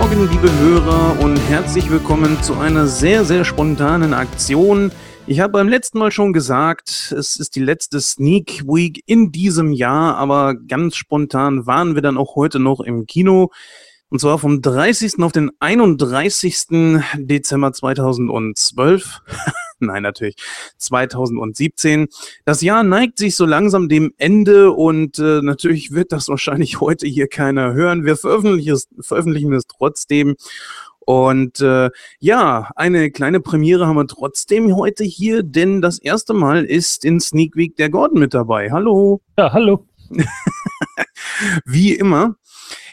Morgen, liebe Hörer, und herzlich willkommen zu einer sehr, sehr spontanen Aktion. Ich habe beim letzten Mal schon gesagt, es ist die letzte Sneak Week in diesem Jahr, aber ganz spontan waren wir dann auch heute noch im Kino. Und zwar vom 30. auf den 31. Dezember 2012. Nein, natürlich 2017. Das Jahr neigt sich so langsam dem Ende und äh, natürlich wird das wahrscheinlich heute hier keiner hören. Wir veröffentlichen es, veröffentlichen es trotzdem. Und äh, ja, eine kleine Premiere haben wir trotzdem heute hier, denn das erste Mal ist in Sneak Week der Gordon mit dabei. Hallo. Ja, hallo. Wie immer.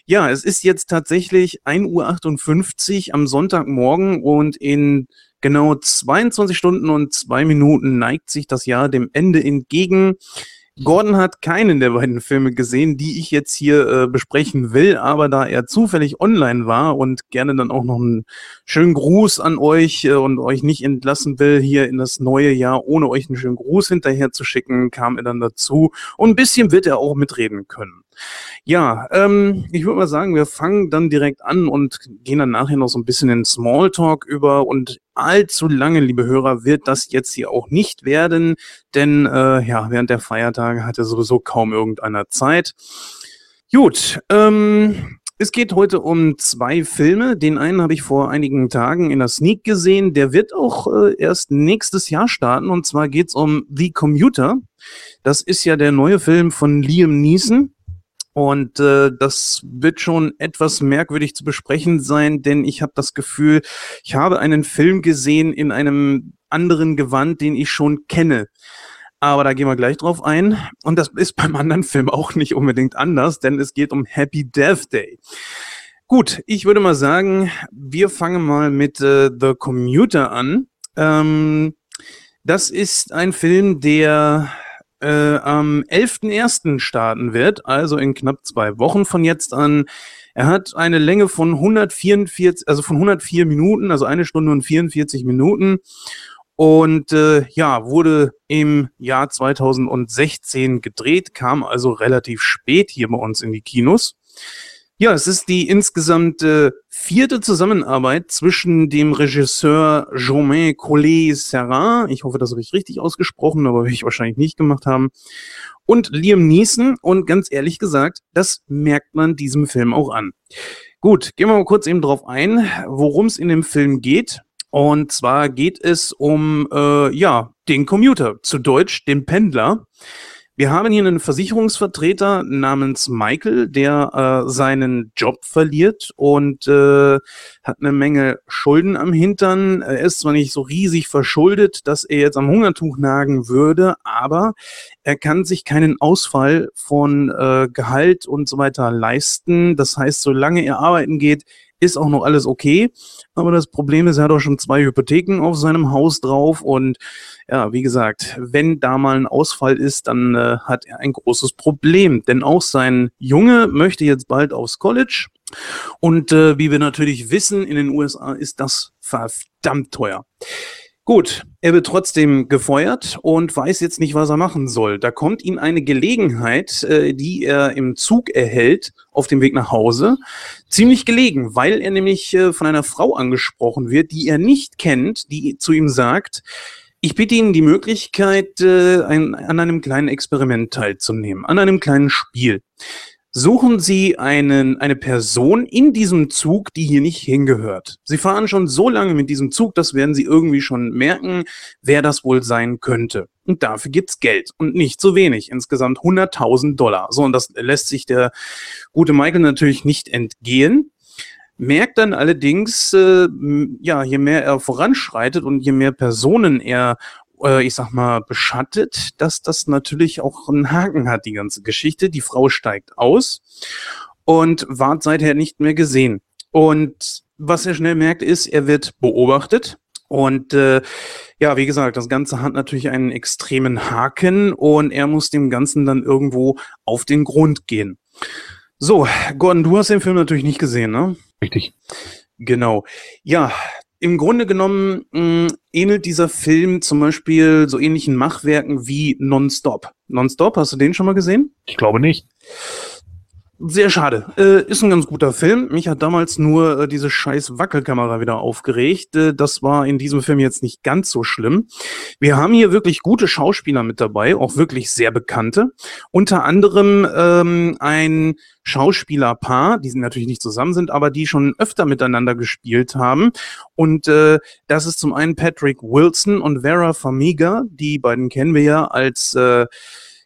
Ja, es ist jetzt tatsächlich 1.58 Uhr am Sonntagmorgen und in genau 22 Stunden und zwei Minuten neigt sich das Jahr dem Ende entgegen. Gordon hat keinen der beiden Filme gesehen, die ich jetzt hier äh, besprechen will, aber da er zufällig online war und gerne dann auch noch einen schönen Gruß an euch äh, und euch nicht entlassen will, hier in das neue Jahr, ohne euch einen schönen Gruß hinterher zu schicken, kam er dann dazu. Und ein bisschen wird er auch mitreden können. Ja, ähm, ich würde mal sagen, wir fangen dann direkt an und gehen dann nachher noch so ein bisschen in Smalltalk über und allzu lange, liebe Hörer, wird das jetzt hier auch nicht werden, denn äh, ja, während der Feiertage hatte sowieso kaum irgendeiner Zeit. Gut, ähm, es geht heute um zwei Filme. Den einen habe ich vor einigen Tagen in der Sneak gesehen. Der wird auch äh, erst nächstes Jahr starten. Und zwar geht es um The Commuter. Das ist ja der neue Film von Liam Neeson. Und äh, das wird schon etwas merkwürdig zu besprechen sein, denn ich habe das Gefühl, ich habe einen Film gesehen in einem anderen Gewand, den ich schon kenne. Aber da gehen wir gleich drauf ein. Und das ist beim anderen Film auch nicht unbedingt anders, denn es geht um Happy Death Day. Gut, ich würde mal sagen, wir fangen mal mit äh, The Commuter an. Ähm, das ist ein Film, der äh, am 11.01. starten wird, also in knapp zwei Wochen von jetzt an. Er hat eine Länge von 144, also von 104 Minuten, also eine Stunde und 44 Minuten. Und äh, ja, wurde im Jahr 2016 gedreht, kam also relativ spät hier bei uns in die Kinos. Ja, es ist die insgesamt äh, vierte Zusammenarbeit zwischen dem Regisseur Germain Collet-Serrin, ich hoffe, das habe ich richtig ausgesprochen, aber will ich wahrscheinlich nicht gemacht haben, und Liam Neeson. Und ganz ehrlich gesagt, das merkt man diesem Film auch an. Gut, gehen wir mal kurz eben drauf ein, worum es in dem Film geht. Und zwar geht es um, äh, ja, den Commuter, zu Deutsch den Pendler. Wir haben hier einen Versicherungsvertreter namens Michael, der äh, seinen Job verliert und äh, hat eine Menge Schulden am Hintern. Er ist zwar nicht so riesig verschuldet, dass er jetzt am Hungertuch nagen würde, aber er kann sich keinen Ausfall von äh, Gehalt und so weiter leisten. Das heißt, solange er arbeiten geht, ist auch noch alles okay. Aber das Problem ist, er hat auch schon zwei Hypotheken auf seinem Haus drauf. Und ja, wie gesagt, wenn da mal ein Ausfall ist, dann äh, hat er ein großes Problem. Denn auch sein Junge möchte jetzt bald aufs College. Und äh, wie wir natürlich wissen, in den USA ist das verdammt teuer. Gut, er wird trotzdem gefeuert und weiß jetzt nicht, was er machen soll. Da kommt ihm eine Gelegenheit, äh, die er im Zug erhält, auf dem Weg nach Hause, ziemlich gelegen, weil er nämlich äh, von einer Frau angesprochen wird, die er nicht kennt, die zu ihm sagt, ich bitte Ihnen die Möglichkeit, äh, an einem kleinen Experiment teilzunehmen, an einem kleinen Spiel suchen Sie einen, eine Person in diesem Zug, die hier nicht hingehört. Sie fahren schon so lange mit diesem Zug, das werden Sie irgendwie schon merken, wer das wohl sein könnte. Und dafür gibt's Geld und nicht so wenig, insgesamt 100.000 Dollar. So, und das lässt sich der gute Michael natürlich nicht entgehen. Merkt dann allerdings, äh, ja, je mehr er voranschreitet und je mehr Personen er ich sag mal, beschattet, dass das natürlich auch einen Haken hat, die ganze Geschichte. Die Frau steigt aus und ward seither nicht mehr gesehen. Und was er schnell merkt, ist, er wird beobachtet. Und äh, ja, wie gesagt, das Ganze hat natürlich einen extremen Haken und er muss dem Ganzen dann irgendwo auf den Grund gehen. So, Gordon, du hast den Film natürlich nicht gesehen, ne? Richtig. Genau. Ja, im Grunde genommen mh, mm, ähnelt dieser Film zum Beispiel so ähnlichen Machwerken wie Nonstop. Nonstop, hast du den schon mal gesehen? Ich glaube nicht. Sehr schade. Äh, ist ein ganz guter Film. Mich hat damals nur äh, diese scheiß Wackelkamera wieder aufgeregt. Äh, das war in diesem Film jetzt nicht ganz so schlimm. Wir haben hier wirklich gute Schauspieler mit dabei, auch wirklich sehr bekannte. Unter anderem ähm, ein Schauspielerpaar, die natürlich nicht zusammen sind, aber die schon öfter miteinander gespielt haben. Und äh, das ist zum einen Patrick Wilson und Vera Farmiga. Die beiden kennen wir ja als äh,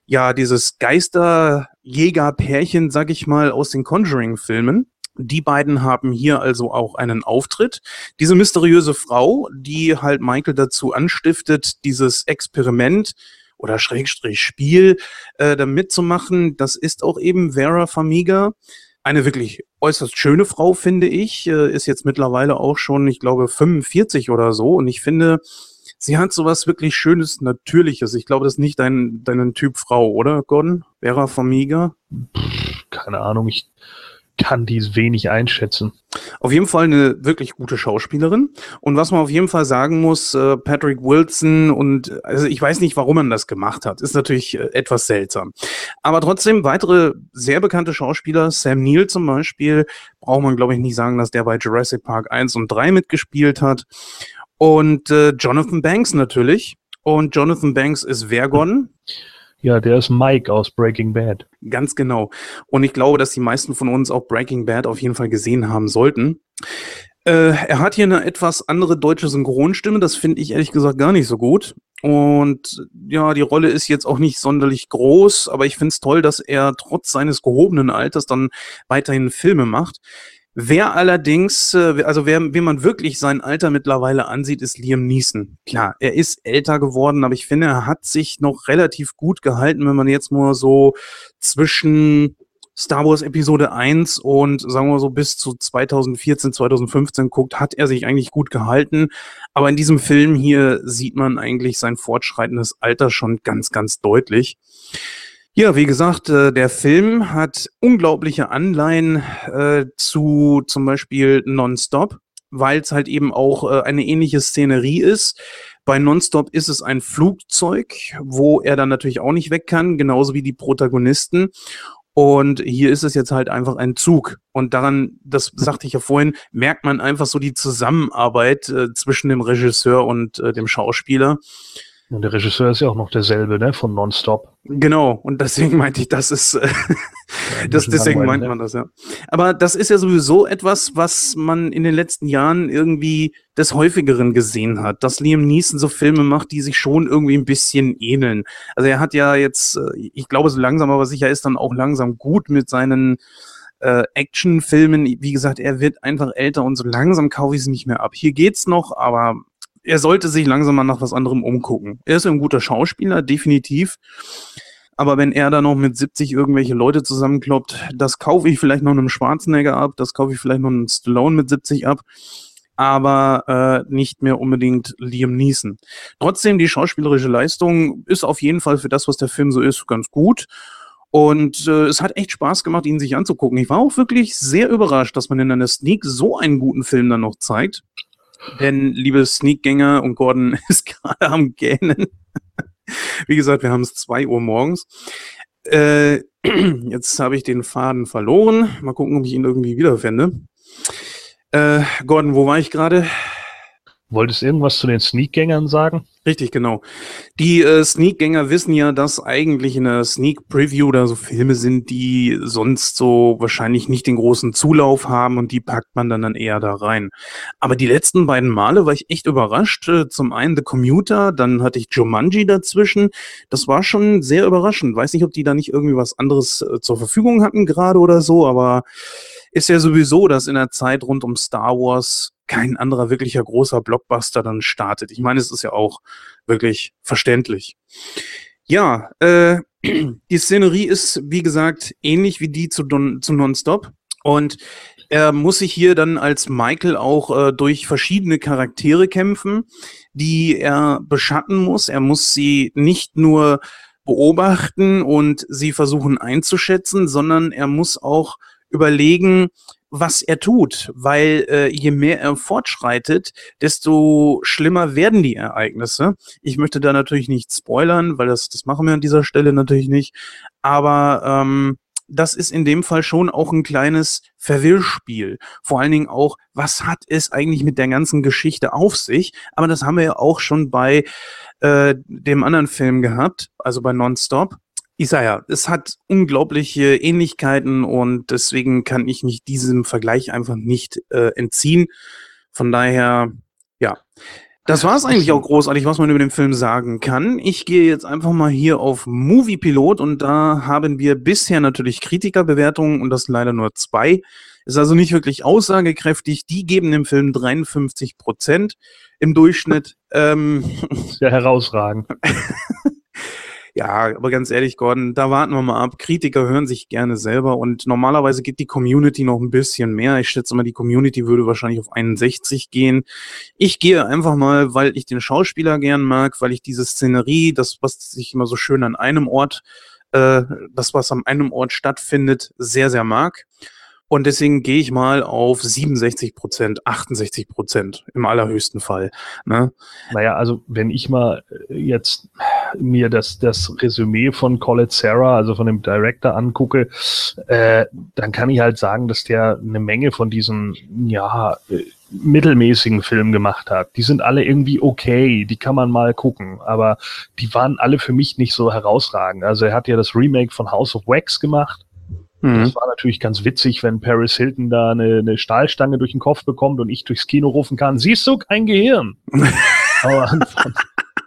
ja dieses Geisterjäger-Pärchen, sag ich mal, aus den Conjuring-Filmen. Die beiden haben hier also auch einen Auftritt. Diese mysteriöse Frau, die halt Michael dazu anstiftet, dieses Experiment oder Schrägstrich Spiel äh, da mitzumachen, das ist auch eben Vera Famiga. Eine wirklich äußerst schöne Frau, finde ich. Äh, ist jetzt mittlerweile auch schon, ich glaube, 45 oder so. Und ich finde, sie hat sowas wirklich Schönes, Natürliches. Ich glaube, das ist nicht dein, dein Typ Frau, oder, Gordon? Vera Famiga? Keine Ahnung, ich kann dies wenig einschätzen. Auf jeden Fall eine wirklich gute Schauspielerin. Und was man auf jeden Fall sagen muss, äh, Patrick Wilson und also ich weiß nicht, warum man das gemacht hat, ist natürlich äh, etwas seltsam. Aber trotzdem weitere sehr bekannte Schauspieler, Sam Neill zum Beispiel, braucht man glaube ich nicht sagen, dass der bei Jurassic Park 1 und 3 mitgespielt hat. Und äh, Jonathan Banks natürlich. Und Jonathan Banks ist Vergon. Ja, der ist Mike aus Breaking Bad. Ganz genau. Und ich glaube, dass die meisten von uns auch Breaking Bad auf jeden Fall gesehen haben sollten. Äh, er hat hier eine etwas andere deutsche Synchronstimme. Das finde ich ehrlich gesagt gar nicht so gut. Und ja, die Rolle ist jetzt auch nicht sonderlich groß, aber ich finde es toll, dass er trotz seines gehobenen Alters dann weiterhin Filme macht. Wer allerdings, äh, also wer, wer man wirklich sein Alter mittlerweile ansieht, ist Liam Neeson. Klar, er ist älter geworden, aber ich finde, er hat sich noch relativ gut gehalten, wenn man jetzt mal so zwischen Star Wars Episode 1 und sagen wir so bis zu 2014, 2015 guckt, hat er sich eigentlich gut gehalten. Aber in diesem Film hier sieht man eigentlich sein fortschreitendes Alter schon ganz, ganz deutlich. Ja, wie gesagt, äh, der Film hat unglaubliche Anleihen äh, zu zum Beispiel Nonstop, weil es halt eben auch äh, eine ähnliche Szenerie ist. Bei Nonstop ist es ein Flugzeug, wo er dann natürlich auch nicht weg kann, genauso wie die Protagonisten. Und hier ist es jetzt halt einfach ein Zug. Und daran, das sagte ich ja vorhin, merkt man einfach so die Zusammenarbeit äh, zwischen dem Regisseur und äh, dem Schauspieler. Und der Regisseur ist ja auch noch derselbe, ne, von Nonstop. Genau, und deswegen meinte ich, das ist, äh, ja, das, deswegen meint man das, ja. Aber das ist ja sowieso etwas, was man in den letzten Jahren irgendwie des häufigeren gesehen hat, dass Liam Neeson so Filme macht, die sich schon irgendwie ein bisschen ähneln. Also er hat ja jetzt, äh, ich glaube, so langsam, aber sicher ist dann auch langsam gut mit seinen äh, Actionfilmen. Wie gesagt, er wird einfach älter und so langsam kaufe ich es nicht mehr ab. Hier geht's noch, aber er sollte sich langsam mal nach was anderem umgucken. Er ist ein guter Schauspieler, definitiv. Aber wenn er da noch mit 70 irgendwelche Leute zusammenkloppt, das kaufe ich vielleicht noch einem Schwarzenegger ab, das kaufe ich vielleicht noch einem Stallone mit 70 ab, aber äh, nicht mehr unbedingt Liam Neeson. Trotzdem, die schauspielerische Leistung ist auf jeden Fall für das, was der Film so ist, ganz gut. Und äh, es hat echt Spaß gemacht, ihn sich anzugucken. Ich war auch wirklich sehr überrascht, dass man in einer Sneak so einen guten Film dann noch zeigt. Denn, liebe Sneakgänger, und Gordon ist gerade am Gähnen. Wie gesagt, wir haben es zwei Uhr morgens. Äh, jetzt habe ich den Faden verloren. Mal gucken, ob ich ihn irgendwie wiederfinde. Äh, Gordon, wo war ich gerade? Wolltest irgendwas zu den Sneakgängern sagen? Richtig, genau. Die äh, Sneakgänger wissen ja, dass eigentlich in der Sneak Preview da so Filme sind, die sonst so wahrscheinlich nicht den großen Zulauf haben und die packt man dann, dann eher da rein. Aber die letzten beiden Male war ich echt überrascht. Äh, zum einen The Commuter, dann hatte ich Jumanji dazwischen. Das war schon sehr überraschend. Weiß nicht, ob die da nicht irgendwie was anderes äh, zur Verfügung hatten gerade oder so, aber ist ja sowieso, dass in der Zeit rund um Star Wars kein anderer wirklicher großer Blockbuster dann startet. Ich meine, es ist ja auch wirklich verständlich. Ja, äh, die Szenerie ist, wie gesagt, ähnlich wie die zu, zu Nonstop. Und er muss sich hier dann als Michael auch äh, durch verschiedene Charaktere kämpfen, die er beschatten muss. Er muss sie nicht nur beobachten und sie versuchen einzuschätzen, sondern er muss auch überlegen, was er tut, weil äh, je mehr er fortschreitet, desto schlimmer werden die Ereignisse. Ich möchte da natürlich nicht spoilern, weil das, das machen wir an dieser Stelle natürlich nicht. Aber ähm, das ist in dem Fall schon auch ein kleines Verwirrspiel. Vor allen Dingen auch, was hat es eigentlich mit der ganzen Geschichte auf sich? Aber das haben wir ja auch schon bei äh, dem anderen Film gehabt, also bei Nonstop. Isaiah, es hat unglaubliche Ähnlichkeiten und deswegen kann ich mich diesem Vergleich einfach nicht äh, entziehen. Von daher, ja. Das war es eigentlich auch großartig, was man über den Film sagen kann. Ich gehe jetzt einfach mal hier auf Movie Pilot und da haben wir bisher natürlich Kritikerbewertungen und das leider nur zwei. Ist also nicht wirklich aussagekräftig. Die geben dem Film 53 Prozent im Durchschnitt. Ähm, Sehr herausragend. Ja, aber ganz ehrlich, Gordon, da warten wir mal ab. Kritiker hören sich gerne selber und normalerweise geht die Community noch ein bisschen mehr. Ich schätze mal, die Community würde wahrscheinlich auf 61 gehen. Ich gehe einfach mal, weil ich den Schauspieler gern mag, weil ich diese Szenerie, das, was sich immer so schön an einem Ort, äh, das, was an einem Ort stattfindet, sehr, sehr mag. Und deswegen gehe ich mal auf 67 Prozent, 68 Prozent im allerhöchsten Fall. Ne? Naja, also wenn ich mal äh, jetzt mir das, das Resümee von Colette Sarah, also von dem Director angucke, äh, dann kann ich halt sagen, dass der eine Menge von diesen, ja, äh, mittelmäßigen Filmen gemacht hat. Die sind alle irgendwie okay, die kann man mal gucken, aber die waren alle für mich nicht so herausragend. Also er hat ja das Remake von House of Wax gemacht Mhm. Das war natürlich ganz witzig, wenn Paris Hilton da eine, eine Stahlstange durch den Kopf bekommt und ich durchs Kino rufen kann, siehst du, kein Gehirn. aber,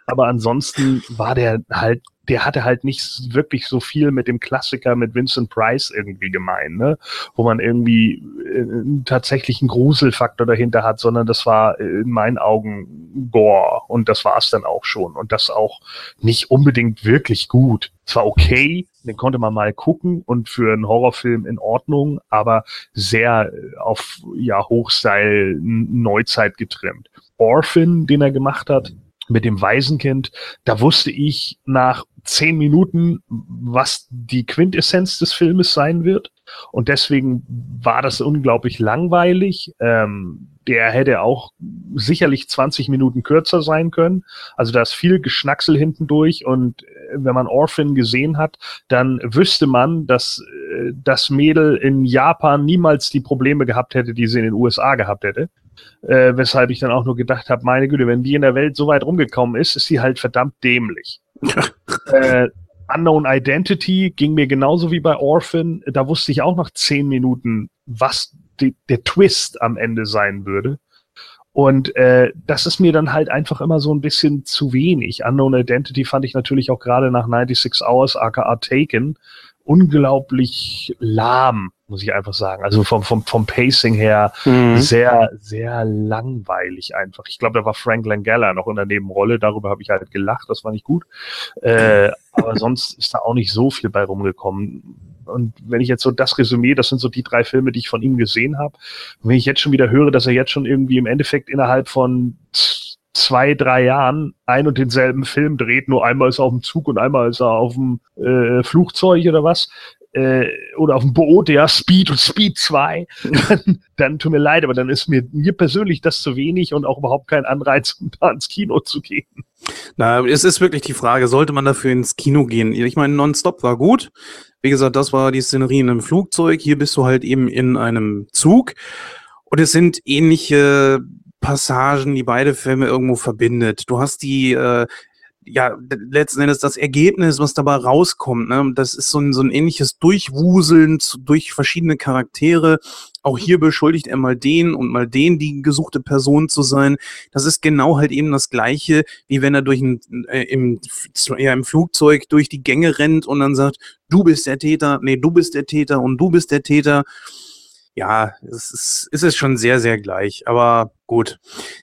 aber ansonsten war der halt der hatte halt nicht wirklich so viel mit dem Klassiker mit Vincent Price irgendwie gemein, ne? wo man irgendwie äh, tatsächlich einen Gruselfaktor dahinter hat, sondern das war in meinen Augen Gore und das war es dann auch schon und das auch nicht unbedingt wirklich gut. Es war okay, den konnte man mal gucken und für einen Horrorfilm in Ordnung, aber sehr auf ja Hochstyle Neuzeit getrimmt. Orphan, den er gemacht hat, mit dem Waisenkind, da wusste ich nach zehn Minuten, was die Quintessenz des Filmes sein wird. Und deswegen war das unglaublich langweilig. Ähm, der hätte auch sicherlich 20 Minuten kürzer sein können. Also da ist viel Geschnacksel hinten durch und äh, wenn man Orphan gesehen hat, dann wüsste man, dass äh, das Mädel in Japan niemals die Probleme gehabt hätte, die sie in den USA gehabt hätte. Äh, weshalb ich dann auch nur gedacht habe, meine Güte, wenn die in der Welt so weit rumgekommen ist, ist sie halt verdammt dämlich. äh, Unknown Identity ging mir genauso wie bei Orphan. Da wusste ich auch nach zehn Minuten, was die, der Twist am Ende sein würde. Und äh, das ist mir dann halt einfach immer so ein bisschen zu wenig. Unknown Identity fand ich natürlich auch gerade nach 96 Hours, aka Taken, unglaublich lahm, muss ich einfach sagen. Also vom, vom, vom Pacing her mhm. sehr, sehr langweilig einfach. Ich glaube, da war Frank Langella noch in der Nebenrolle. Darüber habe ich halt gelacht. Das war nicht gut. Äh, aber sonst ist da auch nicht so viel bei rumgekommen. Und wenn ich jetzt so das Resümee, das sind so die drei Filme, die ich von ihm gesehen habe, wenn ich jetzt schon wieder höre, dass er jetzt schon irgendwie im Endeffekt innerhalb von zwei, drei Jahren ein und denselben Film dreht, nur einmal ist er auf dem Zug und einmal ist er auf dem äh, Flugzeug oder was, äh, oder auf dem Boot, ja, Speed und Speed 2, dann, dann tut mir leid, aber dann ist mir, mir persönlich das zu wenig und auch überhaupt kein Anreiz, um da ins Kino zu gehen. Na, es ist wirklich die Frage, sollte man dafür ins Kino gehen? Ich meine, Nonstop war gut. Wie gesagt, das war die Szenerie in einem Flugzeug. Hier bist du halt eben in einem Zug. Und es sind ähnliche Passagen, die beide Filme irgendwo verbindet. Du hast die, äh, ja, letzten Endes das Ergebnis, was dabei rauskommt, ne? das ist so ein, so ein ähnliches Durchwuseln durch verschiedene Charaktere. Auch hier beschuldigt er mal den und mal den, die gesuchte Person zu sein. Das ist genau halt eben das Gleiche, wie wenn er durch ein, äh, im, ja, im Flugzeug durch die Gänge rennt und dann sagt, du bist der Täter, nee, du bist der Täter und du bist der Täter ja, es ist, es ist schon sehr, sehr gleich. Aber gut,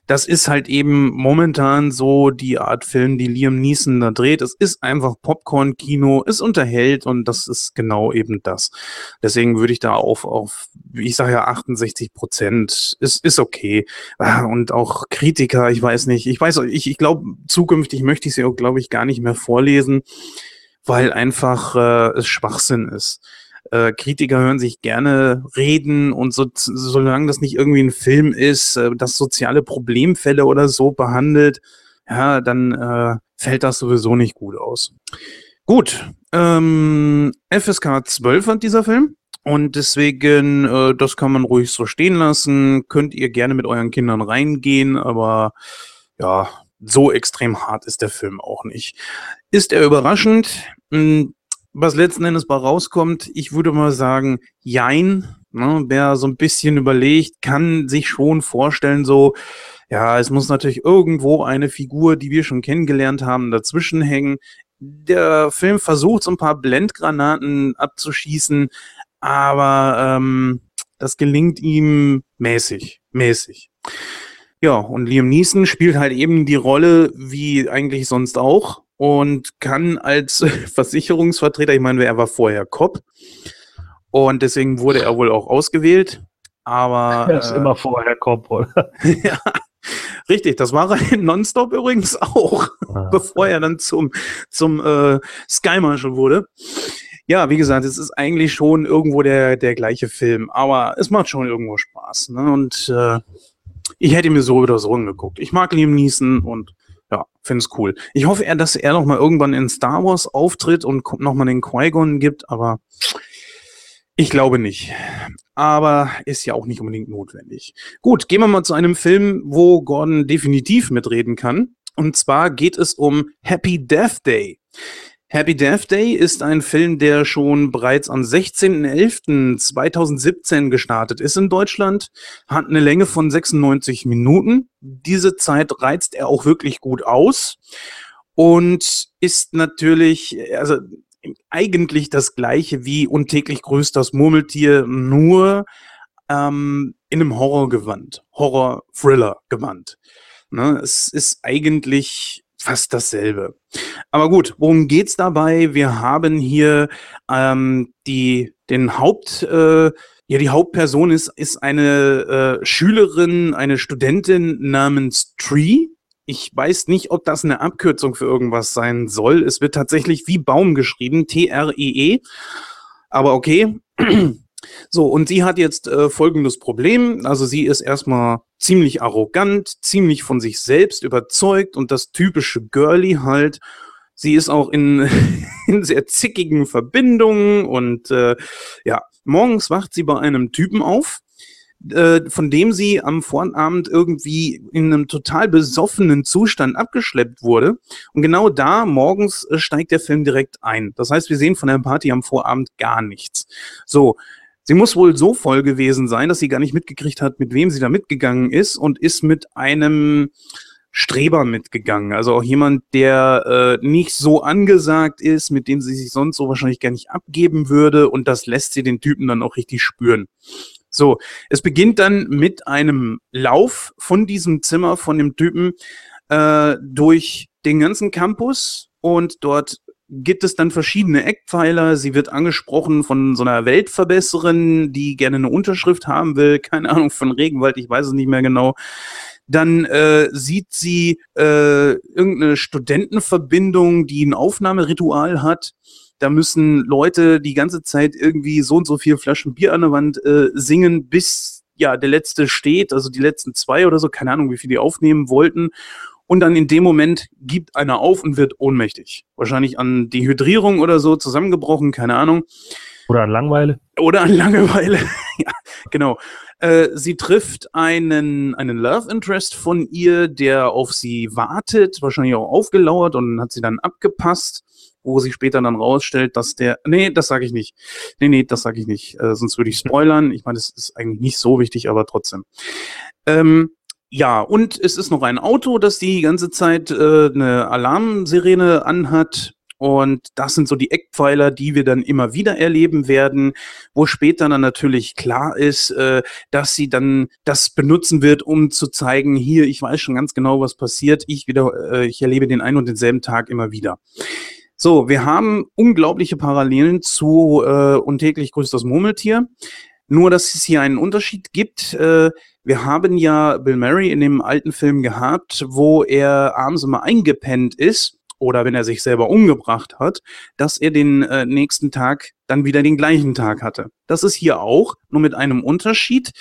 das ist halt eben momentan so die Art Film, die Liam Neeson da dreht. Es ist einfach Popcorn-Kino, es unterhält und das ist genau eben das. Deswegen würde ich da auf, auf ich sage ja 68 Prozent, ist, ist okay. Und auch Kritiker, ich weiß nicht, ich weiß, ich, ich glaube, zukünftig möchte ich sie auch, glaube ich, gar nicht mehr vorlesen, weil einfach äh, es Schwachsinn ist äh, Kritiker hören sich gerne reden und so, solange das nicht irgendwie ein Film ist, äh, das soziale Problemfälle oder so behandelt, ja, dann äh, fällt das sowieso nicht gut aus. Gut, ähm, FSK 12 hat dieser Film. Und deswegen, äh, das kann man ruhig so stehen lassen. Könnt ihr gerne mit euren Kindern reingehen, aber ja, so extrem hart ist der Film auch nicht. Ist er überraschend? Was letzten Endes bei rauskommt, ich würde mal sagen, jein. Ne? Wer so ein bisschen überlegt, kann sich schon vorstellen, so, ja, es muss natürlich irgendwo eine Figur, die wir schon kennengelernt haben, dazwischen hängen. Der Film versucht, so ein paar Blendgranaten abzuschießen, aber ähm, das gelingt ihm mäßig, mäßig. Ja, und Liam Neeson spielt halt eben die Rolle wie eigentlich sonst auch und kann als Versicherungsvertreter, ich meine, er war vorher Cop und deswegen wurde er wohl auch ausgewählt, aber... Er ist äh, immer vorher Cop, oder? ja, richtig, das war er in Nonstop übrigens auch, ah, bevor er dann zum, zum äh, Sky Marshal wurde. Ja, wie gesagt, es ist eigentlich schon irgendwo der, der gleiche Film, aber es macht schon irgendwo Spaß. Ne? Und äh, ich hätte mir so oder so angeguckt. Ich mag Liam Neeson und ja, finde es cool. Ich hoffe eher, dass er noch mal irgendwann in Star Wars auftritt und noch mal den Qui-Gon gibt, aber ich glaube nicht. Aber ist ja auch nicht unbedingt notwendig. Gut, gehen wir mal zu einem Film, wo Gordon definitiv mitreden kann. Und zwar geht es um Happy Death Day. Happy Death Day ist ein Film, der schon bereits am 16.11.2017 gestartet ist in Deutschland, hat eine Länge von 96 Minuten. Diese Zeit reizt er auch wirklich gut aus und ist natürlich, also eigentlich das gleiche wie untäglich grüßt das Murmeltier, nur ähm, in einem Horrorgewand, Horror-Thriller-Gewand. Ne, es ist eigentlich fast dasselbe. Aber gut, worum geht's dabei? Wir haben hier ähm, die den Haupt äh, ja die Hauptperson ist ist eine äh, Schülerin, eine Studentin namens Tree. Ich weiß nicht, ob das eine Abkürzung für irgendwas sein soll. Es wird tatsächlich wie Baum geschrieben, T-R-E-E. -E. Aber okay. So, und sie hat jetzt äh, folgendes Problem. Also sie ist erstmal ziemlich arrogant, ziemlich von sich selbst überzeugt und das typische Girly halt. Sie ist auch in, in sehr zickigen Verbindungen und äh, ja, morgens wacht sie bei einem Typen auf, äh, von dem sie am Vorabend irgendwie in einem total besoffenen Zustand abgeschleppt wurde. Und genau da morgens äh, steigt der Film direkt ein. Das heißt, wir sehen von der Party am Vorabend gar nichts. So, Sie muss wohl so voll gewesen sein, dass sie gar nicht mitgekriegt hat, mit wem sie da mitgegangen ist und ist mit einem Streber mitgegangen. Also auch jemand, der äh, nicht so angesagt ist, mit dem sie sich sonst so wahrscheinlich gar nicht abgeben würde. Und das lässt sie den Typen dann auch richtig spüren. So, es beginnt dann mit einem Lauf von diesem Zimmer von dem Typen äh, durch den ganzen Campus und dort gibt es dann verschiedene Eckpfeiler. Sie wird angesprochen von so einer Weltverbesserin, die gerne eine Unterschrift haben will. Keine Ahnung von Regenwald, ich weiß es nicht mehr genau. Dann äh, sieht sie äh, irgendeine Studentenverbindung, die ein Aufnahmeritual hat. Da müssen Leute die ganze Zeit irgendwie so und so viele Flaschen Bier an der Wand äh, singen, bis ja der letzte steht, also die letzten zwei oder so, keine Ahnung, wie viel die aufnehmen wollten und dann in dem Moment gibt einer auf und wird ohnmächtig. Wahrscheinlich an Dehydrierung oder so zusammengebrochen, keine Ahnung. Oder an Langeweile. Oder an Langeweile, ja, genau. Äh, sie trifft einen, einen Love Interest von ihr, der auf sie wartet, wahrscheinlich auch aufgelauert und hat sie dann abgepasst, wo sie später dann rausstellt, dass der, nee, das sage ich nicht. Nee, nee, das sage ich nicht, äh, sonst würde ich spoilern. Ich meine, das ist eigentlich nicht so wichtig, aber trotzdem. Ähm, ja, und es ist noch ein Auto, das die ganze Zeit äh, eine Alarmsirene anhat. Und das sind so die Eckpfeiler, die wir dann immer wieder erleben werden, wo später dann natürlich klar ist, äh, dass sie dann das benutzen wird, um zu zeigen, hier, ich weiß schon ganz genau, was passiert. Ich wieder, äh, ich erlebe den einen und denselben Tag immer wieder. So, wir haben unglaubliche Parallelen zu äh, Untäglich grüßt das Murmeltier. Nur, dass es hier einen Unterschied gibt. Äh, wir haben ja Bill Murray in dem alten Film gehabt, wo er abends immer eingepennt ist oder wenn er sich selber umgebracht hat, dass er den äh, nächsten Tag dann wieder den gleichen Tag hatte. Das ist hier auch, nur mit einem Unterschied,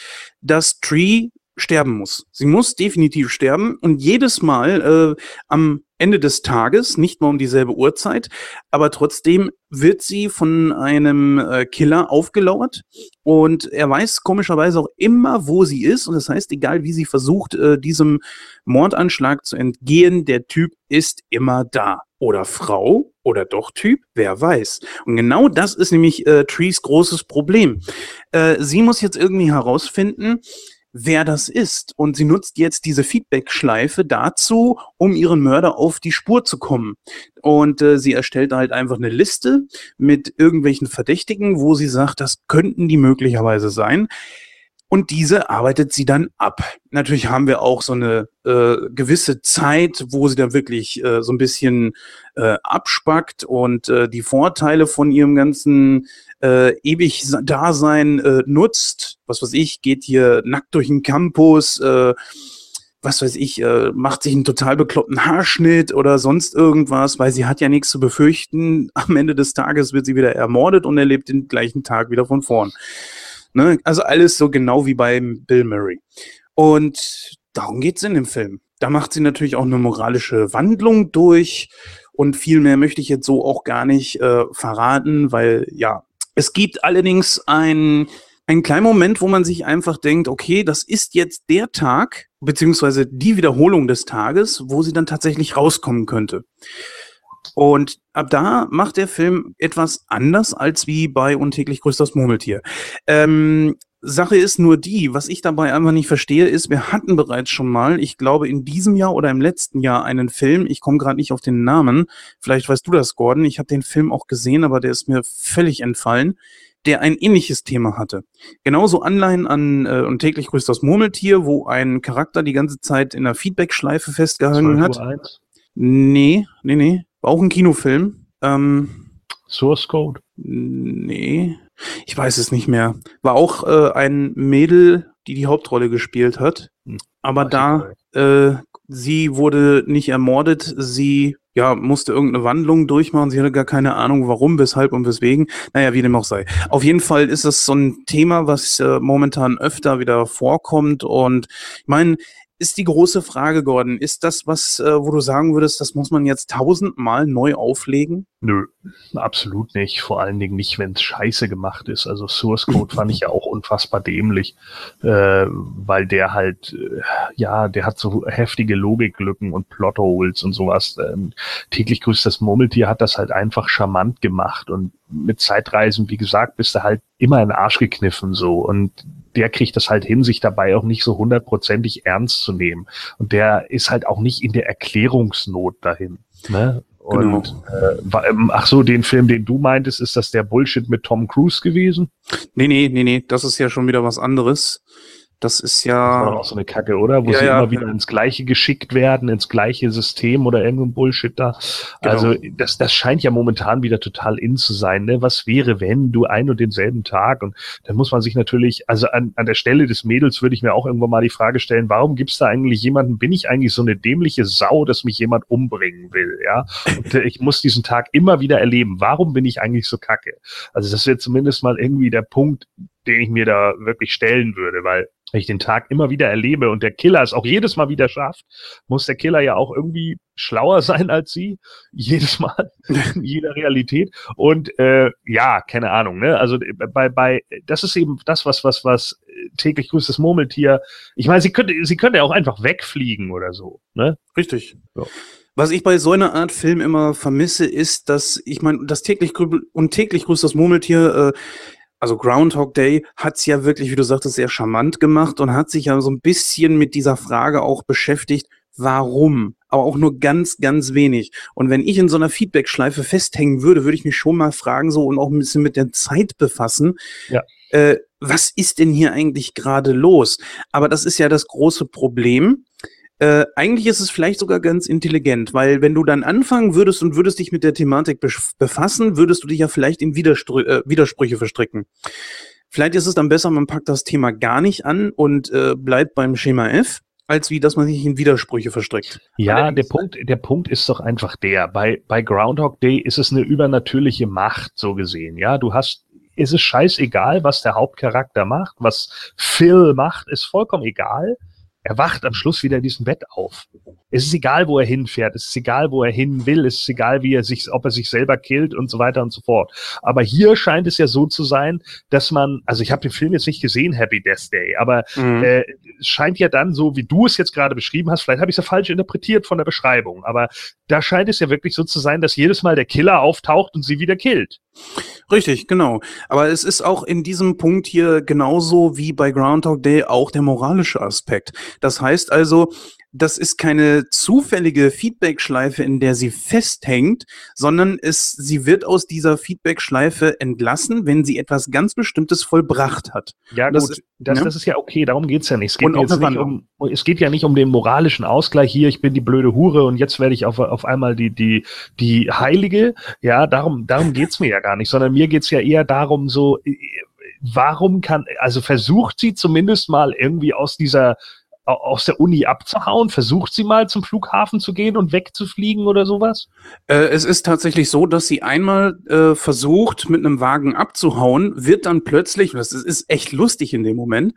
dass Tree sterben muss. Sie muss definitiv sterben und jedes Mal äh, am Ende des Tages, nicht mal um dieselbe Uhrzeit, aber trotzdem wird sie von einem äh, Killer aufgelauert und er weiß komischerweise auch immer, wo sie ist und das heißt, egal wie sie versucht, äh, diesem Mordanschlag zu entgehen, der Typ ist immer da. Oder Frau oder doch Typ, wer weiß. Und genau das ist nämlich äh, Trees großes Problem. Äh, sie muss jetzt irgendwie herausfinden, wer das ist. Und sie nutzt jetzt diese Feedback-Schleife dazu, um ihren Mörder auf die Spur zu kommen. Und äh, sie erstellt halt einfach eine Liste mit irgendwelchen Verdächtigen, wo sie sagt, das könnten die möglicherweise sein. Und diese arbeitet sie dann ab. Natürlich haben wir auch so eine äh, gewisse Zeit, wo sie dann wirklich äh, so ein bisschen äh, abspackt und äh, die Vorteile von ihrem ganzen äh, ewig Dasein äh, nutzt. Was weiß ich, geht hier nackt durch den Campus, äh, was weiß ich, äh, macht sich einen total bekloppten Haarschnitt oder sonst irgendwas, weil sie hat ja nichts zu befürchten. Am Ende des Tages wird sie wieder ermordet und erlebt den gleichen Tag wieder von vorn. Ne? Also alles so genau wie beim Bill Murray. Und darum geht es in dem Film. Da macht sie natürlich auch eine moralische Wandlung durch. Und viel mehr möchte ich jetzt so auch gar nicht äh, verraten, weil ja, es gibt allerdings ein, einen kleinen Moment, wo man sich einfach denkt, okay, das ist jetzt der Tag, beziehungsweise die Wiederholung des Tages, wo sie dann tatsächlich rauskommen könnte. Und ab da macht der Film etwas anders als wie bei Untäglich grüßt das Murmeltier. Ähm, Sache ist nur die, was ich dabei einfach nicht verstehe, ist, wir hatten bereits schon mal, ich glaube in diesem Jahr oder im letzten Jahr einen Film, ich komme gerade nicht auf den Namen, vielleicht weißt du das, Gordon, ich habe den Film auch gesehen, aber der ist mir völlig entfallen, der ein ähnliches Thema hatte. Genauso Anleihen an äh, und täglich grüßt das Murmeltier, wo ein Charakter die ganze Zeit in einer Feedback-Schleife festgehangen hat. 1? Nee, nee, nee. War auch ein Kinofilm. Ähm, Source Code? Nee. Ich weiß es nicht mehr. War auch äh, ein Mädel, die die Hauptrolle gespielt hat. Hm. Aber da, äh, sie wurde nicht ermordet, sie ja, musste irgendeine Wandlung durchmachen. Sie hatte gar keine Ahnung, warum, weshalb und weswegen. Naja, wie dem auch sei. Auf jeden Fall ist es so ein Thema, was äh, momentan öfter wieder vorkommt. Und ich meine, ist die große Frage, Gordon. Ist das was, äh, wo du sagen würdest, das muss man jetzt tausendmal neu auflegen? Nö, absolut nicht. Vor allen Dingen nicht, wenn es scheiße gemacht ist. Also Source Code fand ich ja auch unfassbar dämlich, äh, weil der halt, äh, ja, der hat so heftige Logiklücken und Plotholes und sowas. Ähm, täglich grüßt das Murmeltier hat das halt einfach charmant gemacht und mit Zeitreisen, wie gesagt, bist du halt immer in den Arsch gekniffen so und der kriegt das halt hin, sich dabei auch nicht so hundertprozentig ernst zu nehmen. Und der ist halt auch nicht in der Erklärungsnot dahin. Ne? Und genau. äh, ähm, ach so, den Film, den du meintest, ist das der Bullshit mit Tom Cruise gewesen? Nee, nee, nee, nee, das ist ja schon wieder was anderes. Das ist ja. Das war auch so eine Kacke, oder? Wo ja, sie ja, immer wieder ins Gleiche geschickt werden, ins gleiche System oder irgendein Bullshit da. Genau. Also, das, das scheint ja momentan wieder total in zu sein. Ne? Was wäre, wenn du ein und denselben Tag? Und dann muss man sich natürlich, also an, an der Stelle des Mädels würde ich mir auch irgendwann mal die Frage stellen, warum gibt es da eigentlich jemanden, bin ich eigentlich so eine dämliche Sau, dass mich jemand umbringen will? Ja. Und äh, ich muss diesen Tag immer wieder erleben. Warum bin ich eigentlich so kacke? Also, das wäre zumindest mal irgendwie der Punkt, den ich mir da wirklich stellen würde, weil wenn ich den Tag immer wieder erlebe und der Killer es auch jedes Mal wieder schafft, muss der Killer ja auch irgendwie schlauer sein als sie, jedes Mal, in jeder Realität. Und äh, ja, keine Ahnung, ne? Also äh, bei, bei, das ist eben das, was, was, was täglich grüßt das Murmeltier. Ich meine, sie könnte, sie könnte auch einfach wegfliegen oder so, ne? Richtig. So. Was ich bei so einer Art Film immer vermisse, ist, dass ich meine, das täglich und täglich grüßt das Murmeltier äh, also Groundhog Day hat's ja wirklich, wie du sagtest, sehr charmant gemacht und hat sich ja so ein bisschen mit dieser Frage auch beschäftigt, warum? Aber auch nur ganz, ganz wenig. Und wenn ich in so einer Feedback-Schleife festhängen würde, würde ich mich schon mal fragen, so und auch ein bisschen mit der Zeit befassen. Ja. Äh, was ist denn hier eigentlich gerade los? Aber das ist ja das große Problem. Äh, eigentlich ist es vielleicht sogar ganz intelligent, weil wenn du dann anfangen würdest und würdest dich mit der Thematik befassen, würdest du dich ja vielleicht in Widerstrü äh, Widersprüche verstricken. Vielleicht ist es dann besser, man packt das Thema gar nicht an und äh, bleibt beim Schema F, als wie, dass man sich in Widersprüche verstrickt. Ja, der Punkt, der Punkt ist doch einfach der. Bei, bei Groundhog Day ist es eine übernatürliche Macht, so gesehen. Ja, du hast ist es scheißegal, was der Hauptcharakter macht, was Phil macht, ist vollkommen egal er wacht am Schluss wieder in diesem Bett auf. Es ist egal, wo er hinfährt, es ist egal, wo er hin will, es ist egal, wie er sich, ob er sich selber killt und so weiter und so fort. Aber hier scheint es ja so zu sein, dass man, also ich habe den Film jetzt nicht gesehen, Happy Death Day, aber mhm. äh, es scheint ja dann so, wie du es jetzt gerade beschrieben hast, vielleicht habe ich es ja falsch interpretiert von der Beschreibung, aber da scheint es ja wirklich so zu sein, dass jedes Mal der Killer auftaucht und sie wieder killt. Richtig, genau. Aber es ist auch in diesem Punkt hier genauso wie bei Groundhog Day auch der moralische Aspekt. Das heißt also, das ist keine zufällige Feedback-Schleife, in der sie festhängt, sondern es, sie wird aus dieser Feedback-Schleife entlassen, wenn sie etwas ganz Bestimmtes vollbracht hat. Ja, das gut, ist, das, ja? das ist ja okay, darum geht's ja nicht. Es geht, jetzt nicht um, es geht ja nicht um den moralischen Ausgleich hier, ich bin die blöde Hure und jetzt werde ich auf, auf einmal die, die, die Heilige. Ja, darum, darum geht's mir ja gar nicht, sondern mir geht's ja eher darum, so, äh, warum kann, also versucht sie zumindest mal irgendwie aus dieser aus der Uni abzuhauen? Versucht sie mal zum Flughafen zu gehen und wegzufliegen oder sowas? Äh, es ist tatsächlich so, dass sie einmal äh, versucht, mit einem Wagen abzuhauen, wird dann plötzlich, das ist echt lustig in dem Moment,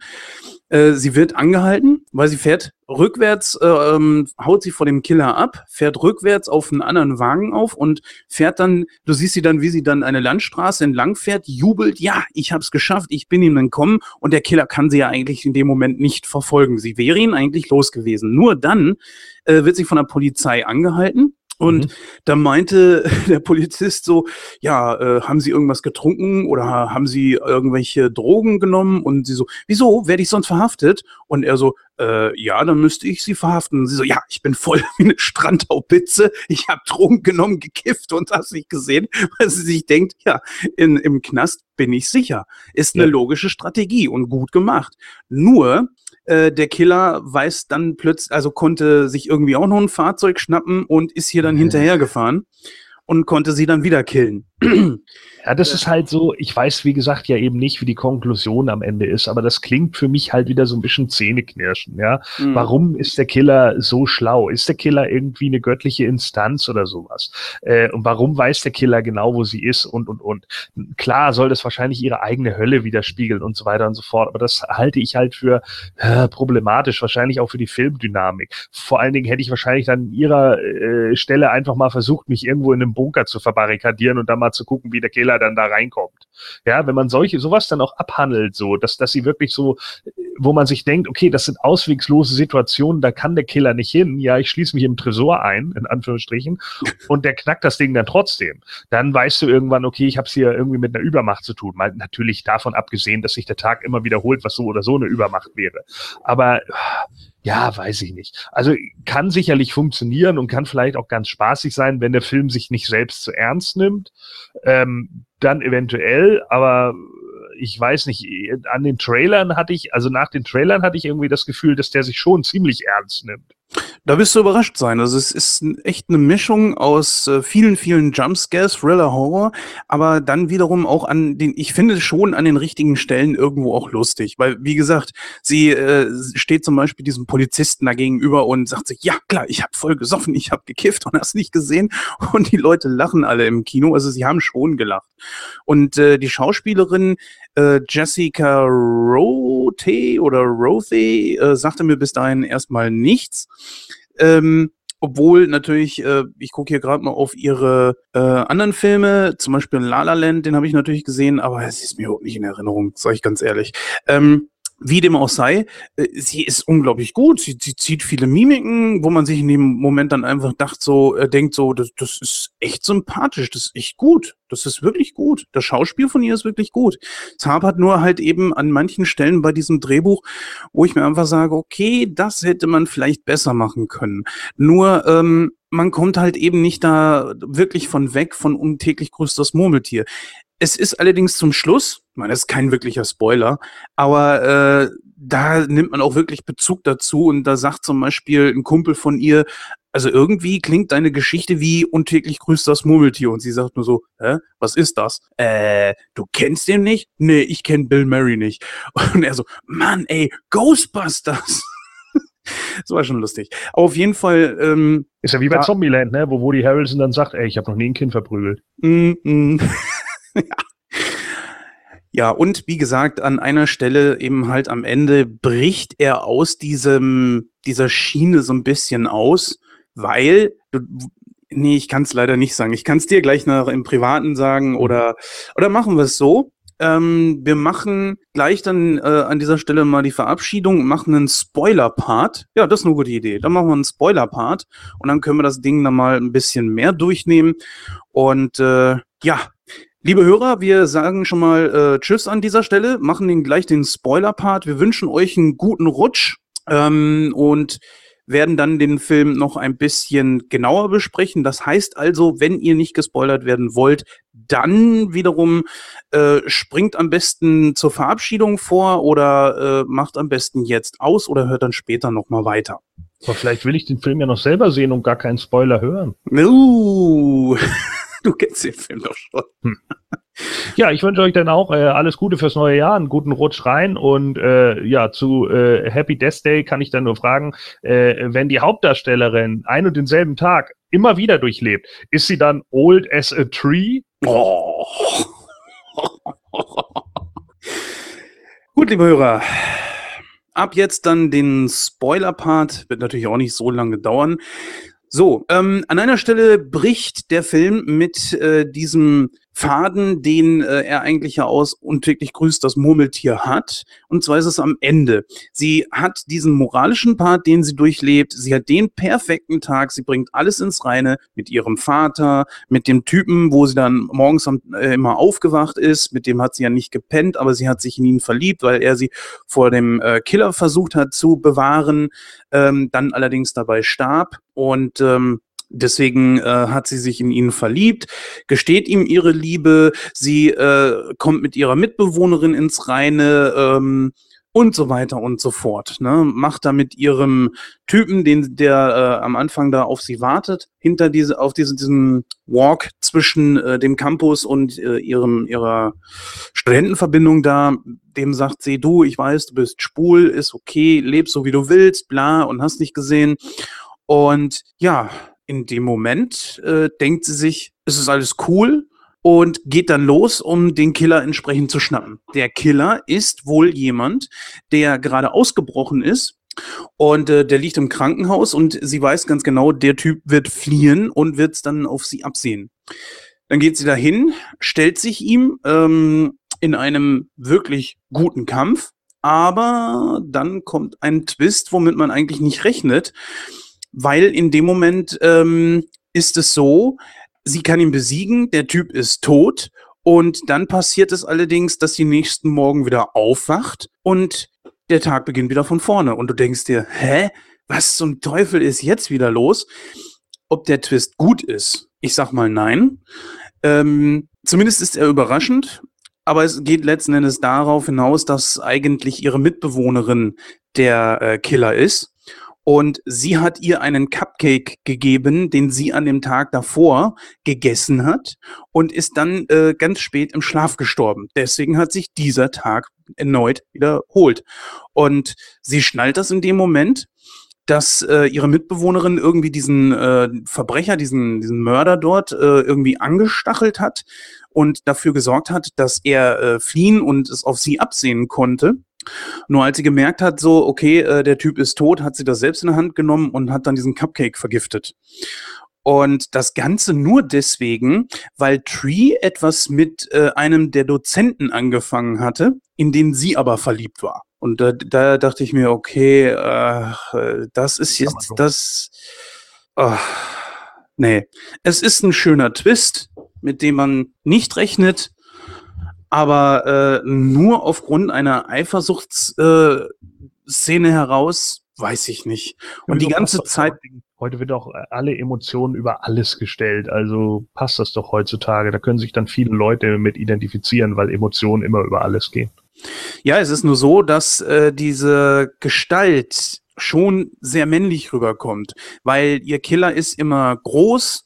äh, sie wird angehalten, weil sie fährt rückwärts, äh, ähm, haut sie vor dem Killer ab, fährt rückwärts auf einen anderen Wagen auf und fährt dann, du siehst sie dann, wie sie dann eine Landstraße entlang fährt, jubelt, ja, ich hab's geschafft, ich bin ihm entkommen und der Killer kann sie ja eigentlich in dem Moment nicht verfolgen. Sie wäre ihn eigentlich los gewesen. Nur dann äh, wird sie von der Polizei angehalten und mhm. da meinte der Polizist so, ja, äh, haben Sie irgendwas getrunken oder haben Sie irgendwelche Drogen genommen? Und sie so, wieso, werde ich sonst verhaftet? Und er so, äh, ja, dann müsste ich Sie verhaften. Und sie so, ja, ich bin voll wie eine Strandtaubitze, ich habe Drogen genommen, gekifft und hast nicht gesehen, weil sie sich denkt, ja, in, im Knast bin ich sicher. Ist eine ja. logische Strategie und gut gemacht. Nur, äh, der Killer weiß dann plötzlich, also konnte sich irgendwie auch noch ein Fahrzeug schnappen und ist hier dann hinterhergefahren und konnte sie dann wieder killen. Ja, das ist halt so, ich weiß, wie gesagt, ja eben nicht, wie die Konklusion am Ende ist, aber das klingt für mich halt wieder so ein bisschen Zähneknirschen, ja. Mhm. Warum ist der Killer so schlau? Ist der Killer irgendwie eine göttliche Instanz oder sowas? Äh, und warum weiß der Killer genau, wo sie ist und, und, und? Klar soll das wahrscheinlich ihre eigene Hölle widerspiegeln und so weiter und so fort, aber das halte ich halt für äh, problematisch, wahrscheinlich auch für die Filmdynamik. Vor allen Dingen hätte ich wahrscheinlich dann an ihrer äh, Stelle einfach mal versucht, mich irgendwo in einem Bunker zu verbarrikadieren und dann mal zu gucken, wie der Killer dann da reinkommt. Ja, wenn man solche, sowas dann auch abhandelt, so, dass, dass sie wirklich so, wo man sich denkt, okay, das sind auswegslose Situationen, da kann der Killer nicht hin. Ja, ich schließe mich im Tresor ein, in Anführungsstrichen, und der knackt das Ding dann trotzdem. Dann weißt du irgendwann, okay, ich habe es hier irgendwie mit einer Übermacht zu tun. Mal natürlich davon abgesehen, dass sich der Tag immer wiederholt, was so oder so eine Übermacht wäre. Aber ja, weiß ich nicht. Also kann sicherlich funktionieren und kann vielleicht auch ganz spaßig sein, wenn der Film sich nicht selbst zu ernst nimmt. Ähm, dann eventuell, aber ich weiß nicht, an den Trailern hatte ich, also nach den Trailern hatte ich irgendwie das Gefühl, dass der sich schon ziemlich ernst nimmt. Da wirst du überrascht sein. Also es ist echt eine Mischung aus äh, vielen, vielen Jumpscares, Thriller, Horror, aber dann wiederum auch an den, ich finde schon an den richtigen Stellen irgendwo auch lustig. Weil, wie gesagt, sie äh, steht zum Beispiel diesem Polizisten da gegenüber und sagt sich, ja klar, ich habe voll gesoffen, ich habe gekifft und hast nicht gesehen. Und die Leute lachen alle im Kino. Also sie haben schon gelacht. Und äh, die Schauspielerin äh, Jessica Rote oder Rothe äh, sagte mir bis dahin erstmal nichts. Ähm, obwohl natürlich, äh, ich gucke hier gerade mal auf ihre äh, anderen Filme, zum Beispiel La La Land, den habe ich natürlich gesehen, aber es ist mir überhaupt nicht in Erinnerung, sage ich ganz ehrlich. Ähm, wie dem auch sei, äh, sie ist unglaublich gut. Sie, sie zieht viele Mimiken, wo man sich in dem Moment dann einfach dacht, so, äh, denkt so, das, das ist echt sympathisch, das ist echt gut. Das ist wirklich gut. Das Schauspiel von ihr ist wirklich gut. Es hapert nur halt eben an manchen Stellen bei diesem Drehbuch, wo ich mir einfach sage, okay, das hätte man vielleicht besser machen können. Nur, ähm, man kommt halt eben nicht da wirklich von weg von untäglich grüßt das Murmeltier. Es ist allerdings zum Schluss, ich meine, das ist kein wirklicher Spoiler, aber äh, da nimmt man auch wirklich Bezug dazu und da sagt zum Beispiel ein Kumpel von ihr, also irgendwie klingt deine Geschichte wie untäglich grüßt das Murmeltier und sie sagt nur so, hä, was ist das? Äh, du kennst den nicht? Nee, ich kenn Bill Murray nicht. Und er so, Mann, ey, Ghostbusters. das war schon lustig. Aber auf jeden Fall. Ähm, ist ja wie bei Zombieland, ne? wo Woody Harrelson dann sagt, ey, ich habe noch nie ein Kind verprügelt. Mm, mm. ja. Ja, und wie gesagt, an einer Stelle eben halt am Ende bricht er aus diesem, dieser Schiene so ein bisschen aus, weil, du, nee, ich kann es leider nicht sagen. Ich kann es dir gleich noch im Privaten sagen oder, oder machen wir es so. Ähm, wir machen gleich dann äh, an dieser Stelle mal die Verabschiedung, machen einen Spoiler-Part. Ja, das ist eine gute Idee. Dann machen wir einen Spoiler-Part und dann können wir das Ding dann mal ein bisschen mehr durchnehmen. Und äh, ja, Liebe Hörer, wir sagen schon mal äh, Tschüss an dieser Stelle, machen den gleich den Spoiler-Part. Wir wünschen euch einen guten Rutsch ähm, und werden dann den Film noch ein bisschen genauer besprechen. Das heißt also, wenn ihr nicht gespoilert werden wollt, dann wiederum äh, springt am besten zur Verabschiedung vor oder äh, macht am besten jetzt aus oder hört dann später nochmal weiter. Aber vielleicht will ich den Film ja noch selber sehen und gar keinen Spoiler hören. Uh. Du kennst den Film doch schon. Hm. Ja, ich wünsche euch dann auch äh, alles Gute fürs neue Jahr, einen guten Rutsch rein und äh, ja, zu äh, Happy Death Day kann ich dann nur fragen, äh, wenn die Hauptdarstellerin ein und denselben Tag immer wieder durchlebt, ist sie dann old as a tree? Oh. Gut, liebe Hörer, ab jetzt dann den Spoiler-Part, wird natürlich auch nicht so lange dauern. So, ähm, an einer Stelle bricht der Film mit äh, diesem Faden, den äh, er eigentlich ja aus und täglich grüßt das Murmeltier hat. Und zwar ist es am Ende. Sie hat diesen moralischen Part, den sie durchlebt. Sie hat den perfekten Tag. Sie bringt alles ins Reine mit ihrem Vater, mit dem Typen, wo sie dann morgens am, äh, immer aufgewacht ist. Mit dem hat sie ja nicht gepennt, aber sie hat sich in ihn verliebt, weil er sie vor dem äh, Killer versucht hat zu bewahren, ähm, dann allerdings dabei starb. Und ähm, Deswegen äh, hat sie sich in ihn verliebt, gesteht ihm ihre Liebe, sie äh, kommt mit ihrer Mitbewohnerin ins Reine ähm, und so weiter und so fort. Ne? Macht da mit ihrem Typen, den der äh, am Anfang da auf sie wartet, hinter diese auf diese, diesem Walk zwischen äh, dem Campus und äh, ihrem ihrer Studentenverbindung da, dem sagt sie, du, ich weiß, du bist schwul, ist okay, lebst so wie du willst, bla und hast nicht gesehen. Und ja, in dem Moment äh, denkt sie sich, es ist alles cool und geht dann los, um den Killer entsprechend zu schnappen. Der Killer ist wohl jemand, der gerade ausgebrochen ist und äh, der liegt im Krankenhaus und sie weiß ganz genau, der Typ wird fliehen und wird es dann auf sie absehen. Dann geht sie dahin, stellt sich ihm ähm, in einem wirklich guten Kampf, aber dann kommt ein Twist, womit man eigentlich nicht rechnet weil in dem Moment ähm, ist es so, sie kann ihn besiegen, der Typ ist tot und dann passiert es allerdings, dass sie nächsten Morgen wieder aufwacht und der Tag beginnt wieder von vorne und du denkst dir, hä, was zum Teufel ist jetzt wieder los? Ob der Twist gut ist, ich sag mal nein. Ähm, zumindest ist er überraschend, aber es geht letzten Endes darauf hinaus, dass eigentlich ihre Mitbewohnerin der äh, Killer ist und sie hat ihr einen Cupcake gegeben, den sie an dem Tag davor gegessen hat und ist dann äh, ganz spät im Schlaf gestorben. Deswegen hat sich dieser Tag erneut wiederholt. Und sie schnallt das in dem Moment, dass äh, ihre Mitbewohnerin irgendwie diesen äh, Verbrecher, diesen, diesen Mörder dort äh, irgendwie angestachelt hat und dafür gesorgt hat, dass er äh, fliehen und es auf sie absehen konnte. Nur als sie gemerkt hat, so, okay, äh, der Typ ist tot, hat sie das selbst in der Hand genommen und hat dann diesen Cupcake vergiftet. Und das Ganze nur deswegen, weil Tree etwas mit äh, einem der Dozenten angefangen hatte, in den sie aber verliebt war. Und da, da dachte ich mir, okay, äh, das ist jetzt das. Oh, nee. Es ist ein schöner Twist, mit dem man nicht rechnet, aber äh, nur aufgrund einer Eifersuchtsszene äh, heraus, weiß ich nicht. Und die ganze Zeit. Heute wird auch äh, alle Emotionen über alles gestellt. Also passt das doch heutzutage. Da können sich dann viele Leute mit identifizieren, weil Emotionen immer über alles gehen. Ja, es ist nur so, dass äh, diese Gestalt schon sehr männlich rüberkommt, weil ihr Killer ist immer groß,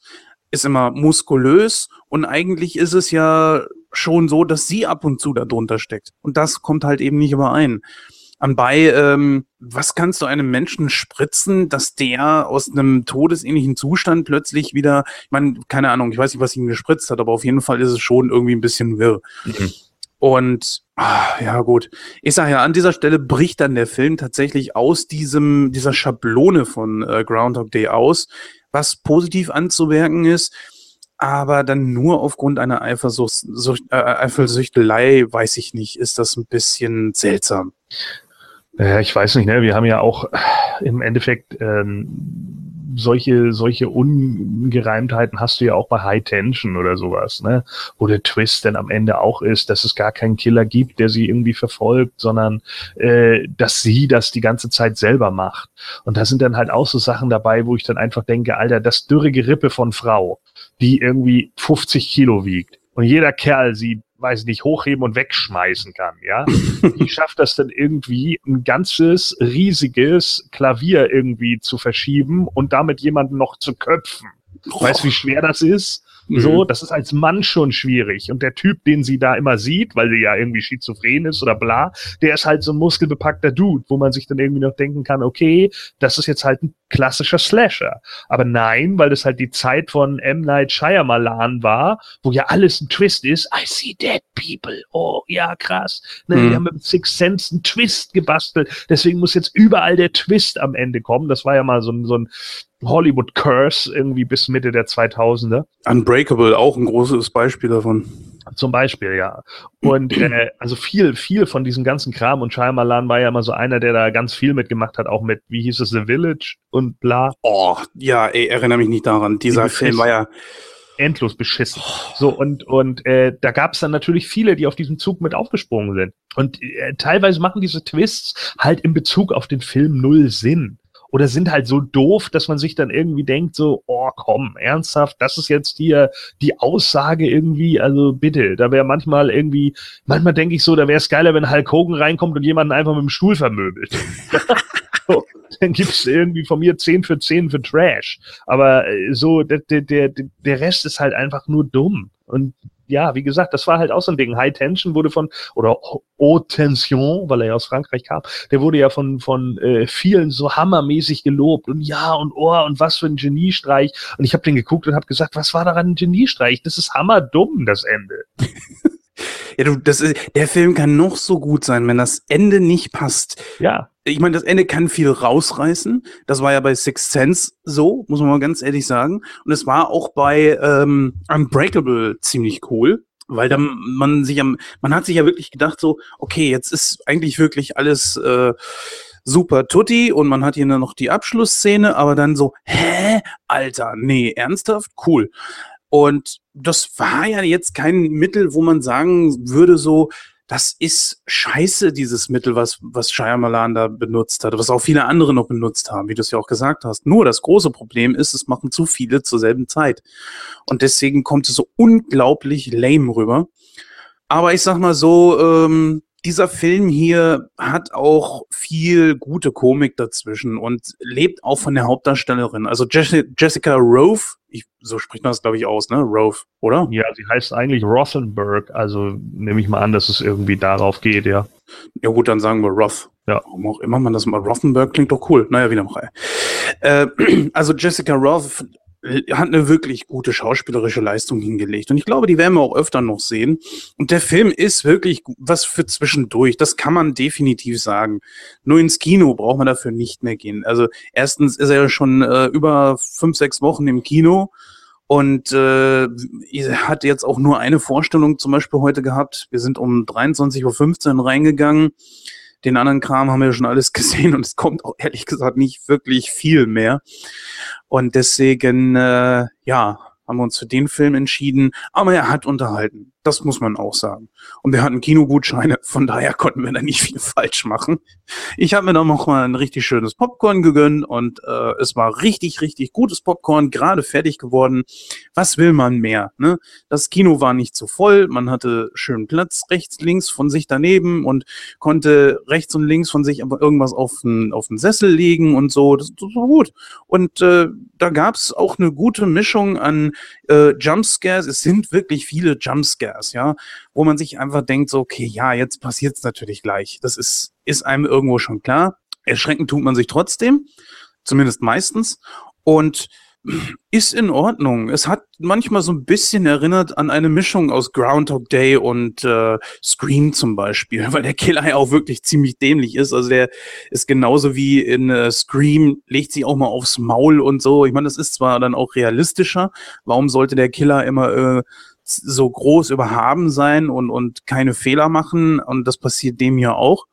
ist immer muskulös und eigentlich ist es ja schon so, dass sie ab und zu da drunter steckt. Und das kommt halt eben nicht überein. Anbei, ähm, was kannst du einem Menschen spritzen, dass der aus einem todesähnlichen Zustand plötzlich wieder, ich meine, keine Ahnung, ich weiß nicht, was ihn gespritzt hat, aber auf jeden Fall ist es schon irgendwie ein bisschen wirr. Mhm. Und ah, ja gut, ich sage ja, an dieser Stelle bricht dann der Film tatsächlich aus diesem dieser Schablone von äh, Groundhog Day aus, was positiv anzumerken ist, aber dann nur aufgrund einer Eifersucht, äh, Eifersüchtelei, weiß ich nicht, ist das ein bisschen seltsam. Ja, ich weiß nicht, ne? Wir haben ja auch im Endeffekt ähm, solche, solche Ungereimtheiten hast du ja auch bei High Tension oder sowas, ne? Wo der Twist dann am Ende auch ist, dass es gar keinen Killer gibt, der sie irgendwie verfolgt, sondern äh, dass sie das die ganze Zeit selber macht. Und da sind dann halt auch so Sachen dabei, wo ich dann einfach denke, Alter, das dürre Gerippe von Frau, die irgendwie 50 Kilo wiegt. Und jeder Kerl sie weiß nicht, hochheben und wegschmeißen kann, ja. Wie schafft das denn irgendwie, ein ganzes, riesiges Klavier irgendwie zu verschieben und damit jemanden noch zu köpfen? Weißt du, wie schwer das ist? Mhm. So, das ist als Mann schon schwierig. Und der Typ, den sie da immer sieht, weil sie ja irgendwie schizophren ist oder bla, der ist halt so ein muskelbepackter Dude, wo man sich dann irgendwie noch denken kann, okay, das ist jetzt halt ein klassischer Slasher. Aber nein, weil das halt die Zeit von M. Night Shyamalan war, wo ja alles ein Twist ist. I see dead people. Oh, ja, krass. Ne, mhm. Die haben mit Six Sense einen Twist gebastelt. Deswegen muss jetzt überall der Twist am Ende kommen. Das war ja mal so ein, so ein Hollywood Curse irgendwie bis Mitte der 2000er. Unbreakable, auch ein großes Beispiel davon. Zum Beispiel, ja. Und äh, also viel, viel von diesem ganzen Kram und Shyamalan war ja immer so einer, der da ganz viel mitgemacht hat, auch mit, wie hieß es, The Village und bla. Oh, ja, ey, erinnere mich nicht daran. Dieser Film war ja endlos beschissen. So, und, und äh, da gab es dann natürlich viele, die auf diesen Zug mit aufgesprungen sind. Und äh, teilweise machen diese Twists halt in Bezug auf den Film null Sinn oder sind halt so doof, dass man sich dann irgendwie denkt, so, oh komm, ernsthaft, das ist jetzt hier die Aussage irgendwie, also bitte, da wäre manchmal irgendwie, manchmal denke ich so, da wäre es geiler, wenn Hulk Hogan reinkommt und jemanden einfach mit dem Stuhl vermöbelt. so, dann gibt's irgendwie von mir 10 für 10 für Trash. Aber äh, so, der, der, der, der Rest ist halt einfach nur dumm. Und ja, wie gesagt, das war halt auch so ein Ding. High Tension wurde von, oder Haute Tension, weil er ja aus Frankreich kam, der wurde ja von, von äh, vielen so hammermäßig gelobt und ja und oh und was für ein Geniestreich. Und ich habe den geguckt und habe gesagt, was war daran ein Geniestreich? Das ist hammerdumm, das Ende. ja, du, das ist, der Film kann noch so gut sein, wenn das Ende nicht passt. Ja ich meine, das Ende kann viel rausreißen. Das war ja bei Sixth Sense so, muss man mal ganz ehrlich sagen. Und es war auch bei ähm, Unbreakable ziemlich cool, weil dann man sich am, man hat sich ja wirklich gedacht so, okay, jetzt ist eigentlich wirklich alles äh, super tutti und man hat hier noch die Abschlussszene, aber dann so, hä, Alter, nee, ernsthaft, cool. Und das war ja jetzt kein Mittel, wo man sagen würde so, das ist scheiße, dieses Mittel, was, was Shyamalan da benutzt hat, was auch viele andere noch benutzt haben, wie du es ja auch gesagt hast. Nur das große Problem ist, es machen zu viele zur selben Zeit. Und deswegen kommt es so unglaublich lame rüber. Aber ich sag mal so, ähm, dieser Film hier hat auch viel gute Komik dazwischen und lebt auch von der Hauptdarstellerin. Also Jessica Rove, ich, so spricht man das, glaube ich, aus, ne? Rove, oder? Ja, sie heißt eigentlich Rothenberg, also nehme ich mal an, dass es irgendwie darauf geht, ja. Ja gut, dann sagen wir Roth. Ja. Warum auch immer man das mal Rothenberg klingt doch cool. Naja, wieder mal. Äh, also Jessica Roth hat eine wirklich gute schauspielerische Leistung hingelegt. Und ich glaube, die werden wir auch öfter noch sehen. Und der Film ist wirklich was für zwischendurch. Das kann man definitiv sagen. Nur ins Kino braucht man dafür nicht mehr gehen. Also erstens ist er ja schon äh, über fünf, sechs Wochen im Kino. Und äh, hat jetzt auch nur eine Vorstellung zum Beispiel heute gehabt. Wir sind um 23.15 Uhr reingegangen. Den anderen Kram haben wir schon alles gesehen und es kommt auch ehrlich gesagt nicht wirklich viel mehr. Und deswegen, äh, ja, haben wir uns für den Film entschieden. Aber er hat unterhalten. Das muss man auch sagen. Und wir hatten Kinogutscheine, von daher konnten wir da nicht viel falsch machen. Ich habe mir dann noch mal ein richtig schönes Popcorn gegönnt und äh, es war richtig, richtig gutes Popcorn, gerade fertig geworden. Was will man mehr? Ne? Das Kino war nicht zu voll, man hatte schönen Platz rechts, links von sich daneben und konnte rechts und links von sich aber irgendwas auf den, auf den Sessel legen und so. Das, das war gut. Und äh, da gab es auch eine gute Mischung an äh, Jumpscares. Es sind wirklich viele Jumpscares, ja, wo man sich einfach denkt, so, okay, ja, jetzt passiert es natürlich gleich. Das ist, ist einem irgendwo schon klar. Erschrecken tut man sich trotzdem, zumindest meistens. Und ist in Ordnung. Es hat manchmal so ein bisschen erinnert an eine Mischung aus Groundhog Day und äh, Scream zum Beispiel, weil der Killer ja auch wirklich ziemlich dämlich ist. Also der ist genauso wie in äh, Scream, legt sich auch mal aufs Maul und so. Ich meine, das ist zwar dann auch realistischer. Warum sollte der Killer immer äh, so groß überhaben sein und, und keine Fehler machen? Und das passiert dem ja auch.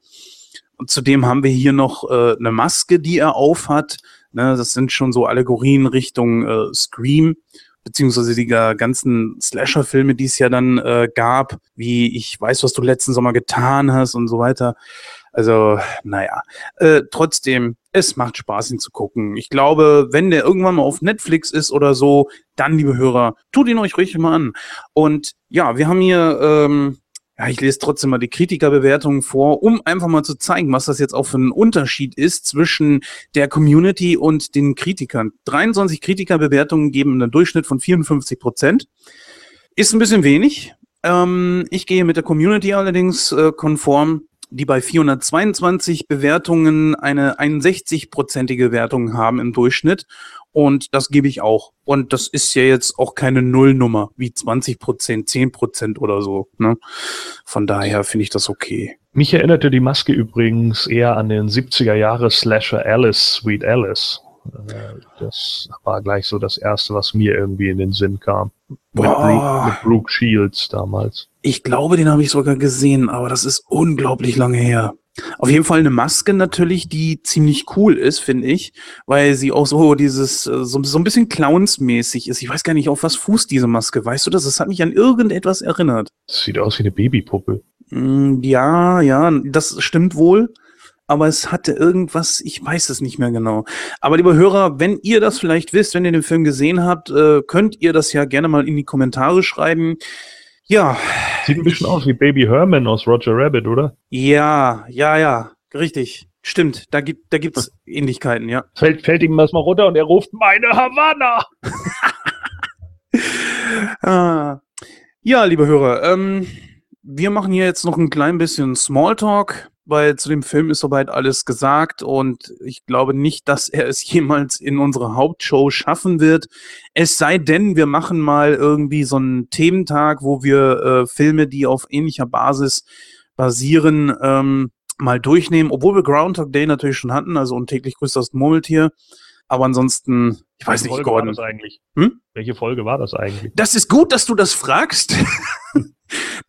Und zudem haben wir hier noch äh, eine Maske, die er aufhat. Ne, das sind schon so Allegorien Richtung äh, Scream, beziehungsweise die ganzen Slasher-Filme, die es ja dann äh, gab, wie ich weiß, was du letzten Sommer getan hast und so weiter. Also, naja. Äh, trotzdem, es macht Spaß, ihn zu gucken. Ich glaube, wenn der irgendwann mal auf Netflix ist oder so, dann, liebe Hörer, tut ihn euch ruhig mal an. Und ja, wir haben hier ähm, ja, ich lese trotzdem mal die Kritikerbewertungen vor, um einfach mal zu zeigen, was das jetzt auch für ein Unterschied ist zwischen der Community und den Kritikern. 23 Kritikerbewertungen geben einen Durchschnitt von 54 Prozent. Ist ein bisschen wenig. Ähm, ich gehe mit der Community allerdings äh, konform die bei 422 Bewertungen eine 61-prozentige Wertung haben im Durchschnitt. Und das gebe ich auch. Und das ist ja jetzt auch keine Nullnummer wie 20 Prozent, 10 Prozent oder so. Ne? Von daher finde ich das okay. Mich erinnerte die Maske übrigens eher an den 70er Jahre Slasher Alice, Sweet Alice. Äh, das war gleich so das erste, was mir irgendwie in den Sinn kam. Mit, Brooke, mit Brooke Shields damals. Ich glaube, den habe ich sogar gesehen, aber das ist unglaublich lange her. Auf jeden Fall eine Maske natürlich, die ziemlich cool ist, finde ich, weil sie auch so dieses, äh, so, so ein bisschen clownsmäßig ist. Ich weiß gar nicht, auf was fußt diese Maske. Weißt du das? Das hat mich an irgendetwas erinnert. Das sieht aus wie eine Babypuppe. Mm, ja, ja, das stimmt wohl. Aber es hatte irgendwas, ich weiß es nicht mehr genau. Aber liebe Hörer, wenn ihr das vielleicht wisst, wenn ihr den Film gesehen habt, äh, könnt ihr das ja gerne mal in die Kommentare schreiben. Ja. Sieht ein bisschen aus wie Baby Herman aus Roger Rabbit, oder? Ja, ja, ja, richtig. Stimmt, da gibt da gibt's Ähnlichkeiten, ja. Fällt, fällt ihm das mal runter und er ruft meine Havanna. ah. Ja, liebe Hörer, ähm, wir machen hier jetzt noch ein klein bisschen Smalltalk weil zu dem Film ist soweit alles gesagt und ich glaube nicht, dass er es jemals in unsere Hauptshow schaffen wird. Es sei denn, wir machen mal irgendwie so einen Thementag, wo wir äh, Filme, die auf ähnlicher Basis basieren, ähm, mal durchnehmen, obwohl wir Groundhog Day natürlich schon hatten, also und täglich grüßt das Murmeltier. Aber ansonsten, ich weiß Welche nicht, Folge Gordon. War das eigentlich? Hm? Welche Folge war das eigentlich? Das ist gut, dass du das fragst.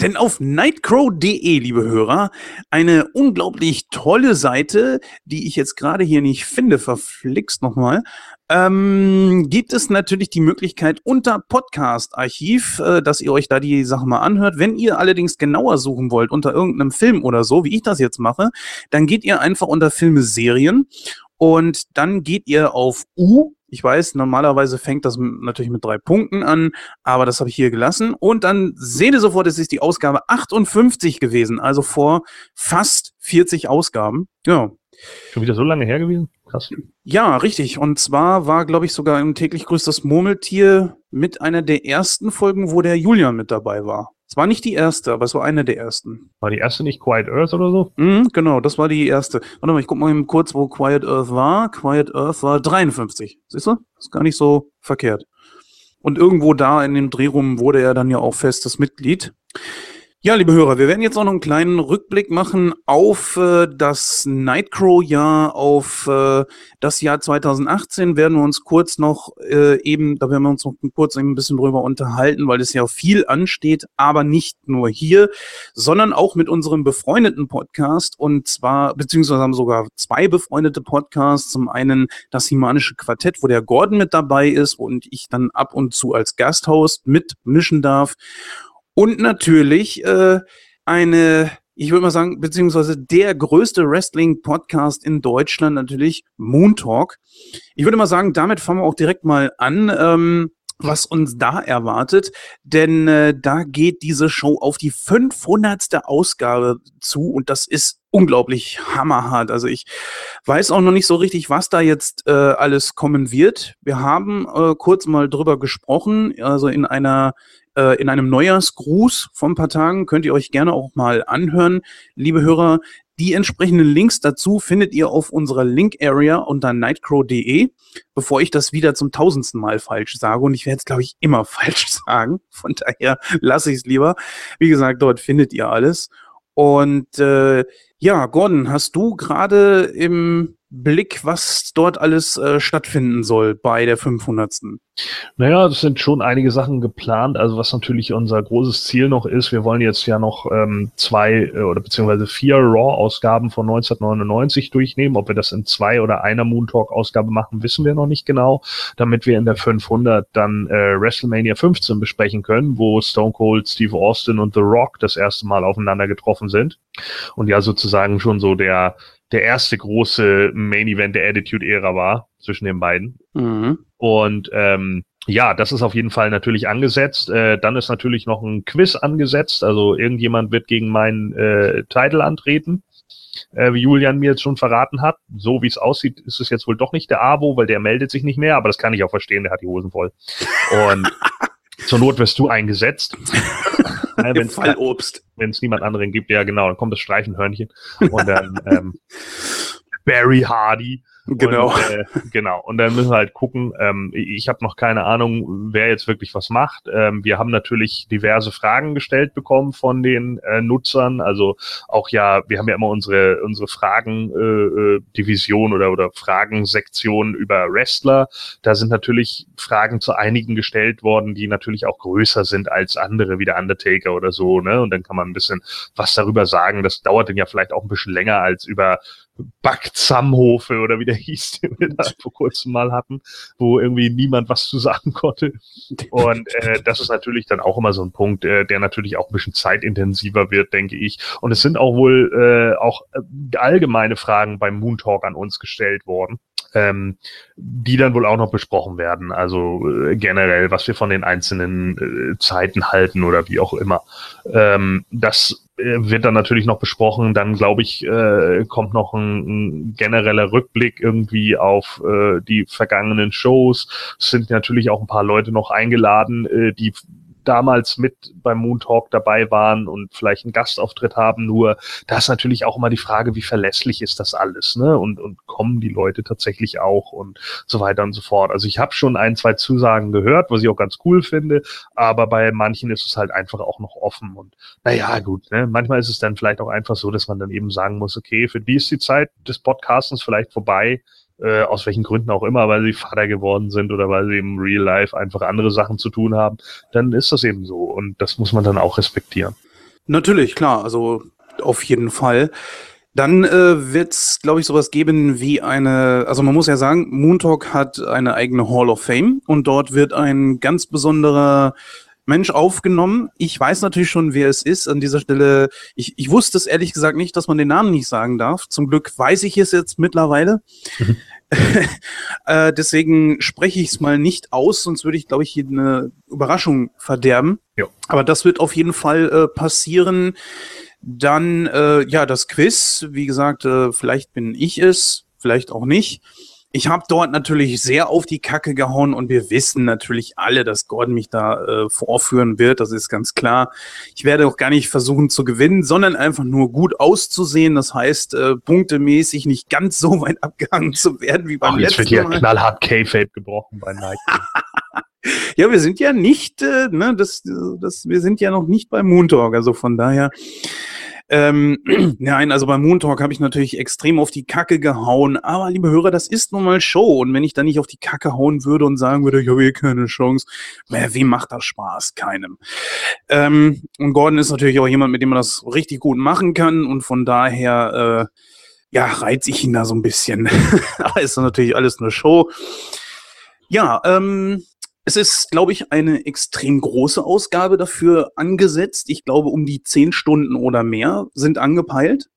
Denn auf nightcrow.de, liebe Hörer, eine unglaublich tolle Seite, die ich jetzt gerade hier nicht finde, verflixt nochmal, ähm, gibt es natürlich die Möglichkeit unter Podcast-Archiv, äh, dass ihr euch da die Sache mal anhört. Wenn ihr allerdings genauer suchen wollt unter irgendeinem Film oder so, wie ich das jetzt mache, dann geht ihr einfach unter Filme, Serien und dann geht ihr auf U ich weiß, normalerweise fängt das natürlich mit drei Punkten an, aber das habe ich hier gelassen. Und dann seht ihr sofort, es ist die Ausgabe 58 gewesen, also vor fast 40 Ausgaben. Ja. Schon wieder so lange her gewesen? Krass. Ja, richtig. Und zwar war, glaube ich, sogar im täglich grüßt das Murmeltier mit einer der ersten Folgen, wo der Julian mit dabei war. Es war nicht die erste, aber es war eine der ersten. War die erste nicht Quiet Earth oder so? Mhm, genau, das war die erste. Warte mal, ich guck mal eben kurz, wo Quiet Earth war. Quiet Earth war 53. Siehst du? Ist gar nicht so verkehrt. Und irgendwo da in dem Drehrum wurde er dann ja auch festes Mitglied. Ja, liebe Hörer, wir werden jetzt auch noch einen kleinen Rückblick machen auf äh, das Nightcrow-Jahr, auf äh, das Jahr 2018. Werden wir uns kurz noch äh, eben, da werden wir uns noch kurz ein bisschen drüber unterhalten, weil es ja viel ansteht, aber nicht nur hier, sondern auch mit unserem befreundeten Podcast und zwar, beziehungsweise haben sogar zwei befreundete Podcasts. Zum einen das Himanische Quartett, wo der Gordon mit dabei ist und ich dann ab und zu als Gasthost mitmischen darf. Und natürlich äh, eine, ich würde mal sagen, beziehungsweise der größte Wrestling-Podcast in Deutschland natürlich, Moon Talk. Ich würde mal sagen, damit fangen wir auch direkt mal an. Ähm, was uns da erwartet, denn äh, da geht diese Show auf die 500. Ausgabe zu und das ist unglaublich hammerhart. Also ich weiß auch noch nicht so richtig, was da jetzt äh, alles kommen wird. Wir haben äh, kurz mal drüber gesprochen, also in einer äh, in einem Neujahrsgruß von ein paar Tagen. Könnt ihr euch gerne auch mal anhören. Liebe Hörer, Die entsprechenden Links dazu findet ihr auf unserer Link-Area unter nightcrow.de, bevor ich das wieder zum tausendsten Mal falsch sage. Und ich werde es, glaube ich, immer falsch sagen. Von daher lasse ich es lieber. Wie gesagt, dort findet ihr alles. Und äh, ja, Gordon, hast du gerade im Blick, was dort alles äh, stattfinden soll bei der 500. Naja, es sind schon einige Sachen geplant. Also was natürlich unser großes Ziel noch ist, wir wollen jetzt ja noch ähm, zwei äh, oder beziehungsweise vier Raw-Ausgaben von 1999 durchnehmen. Ob wir das in zwei oder einer Moon Talk-Ausgabe machen, wissen wir noch nicht genau, damit wir in der 500 dann äh, WrestleMania 15 besprechen können, wo Stone Cold, Steve Austin und The Rock das erste Mal aufeinander getroffen sind. Und ja sozusagen schon so der der erste große Main Event der Attitude-Ära war zwischen den beiden. Mhm. Und ähm, ja, das ist auf jeden Fall natürlich angesetzt. Äh, dann ist natürlich noch ein Quiz angesetzt. Also irgendjemand wird gegen meinen äh, Titel antreten. Äh, wie Julian mir jetzt schon verraten hat. So wie es aussieht, ist es jetzt wohl doch nicht der Abo, weil der meldet sich nicht mehr, aber das kann ich auch verstehen, der hat die Hosen voll. Und zur Not wirst du eingesetzt. Fallobst. Wenn es niemand anderen gibt, ja genau, dann kommt das Streifenhörnchen und dann ähm, Barry Hardy Genau. Und, äh, genau. Und dann müssen wir halt gucken. Ähm, ich habe noch keine Ahnung, wer jetzt wirklich was macht. Ähm, wir haben natürlich diverse Fragen gestellt bekommen von den äh, Nutzern. Also auch ja, wir haben ja immer unsere unsere Fragen-Division äh, äh oder oder Fragensektion über Wrestler. Da sind natürlich Fragen zu einigen gestellt worden, die natürlich auch größer sind als andere, wie der Undertaker oder so. Ne? Und dann kann man ein bisschen was darüber sagen. Das dauert dann ja vielleicht auch ein bisschen länger als über Buck Zamhofe oder wie der hieß, den wir da vor kurzem mal hatten, wo irgendwie niemand was zu sagen konnte. Und äh, das ist natürlich dann auch immer so ein Punkt, äh, der natürlich auch ein bisschen zeitintensiver wird, denke ich. Und es sind auch wohl äh, auch äh, allgemeine Fragen beim Moon Talk an uns gestellt worden ähm, die dann wohl auch noch besprochen werden. Also äh, generell, was wir von den einzelnen äh, Zeiten halten oder wie auch immer. Ähm, das äh, wird dann natürlich noch besprochen. Dann glaube ich, äh, kommt noch ein, ein, genereller Rückblick irgendwie auf äh, die vergangenen Shows. Es sind natürlich auch ein paar Leute noch eingeladen, äh, die damals mit beim Moon Talk dabei waren und vielleicht einen Gastauftritt haben. Nur da ist natürlich auch immer die Frage, wie verlässlich ist das alles, ne? Und, und kommen die Leute tatsächlich auch und so weiter und so fort. Also ich habe schon ein, zwei Zusagen gehört, was ich auch ganz cool finde, aber bei manchen ist es halt einfach auch noch offen. Und naja, gut, ne? manchmal ist es dann vielleicht auch einfach so, dass man dann eben sagen muss, okay, für die ist die Zeit des Podcastens vielleicht vorbei äh, aus welchen Gründen auch immer, weil sie Vater geworden sind oder weil sie im Real Life einfach andere Sachen zu tun haben, dann ist das eben so und das muss man dann auch respektieren. Natürlich, klar, also auf jeden Fall. Dann äh, wird es, glaube ich, sowas geben wie eine, also man muss ja sagen, Moontalk hat eine eigene Hall of Fame und dort wird ein ganz besonderer Mensch aufgenommen. Ich weiß natürlich schon, wer es ist. An dieser Stelle, ich, ich wusste es ehrlich gesagt nicht, dass man den Namen nicht sagen darf. Zum Glück weiß ich es jetzt mittlerweile. Mhm. äh, deswegen spreche ich es mal nicht aus, sonst würde ich, glaube ich, hier eine Überraschung verderben. Jo. Aber das wird auf jeden Fall äh, passieren. Dann, äh, ja, das Quiz. Wie gesagt, äh, vielleicht bin ich es, vielleicht auch nicht. Ich habe dort natürlich sehr auf die Kacke gehauen und wir wissen natürlich alle, dass Gordon mich da äh, vorführen wird. Das ist ganz klar. Ich werde auch gar nicht versuchen zu gewinnen, sondern einfach nur gut auszusehen. Das heißt, äh, punktemäßig nicht ganz so weit abgehangen zu werden wie beim Ach, letzten Mal. Jetzt wird hier knallhart K-Fape gebrochen bei Nike. ja, wir sind ja nicht, äh, ne, das, das, wir sind ja noch nicht beim Moontalk. Also von daher ähm, nein, also beim Moon Talk habe ich natürlich extrem auf die Kacke gehauen. Aber liebe Hörer, das ist nun mal Show. Und wenn ich da nicht auf die Kacke hauen würde und sagen würde, ich habe eh keine Chance, äh, wem macht das Spaß? Keinem. Ähm, und Gordon ist natürlich auch jemand, mit dem man das richtig gut machen kann. Und von daher, äh, ja, reiz ich ihn da so ein bisschen. Aber ist natürlich alles nur Show. Ja, ähm, es ist, glaube ich, eine extrem große Ausgabe dafür angesetzt. Ich glaube, um die zehn Stunden oder mehr sind angepeilt.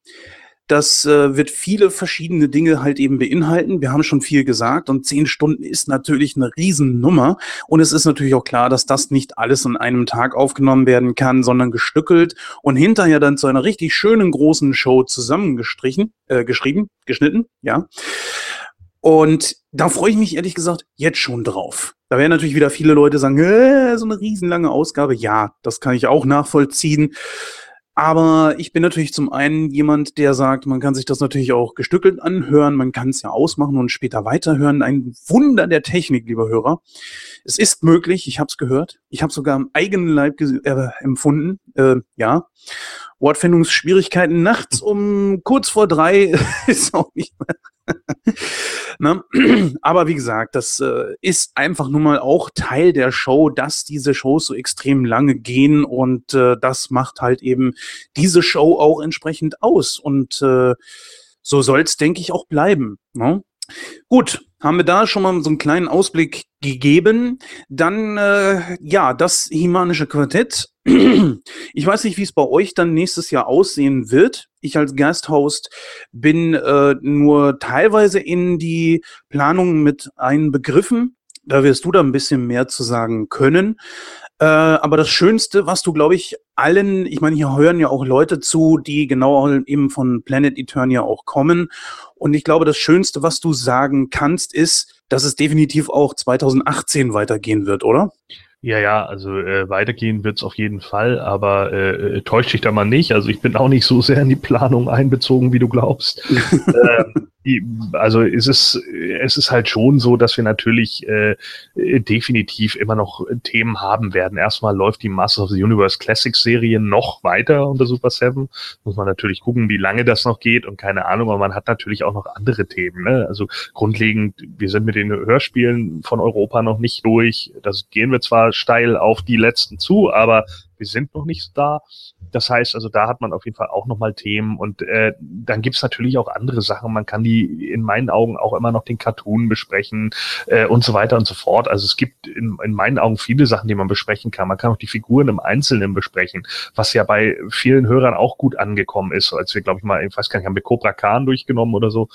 Das äh, wird viele verschiedene Dinge halt eben beinhalten. Wir haben schon viel gesagt und zehn Stunden ist natürlich eine Riesennummer. Und es ist natürlich auch klar, dass das nicht alles an einem Tag aufgenommen werden kann, sondern gestückelt und hinterher dann zu einer richtig schönen großen Show zusammengestrichen, äh, geschrieben, geschnitten, ja. Und da freue ich mich ehrlich gesagt jetzt schon drauf. Da werden natürlich wieder viele Leute sagen, so eine riesenlange Ausgabe. Ja, das kann ich auch nachvollziehen. Aber ich bin natürlich zum einen jemand, der sagt, man kann sich das natürlich auch gestückelt anhören, man kann es ja ausmachen und später weiterhören. Ein Wunder der Technik, lieber Hörer. Es ist möglich, ich habe es gehört. Ich habe sogar am eigenen Leib äh, empfunden. Äh, ja. Wortfindungsschwierigkeiten nachts um kurz vor drei ist auch nicht mehr ne? Aber wie gesagt, das äh, ist einfach nun mal auch Teil der Show, dass diese Shows so extrem lange gehen und äh, das macht halt eben diese Show auch entsprechend aus. Und äh, so soll es, denke ich, auch bleiben. Ne? Gut, haben wir da schon mal so einen kleinen Ausblick gegeben. Dann, äh, ja, das Himanische Quartett. Ich weiß nicht, wie es bei euch dann nächstes Jahr aussehen wird. Ich als Gasthost bin äh, nur teilweise in die Planung mit einbegriffen. Da wirst du da ein bisschen mehr zu sagen können. Äh, aber das Schönste, was du, glaube ich, allen, ich meine, hier hören ja auch Leute zu, die genau eben von Planet Eternia auch kommen. Und ich glaube, das Schönste, was du sagen kannst, ist, dass es definitiv auch 2018 weitergehen wird, oder? Ja, ja, also äh, weitergehen wird's auf jeden Fall, aber äh, äh täuscht dich da mal nicht. Also ich bin auch nicht so sehr in die Planung einbezogen, wie du glaubst. ähm, also es ist, es ist halt schon so, dass wir natürlich äh, definitiv immer noch Themen haben werden. Erstmal läuft die Masters of the Universe Classics Serie noch weiter unter Super Seven. Muss man natürlich gucken, wie lange das noch geht und keine Ahnung, aber man hat natürlich auch noch andere Themen. Ne? Also grundlegend, wir sind mit den Hörspielen von Europa noch nicht durch. Das gehen wir zwar steil auf die letzten zu, aber wir sind noch nicht da. Das heißt, also da hat man auf jeden Fall auch nochmal Themen und äh, dann gibt's natürlich auch andere Sachen. Man kann die in meinen Augen auch immer noch den Cartoon besprechen äh, und so weiter und so fort. Also es gibt in, in meinen Augen viele Sachen, die man besprechen kann. Man kann auch die Figuren im Einzelnen besprechen, was ja bei vielen Hörern auch gut angekommen ist. Als wir, glaube ich mal, ich weiß gar nicht, haben wir Cobra Khan durchgenommen oder so.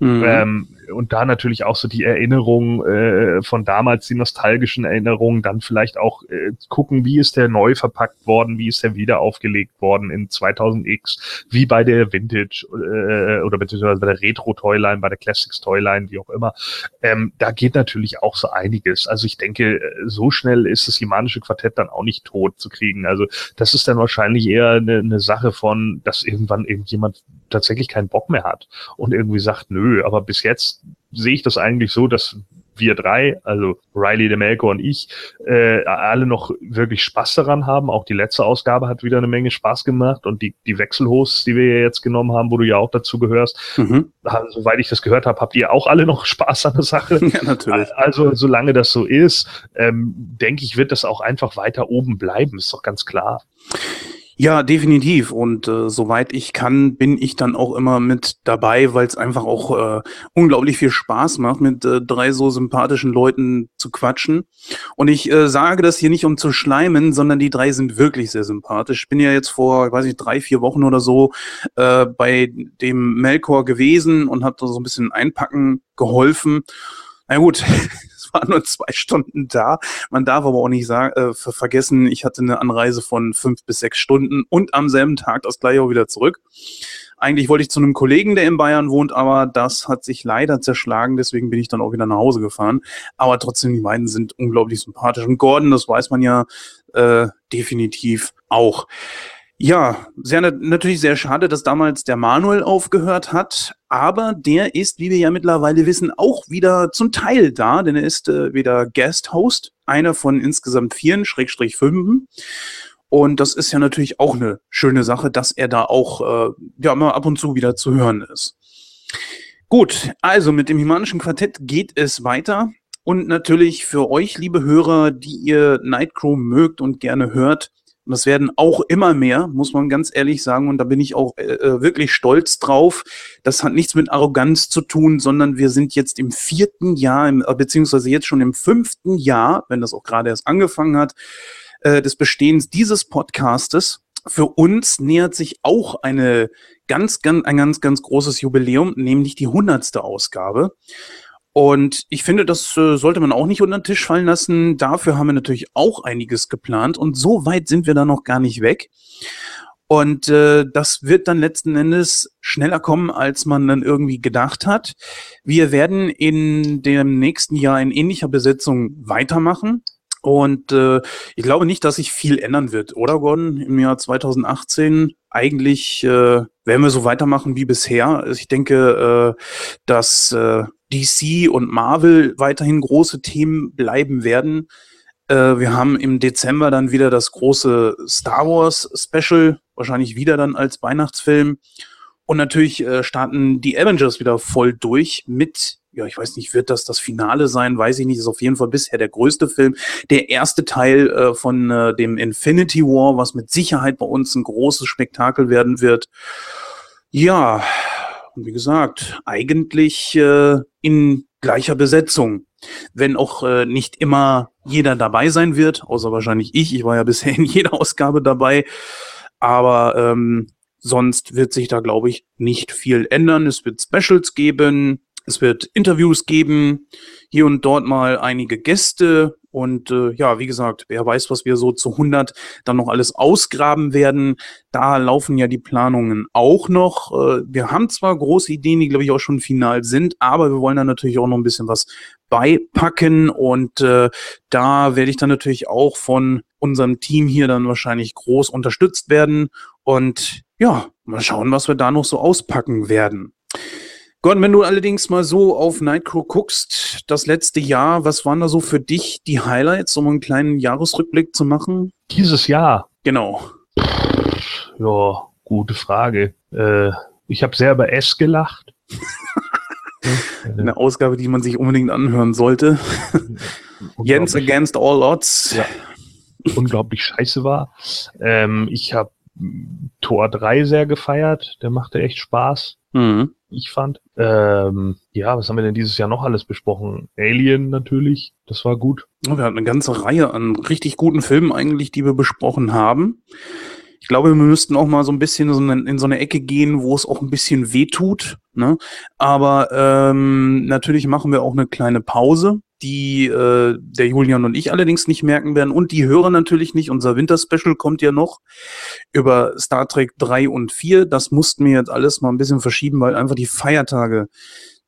Mhm. Ähm, und da natürlich auch so die Erinnerungen äh, von damals, die nostalgischen Erinnerungen, dann vielleicht auch äh, gucken, wie ist der neu verpackt worden, wie ist der wieder aufgelegt worden in 2000X, wie bei der Vintage äh, oder beziehungsweise bei der Retro-Toyline, bei der Classics-Toyline, wie auch immer. Ähm, da geht natürlich auch so einiges. Also ich denke, so schnell ist das Himanische Quartett dann auch nicht tot zu kriegen. Also das ist dann wahrscheinlich eher eine, eine Sache von, dass irgendwann irgendjemand tatsächlich keinen Bock mehr hat und irgendwie sagt, nö, aber bis jetzt sehe ich das eigentlich so, dass wir drei, also Riley, Demelko und ich, äh, alle noch wirklich Spaß daran haben. Auch die letzte Ausgabe hat wieder eine Menge Spaß gemacht und die, die Wechselhosts, die wir jetzt genommen haben, wo du ja auch dazu gehörst, mhm. also, soweit ich das gehört habe, habt ihr auch alle noch Spaß an der Sache. Ja, natürlich. Also solange das so ist, ähm, denke ich, wird das auch einfach weiter oben bleiben, ist doch ganz klar. Ja, definitiv. Und äh, soweit ich kann, bin ich dann auch immer mit dabei, weil es einfach auch äh, unglaublich viel Spaß macht, mit äh, drei so sympathischen Leuten zu quatschen. Und ich äh, sage das hier nicht, um zu schleimen, sondern die drei sind wirklich sehr sympathisch. Ich bin ja jetzt vor, weiß ich, drei, vier Wochen oder so äh, bei dem Melkor gewesen und habe da so ein bisschen einpacken geholfen. Na gut, war nur zwei Stunden da. Man darf aber auch nicht sagen, äh, vergessen, ich hatte eine Anreise von fünf bis sechs Stunden und am selben Tag das gleiche auch wieder zurück. Eigentlich wollte ich zu einem Kollegen, der in Bayern wohnt, aber das hat sich leider zerschlagen, deswegen bin ich dann auch wieder nach Hause gefahren. Aber trotzdem, die beiden sind unglaublich sympathisch. Und Gordon, das weiß man ja äh, definitiv auch. Ja, sehr, natürlich sehr schade, dass damals der Manuel aufgehört hat, aber der ist, wie wir ja mittlerweile wissen, auch wieder zum Teil da, denn er ist äh, wieder Guest Host, einer von insgesamt vier, Schrägstrich fünf. Und das ist ja natürlich auch eine schöne Sache, dass er da auch äh, ja mal ab und zu wieder zu hören ist. Gut, also mit dem Himanischen Quartett geht es weiter. Und natürlich für euch, liebe Hörer, die ihr Nightcrow mögt und gerne hört, und das werden auch immer mehr, muss man ganz ehrlich sagen. Und da bin ich auch äh, äh, wirklich stolz drauf. Das hat nichts mit Arroganz zu tun, sondern wir sind jetzt im vierten Jahr, im, äh, beziehungsweise jetzt schon im fünften Jahr, wenn das auch gerade erst angefangen hat, äh, des Bestehens dieses Podcastes. Für uns nähert sich auch eine ganz, ganz, ein ganz, ganz großes Jubiläum, nämlich die hundertste Ausgabe. Und ich finde, das äh, sollte man auch nicht unter den Tisch fallen lassen. Dafür haben wir natürlich auch einiges geplant und so weit sind wir da noch gar nicht weg. Und äh, das wird dann letzten Endes schneller kommen, als man dann irgendwie gedacht hat. Wir werden in dem nächsten Jahr in ähnlicher Besetzung weitermachen. Und äh, ich glaube nicht, dass sich viel ändern wird, oder Gordon? Im Jahr 2018 eigentlich äh, werden wir so weitermachen wie bisher. Ich denke, äh, dass äh, DC und Marvel weiterhin große Themen bleiben werden. Äh, wir haben im Dezember dann wieder das große Star Wars Special, wahrscheinlich wieder dann als Weihnachtsfilm. Und natürlich äh, starten die Avengers wieder voll durch mit ja, ich weiß nicht, wird das das Finale sein? Weiß ich nicht. Ist auf jeden Fall bisher der größte Film. Der erste Teil äh, von äh, dem Infinity War, was mit Sicherheit bei uns ein großes Spektakel werden wird. Ja, und wie gesagt, eigentlich äh, in gleicher Besetzung. Wenn auch äh, nicht immer jeder dabei sein wird, außer wahrscheinlich ich. Ich war ja bisher in jeder Ausgabe dabei. Aber ähm, sonst wird sich da, glaube ich, nicht viel ändern. Es wird Specials geben es wird Interviews geben, hier und dort mal einige Gäste und äh, ja, wie gesagt, wer weiß, was wir so zu 100 dann noch alles ausgraben werden. Da laufen ja die Planungen auch noch. Äh, wir haben zwar große Ideen, die glaube ich auch schon final sind, aber wir wollen da natürlich auch noch ein bisschen was beipacken und äh, da werde ich dann natürlich auch von unserem Team hier dann wahrscheinlich groß unterstützt werden und ja, mal schauen, was wir da noch so auspacken werden. Gordon, wenn du allerdings mal so auf Nightcrow guckst, das letzte Jahr, was waren da so für dich die Highlights, um einen kleinen Jahresrückblick zu machen? Dieses Jahr? Genau. Ja, gute Frage. Äh, ich habe sehr über S gelacht. Eine Ausgabe, die man sich unbedingt anhören sollte. Jens Against All Odds. Ja. Unglaublich scheiße war. Ähm, ich habe Tor 3 sehr gefeiert. Der machte echt Spaß. Mhm ich fand. Ähm, ja, was haben wir denn dieses Jahr noch alles besprochen? Alien natürlich, das war gut. Wir hatten eine ganze Reihe an richtig guten Filmen eigentlich, die wir besprochen haben. Ich glaube, wir müssten auch mal so ein bisschen so in so eine Ecke gehen, wo es auch ein bisschen weh tut. Ne? Aber ähm, natürlich machen wir auch eine kleine Pause die äh, der Julian und ich allerdings nicht merken werden und die Hörer natürlich nicht. Unser Winterspecial kommt ja noch über Star Trek 3 und 4. Das mussten wir jetzt alles mal ein bisschen verschieben, weil einfach die Feiertage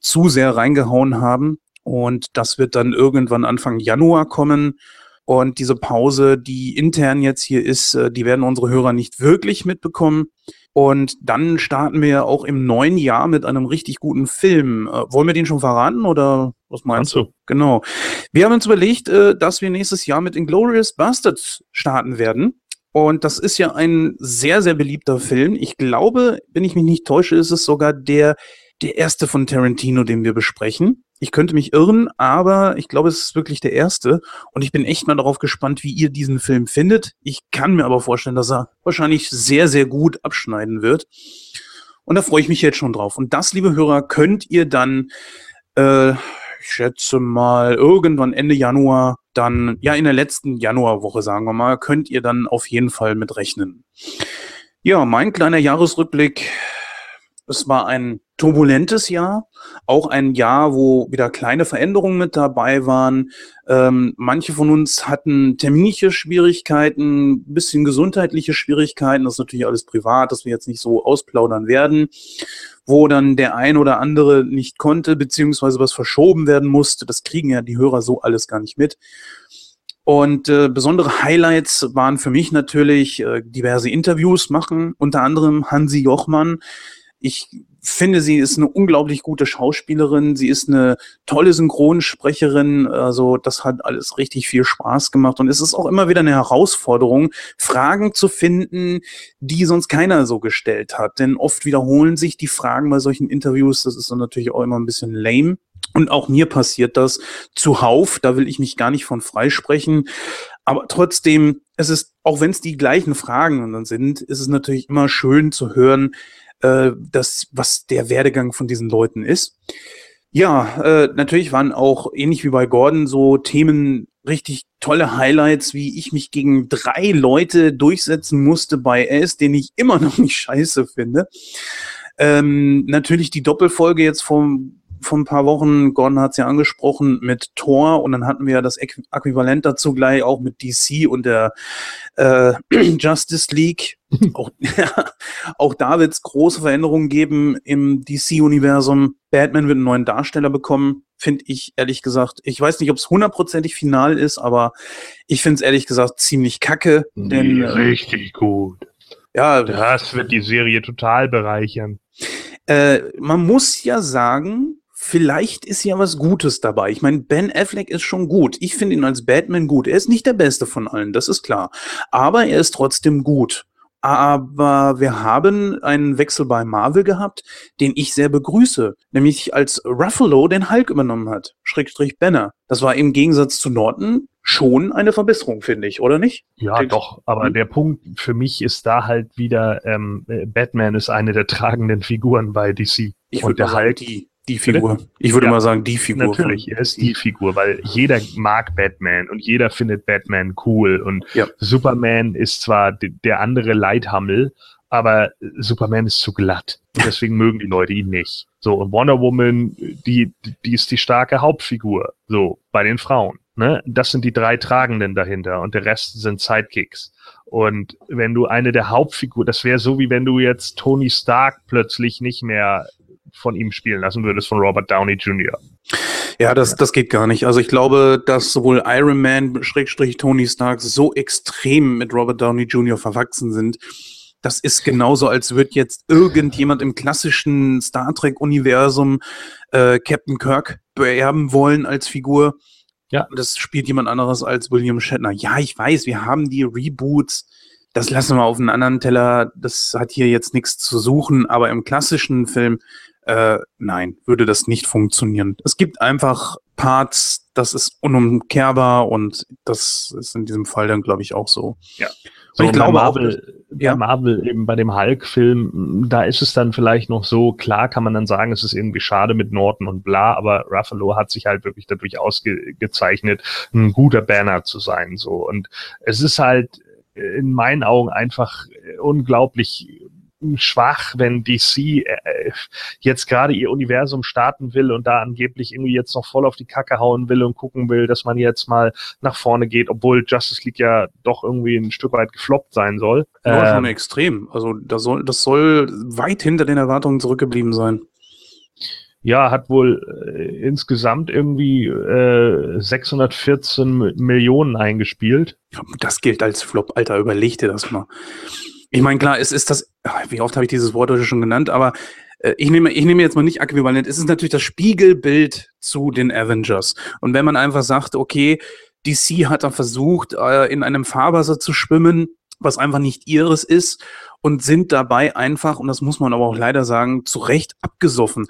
zu sehr reingehauen haben. Und das wird dann irgendwann Anfang Januar kommen. Und diese Pause, die intern jetzt hier ist, äh, die werden unsere Hörer nicht wirklich mitbekommen. Und dann starten wir auch im neuen Jahr mit einem richtig guten Film. Äh, wollen wir den schon verraten oder was meinst du? Genau. Wir haben uns überlegt, äh, dass wir nächstes Jahr mit Inglorious Bastards starten werden. Und das ist ja ein sehr, sehr beliebter Film. Ich glaube, wenn ich mich nicht täusche, ist es sogar der, der erste von Tarantino, den wir besprechen. Ich könnte mich irren, aber ich glaube, es ist wirklich der erste. Und ich bin echt mal darauf gespannt, wie ihr diesen Film findet. Ich kann mir aber vorstellen, dass er wahrscheinlich sehr, sehr gut abschneiden wird. Und da freue ich mich jetzt schon drauf. Und das, liebe Hörer, könnt ihr dann, äh, ich schätze mal, irgendwann Ende Januar, dann, ja, in der letzten Januarwoche, sagen wir mal, könnt ihr dann auf jeden Fall mit rechnen. Ja, mein kleiner Jahresrückblick es war ein turbulentes Jahr, auch ein Jahr, wo wieder kleine Veränderungen mit dabei waren. Ähm, manche von uns hatten terminliche Schwierigkeiten, ein bisschen gesundheitliche Schwierigkeiten. Das ist natürlich alles privat, dass wir jetzt nicht so ausplaudern werden, wo dann der ein oder andere nicht konnte, beziehungsweise was verschoben werden musste. Das kriegen ja die Hörer so alles gar nicht mit. Und äh, besondere Highlights waren für mich natürlich äh, diverse Interviews machen, unter anderem Hansi Jochmann, ich finde, sie ist eine unglaublich gute Schauspielerin. Sie ist eine tolle Synchronsprecherin. Also das hat alles richtig viel Spaß gemacht. Und es ist auch immer wieder eine Herausforderung, Fragen zu finden, die sonst keiner so gestellt hat. Denn oft wiederholen sich die Fragen bei solchen Interviews. Das ist dann natürlich auch immer ein bisschen lame. Und auch mir passiert das zuhauf. Da will ich mich gar nicht von freisprechen. Aber trotzdem, es ist, auch wenn es die gleichen Fragen sind, ist es natürlich immer schön zu hören, äh, das, was der Werdegang von diesen Leuten ist. Ja, äh, natürlich waren auch ähnlich wie bei Gordon so Themen richtig tolle Highlights, wie ich mich gegen drei Leute durchsetzen musste bei S, den ich immer noch nicht scheiße finde. Ähm, natürlich die Doppelfolge jetzt vom vor ein paar Wochen, Gordon hat es ja angesprochen, mit Thor und dann hatten wir ja das Äquivalent dazu gleich auch mit DC und der äh, Justice League. auch, ja, auch da wird es große Veränderungen geben im DC-Universum. Batman wird einen neuen Darsteller bekommen. finde ich ehrlich gesagt, ich weiß nicht, ob es hundertprozentig final ist, aber ich finde es ehrlich gesagt ziemlich kacke. Denn, nee, richtig gut. Ja, das wird die Serie total bereichern. Äh, man muss ja sagen, vielleicht ist ja was Gutes dabei. Ich meine, Ben Affleck ist schon gut. Ich finde ihn als Batman gut. Er ist nicht der Beste von allen, das ist klar. Aber er ist trotzdem gut. Aber wir haben einen Wechsel bei Marvel gehabt, den ich sehr begrüße. Nämlich als Ruffalo den Hulk übernommen hat. Schrägstrich Banner. Das war im Gegensatz zu Norton schon eine Verbesserung, finde ich, oder nicht? Ja, Klingt doch. Aber hm? der Punkt für mich ist da halt wieder, ähm, Batman ist eine der tragenden Figuren bei DC. Ich würde der Hulk, die die Figur. Ich würde ja, mal sagen, die Figur. Natürlich, er ist die Figur, weil jeder mag Batman und jeder findet Batman cool. Und ja. Superman ist zwar der andere Leithammel, aber Superman ist zu glatt. Und deswegen mögen die Leute ihn nicht. So, und Wonder Woman, die, die ist die starke Hauptfigur. So, bei den Frauen. Ne? Das sind die drei Tragenden dahinter und der Rest sind Sidekicks. Und wenn du eine der Hauptfiguren, das wäre so wie wenn du jetzt Tony Stark plötzlich nicht mehr von ihm spielen lassen würdest, von Robert Downey Jr. Ja, das, das geht gar nicht. Also ich glaube, dass sowohl Iron Man, Schrägstrich Tony Stark so extrem mit Robert Downey Jr. verwachsen sind. Das ist genauso, als würde jetzt irgendjemand im klassischen Star Trek-Universum äh, Captain Kirk beerben wollen als Figur. Ja. Das spielt jemand anderes als William Shatner. Ja, ich weiß, wir haben die Reboots. Das lassen wir auf einen anderen Teller. Das hat hier jetzt nichts zu suchen. Aber im klassischen Film äh, nein, würde das nicht funktionieren. Es gibt einfach Parts, das ist unumkehrbar und das ist in diesem Fall dann, glaube ich, auch so. Ja. So, ich glaube Marvel, auch, ja. Marvel eben bei dem Hulk-Film, da ist es dann vielleicht noch so, klar kann man dann sagen, es ist irgendwie schade mit Norton und bla, aber Ruffalo hat sich halt wirklich dadurch ausgezeichnet, ein guter Banner zu sein, so. Und es ist halt in meinen Augen einfach unglaublich schwach, wenn DC äh, jetzt gerade ihr Universum starten will und da angeblich irgendwie jetzt noch voll auf die Kacke hauen will und gucken will, dass man jetzt mal nach vorne geht, obwohl Justice League ja doch irgendwie ein Stück weit gefloppt sein soll. Ja, ähm, schon extrem. Also das soll, das soll weit hinter den Erwartungen zurückgeblieben sein. Ja, hat wohl äh, insgesamt irgendwie äh, 614 Millionen eingespielt. Das gilt als Flop, Alter, überleg dir das mal. Ich meine, klar, es ist das, wie oft habe ich dieses Wort heute schon genannt, aber äh, ich nehme, ich nehme jetzt mal nicht äquivalent. Es ist natürlich das Spiegelbild zu den Avengers. Und wenn man einfach sagt, okay, DC hat da versucht, äh, in einem Fahrwasser zu schwimmen, was einfach nicht ihres ist und sind dabei einfach, und das muss man aber auch leider sagen, zu Recht abgesoffen.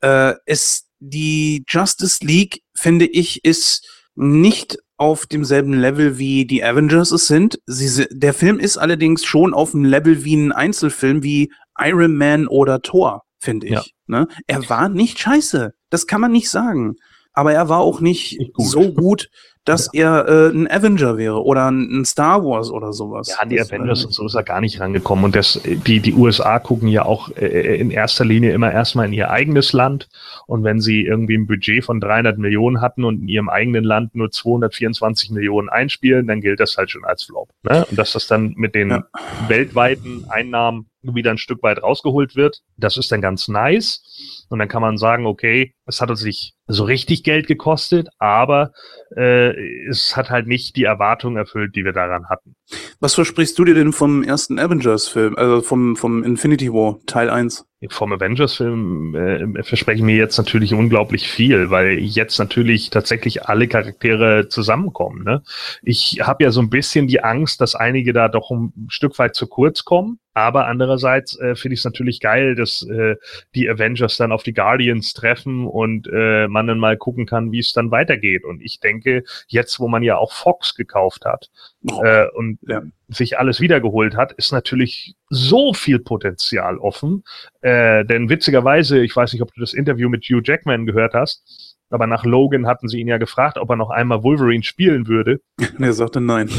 Äh, es, die Justice League, finde ich, ist nicht auf demselben Level wie die Avengers es sind. Sie, der Film ist allerdings schon auf dem Level wie ein Einzelfilm wie Iron Man oder Thor, finde ich. Ja. Ne? Er war nicht scheiße. Das kann man nicht sagen. Aber er war auch nicht, gut. so gut, dass ja. er äh, ein Avenger wäre oder ein, Star Wars oder sowas. Ja, die das Avengers und so ist er gar nicht rangekommen. Und das, die, die USA gucken ja auch äh, in erster Linie immer erstmal in ihr eigenes Land. Und wenn sie irgendwie ein Budget von 300 Millionen hatten und in ihrem eigenen Land nur 224 Millionen einspielen, dann gilt das halt schon als Flop. Ne? Und dass das dann mit den ja. weltweiten Einnahmen wieder ein Stück weit rausgeholt wird, das ist dann ganz nice. Und dann kann man sagen, okay, es hat uns nicht so richtig Geld gekostet, aber äh, es hat halt nicht die Erwartungen erfüllt, die wir daran hatten. Was versprichst du dir denn vom ersten Avengers-Film, also vom, vom Infinity War Teil 1? Vom Avengers-Film äh, verspreche ich mir jetzt natürlich unglaublich viel, weil jetzt natürlich tatsächlich alle Charaktere zusammenkommen. Ne? Ich habe ja so ein bisschen die Angst, dass einige da doch ein Stück weit zu kurz kommen. Aber andererseits äh, finde ich es natürlich geil, dass äh, die Avengers dann auf die Guardians treffen und äh, man dann mal gucken kann, wie es dann weitergeht. Und ich denke, jetzt, wo man ja auch Fox gekauft hat äh, und ja. sich alles wiedergeholt hat, ist natürlich so viel Potenzial offen. Äh, denn witzigerweise, ich weiß nicht, ob du das Interview mit Hugh Jackman gehört hast, aber nach Logan hatten sie ihn ja gefragt, ob er noch einmal Wolverine spielen würde. er sagte nein.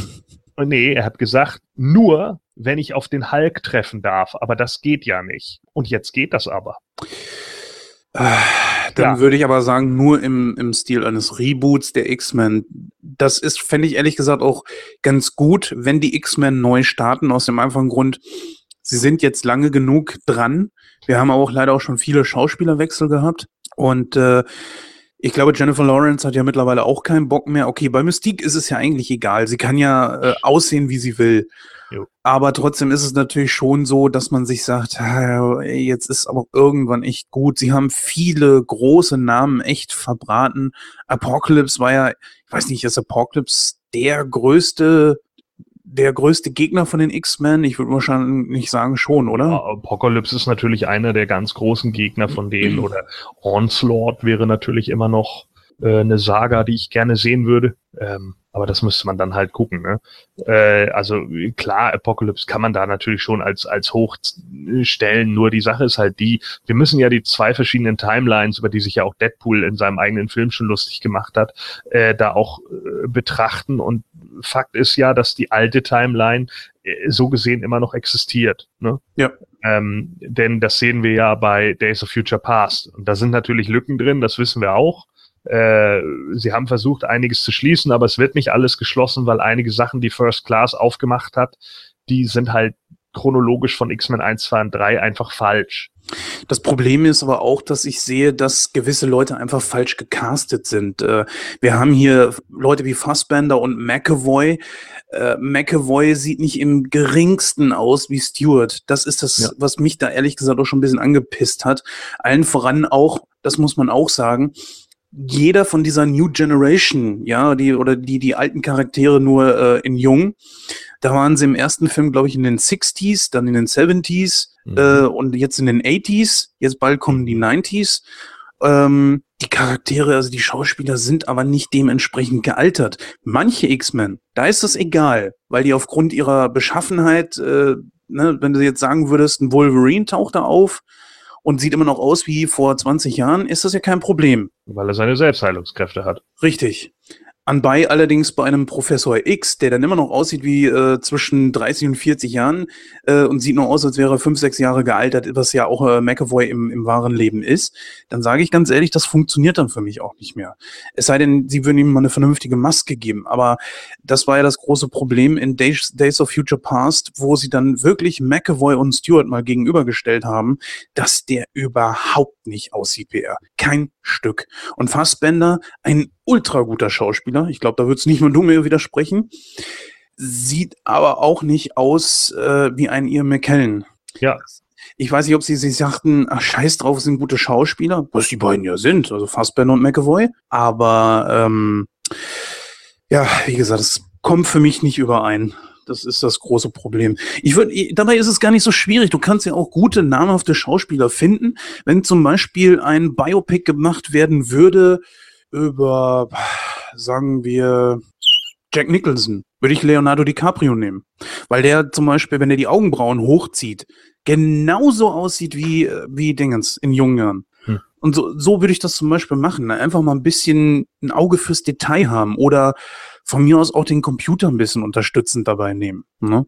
Nee, er hat gesagt, nur wenn ich auf den Hulk treffen darf, aber das geht ja nicht. Und jetzt geht das aber. Dann ja. würde ich aber sagen, nur im, im Stil eines Reboots der X-Men. Das ist, fände ich ehrlich gesagt auch ganz gut, wenn die X-Men neu starten, aus dem einfachen Grund, sie sind jetzt lange genug dran. Wir haben auch leider auch schon viele Schauspielerwechsel gehabt. Und äh, Ich glaube, Jennifer Lawrence hat ja mittlerweile auch keinen Bock mehr. Okay, bei Mystique ist es ja eigentlich egal. Sie kann ja äh, aussehen, wie sie will. Jo. Aber trotzdem ist es natürlich schon so, dass man sich sagt, jetzt ist aber irgendwann echt gut. Sie haben viele große Namen echt verbraten. Apocalypse war ja, ich weiß nicht, ist Apocalypse der größte der größte Gegner von den X-Men? Ich würde wahrscheinlich sagen schon, oder? Ja, Apocalypse ist natürlich einer der ganz großen Gegner von denen oder Onslaught wäre natürlich immer noch äh, eine Saga, die ich gerne sehen würde. Ähm, aber das müsste man dann halt gucken. Ne? Äh, also klar, Apocalypse kann man da natürlich schon als, als hochstellen. Nur die Sache ist halt die, wir müssen ja die zwei verschiedenen Timelines, über die sich ja auch Deadpool in seinem eigenen Film schon lustig gemacht hat, äh, da auch äh, betrachten. Und Fakt ist ja, dass die alte Timeline äh, so gesehen immer noch existiert. Ne? Ja. Ähm, denn das sehen wir ja bei Days of Future Past. Und da sind natürlich Lücken drin, das wissen wir auch. Äh, sie haben versucht, einiges zu schließen, aber es wird nicht alles geschlossen, weil einige Sachen, die First Class aufgemacht hat, die sind halt chronologisch von X-Men 1, 2 und 3 einfach falsch. Das Problem ist aber auch, dass ich sehe, dass gewisse Leute einfach falsch gecastet sind. Äh, wir haben hier Leute wie Fassbender und McAvoy. Äh, McAvoy sieht nicht im geringsten aus wie Stewart. Das ist das, ja. was mich da ehrlich gesagt auch schon ein bisschen angepisst hat. Allen voran auch, das muss man auch sagen, jeder von dieser New Generation, ja, die oder die die alten Charaktere nur äh, in jung, da waren sie im ersten Film, glaube ich, in den 60s, dann in den 70s mhm. äh, und jetzt in den 80s. Jetzt bald kommen die 90s. Ähm, die Charaktere, also die Schauspieler sind aber nicht dementsprechend gealtert. Manche X-Men, da ist das egal, weil die aufgrund ihrer Beschaffenheit, äh, ne, wenn du jetzt sagen würdest, ein Wolverine taucht da auf, und sieht immer noch aus wie vor 20 Jahren, ist das ja kein Problem. Weil er seine Selbstheilungskräfte hat. Richtig. Anbei allerdings bei einem Professor X, der dann immer noch aussieht wie äh, zwischen 30 und 40 Jahren äh, und sieht noch aus, als wäre er fünf, sechs Jahre gealtert, was ja auch äh, McAvoy im, im wahren Leben ist, dann sage ich ganz ehrlich, das funktioniert dann für mich auch nicht mehr. Es sei denn, sie würden ihm mal eine vernünftige Maske geben. Aber das war ja das große Problem in Days, Days of Future Past, wo sie dann wirklich McAvoy und Stewart mal gegenübergestellt haben, dass der überhaupt nicht aussieht wie er. Kein Stück. Und Fassbender, ein ultra guter Schauspieler. Ich glaube, da wird es nicht nur du mir widersprechen. Sieht aber auch nicht aus äh, wie ein Ian McKellen. Ja. Ich weiß nicht, ob sie sich sagten, ach, scheiß drauf, sind gute Schauspieler, was die beiden ja sind, also Fassbender und McAvoy. Aber ähm, ja, wie gesagt, es kommt für mich nicht überein. Das ist das große Problem. Ich würde, dabei ist es gar nicht so schwierig. Du kannst ja auch gute, namhafte Schauspieler finden. Wenn zum Beispiel ein Biopic gemacht werden würde über, sagen wir, Jack Nicholson, würde ich Leonardo DiCaprio nehmen. Weil der zum Beispiel, wenn er die Augenbrauen hochzieht, genauso aussieht wie, wie Dingens in jungen Jahren. Hm. Und so, so würde ich das zum Beispiel machen. Einfach mal ein bisschen ein Auge fürs Detail haben oder von mir aus auch den Computer ein bisschen unterstützend dabei nehmen. Ne?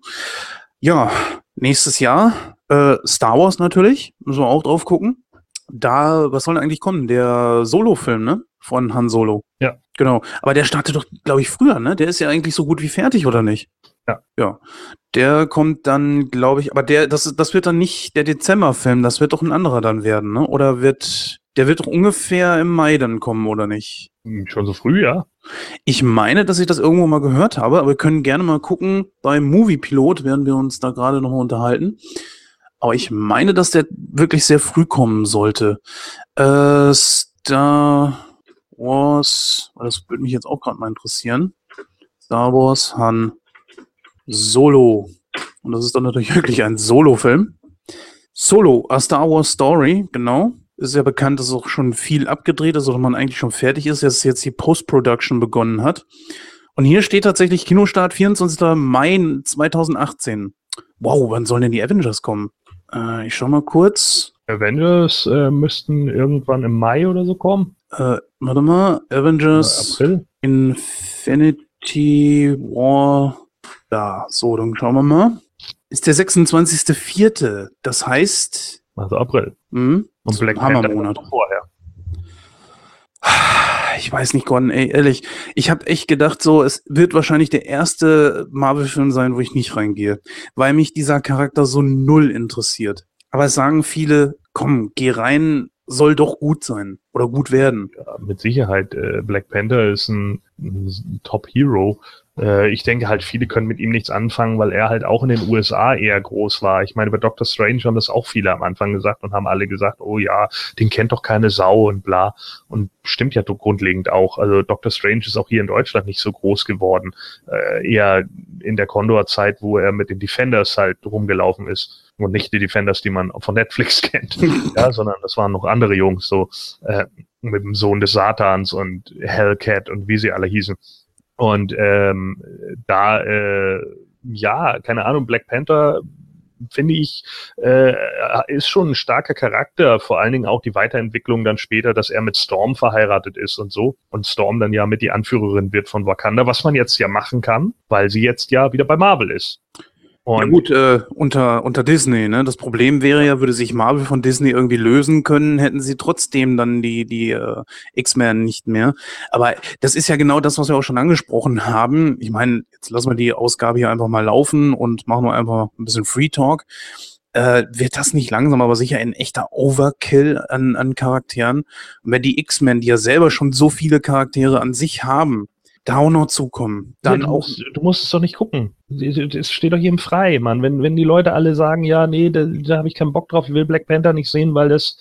Ja, nächstes Jahr äh, Star Wars natürlich, müssen wir auch drauf gucken. Da, was soll denn eigentlich kommen? Der Solo-Film, ne? Von Han Solo. Ja. Genau. Aber der startet doch, glaube ich, früher, ne? Der ist ja eigentlich so gut wie fertig, oder nicht? Ja. Ja. Der kommt dann, glaube ich, aber der, das, das wird dann nicht der Dezember-Film, das wird doch ein anderer dann werden, ne? Oder wird, der wird doch ungefähr im Mai dann kommen, oder nicht? Schon so früh, ja. Ich meine, dass ich das irgendwo mal gehört habe, aber wir können gerne mal gucken. Beim Movie Pilot werden wir uns da gerade noch mal unterhalten. Aber ich meine, dass der wirklich sehr früh kommen sollte. Äh, Star Wars, das würde mich jetzt auch gerade mal interessieren. Star Wars Han Solo. Und das ist dann natürlich wirklich ein Solo-Film. Solo, a Star Wars Story, genau. Ist ja bekannt, dass auch schon viel abgedreht ist oder man eigentlich schon fertig ist, dass jetzt die Post-Production begonnen hat. Und hier steht tatsächlich Kinostart 24. Mai 2018. Wow, wann sollen denn die Avengers kommen? Äh, ich schau mal kurz. Avengers äh, müssten irgendwann im Mai oder so kommen. Äh, warte mal, Avengers April. Infinity War. Da, so, dann schauen wir mal. Ist der 26.04. Das heißt. Also April. Mh, Und Black Hammer-Monat. vorher. Ich weiß nicht, Gordon, ey, ehrlich, ich habe echt gedacht, so, es wird wahrscheinlich der erste Marvel-Film sein, wo ich nicht reingehe, weil mich dieser Charakter so null interessiert. Aber es sagen viele, komm, geh rein, soll doch gut sein oder gut werden. Ja, mit Sicherheit. Äh, Black Panther ist ein, ein Top-Hero. Äh, ich denke halt, viele können mit ihm nichts anfangen, weil er halt auch in den USA eher groß war. Ich meine, bei Doctor Strange haben das auch viele am Anfang gesagt und haben alle gesagt, oh ja, den kennt doch keine Sau und bla. Und stimmt ja grundlegend auch. Also Doctor Strange ist auch hier in Deutschland nicht so groß geworden. Äh, eher in der Condor-Zeit, wo er mit den Defenders halt rumgelaufen ist. Und nicht die Defenders, die man von Netflix kennt, ja, sondern das waren noch andere Jungs, so äh, mit dem Sohn des Satans und Hellcat und wie sie alle hießen. Und ähm, da, äh, ja, keine Ahnung, Black Panther finde ich, äh, ist schon ein starker Charakter, vor allen Dingen auch die Weiterentwicklung dann später, dass er mit Storm verheiratet ist und so. Und Storm dann ja mit die Anführerin wird von Wakanda, was man jetzt ja machen kann, weil sie jetzt ja wieder bei Marvel ist. Und ja gut, äh, unter, unter Disney, ne? Das Problem wäre ja, würde sich Marvel von Disney irgendwie lösen können, hätten sie trotzdem dann die, die äh, X-Men nicht mehr. Aber das ist ja genau das, was wir auch schon angesprochen haben. Ich meine, jetzt lassen wir die Ausgabe hier einfach mal laufen und machen wir einfach ein bisschen Free Talk. Äh, wird das nicht langsam, aber sicher ein echter Overkill an, an Charakteren? Und wenn die X-Men, die ja selber schon so viele Charaktere an sich haben, noch zukommen. Dann ja, du, auch, musst, du musst es doch nicht gucken. Es steht doch jedem frei, Mann. Wenn, wenn die Leute alle sagen, ja, nee, da, da habe ich keinen Bock drauf, ich will Black Panther nicht sehen, weil das,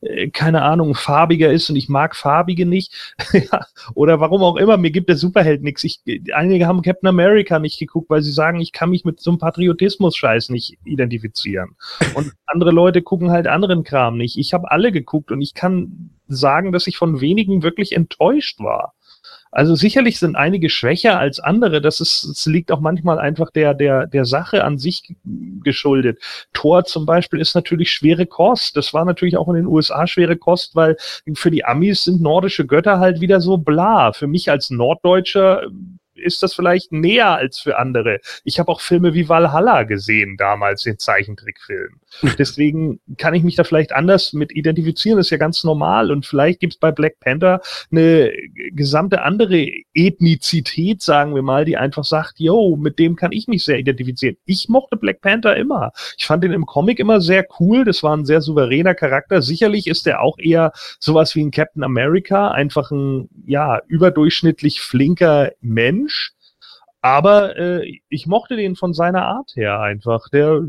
äh, keine Ahnung, farbiger ist und ich mag farbige nicht. Oder warum auch immer, mir gibt der Superheld nichts. Ich, einige haben Captain America nicht geguckt, weil sie sagen, ich kann mich mit so einem Patriotismus-Scheiß nicht identifizieren. Und andere Leute gucken halt anderen Kram nicht. Ich habe alle geguckt und ich kann sagen, dass ich von wenigen wirklich enttäuscht war. Also sicherlich sind einige schwächer als andere. Das ist, es liegt auch manchmal einfach der, der, der Sache an sich geschuldet. Tor zum Beispiel ist natürlich schwere Kost. Das war natürlich auch in den USA schwere Kost, weil für die Amis sind nordische Götter halt wieder so bla. Für mich als Norddeutscher ist das vielleicht näher als für andere. Ich habe auch Filme wie Valhalla gesehen damals, den Zeichentrickfilm. Deswegen kann ich mich da vielleicht anders mit identifizieren, das ist ja ganz normal. Und vielleicht gibt es bei Black Panther eine gesamte andere Ethnizität, sagen wir mal, die einfach sagt, yo, mit dem kann ich mich sehr identifizieren. Ich mochte Black Panther immer. Ich fand ihn im Comic immer sehr cool. Das war ein sehr souveräner Charakter. Sicherlich ist er auch eher sowas wie ein Captain America, einfach ein, ja, überdurchschnittlich flinker Mensch. Aber äh, ich mochte den von seiner Art her einfach. Der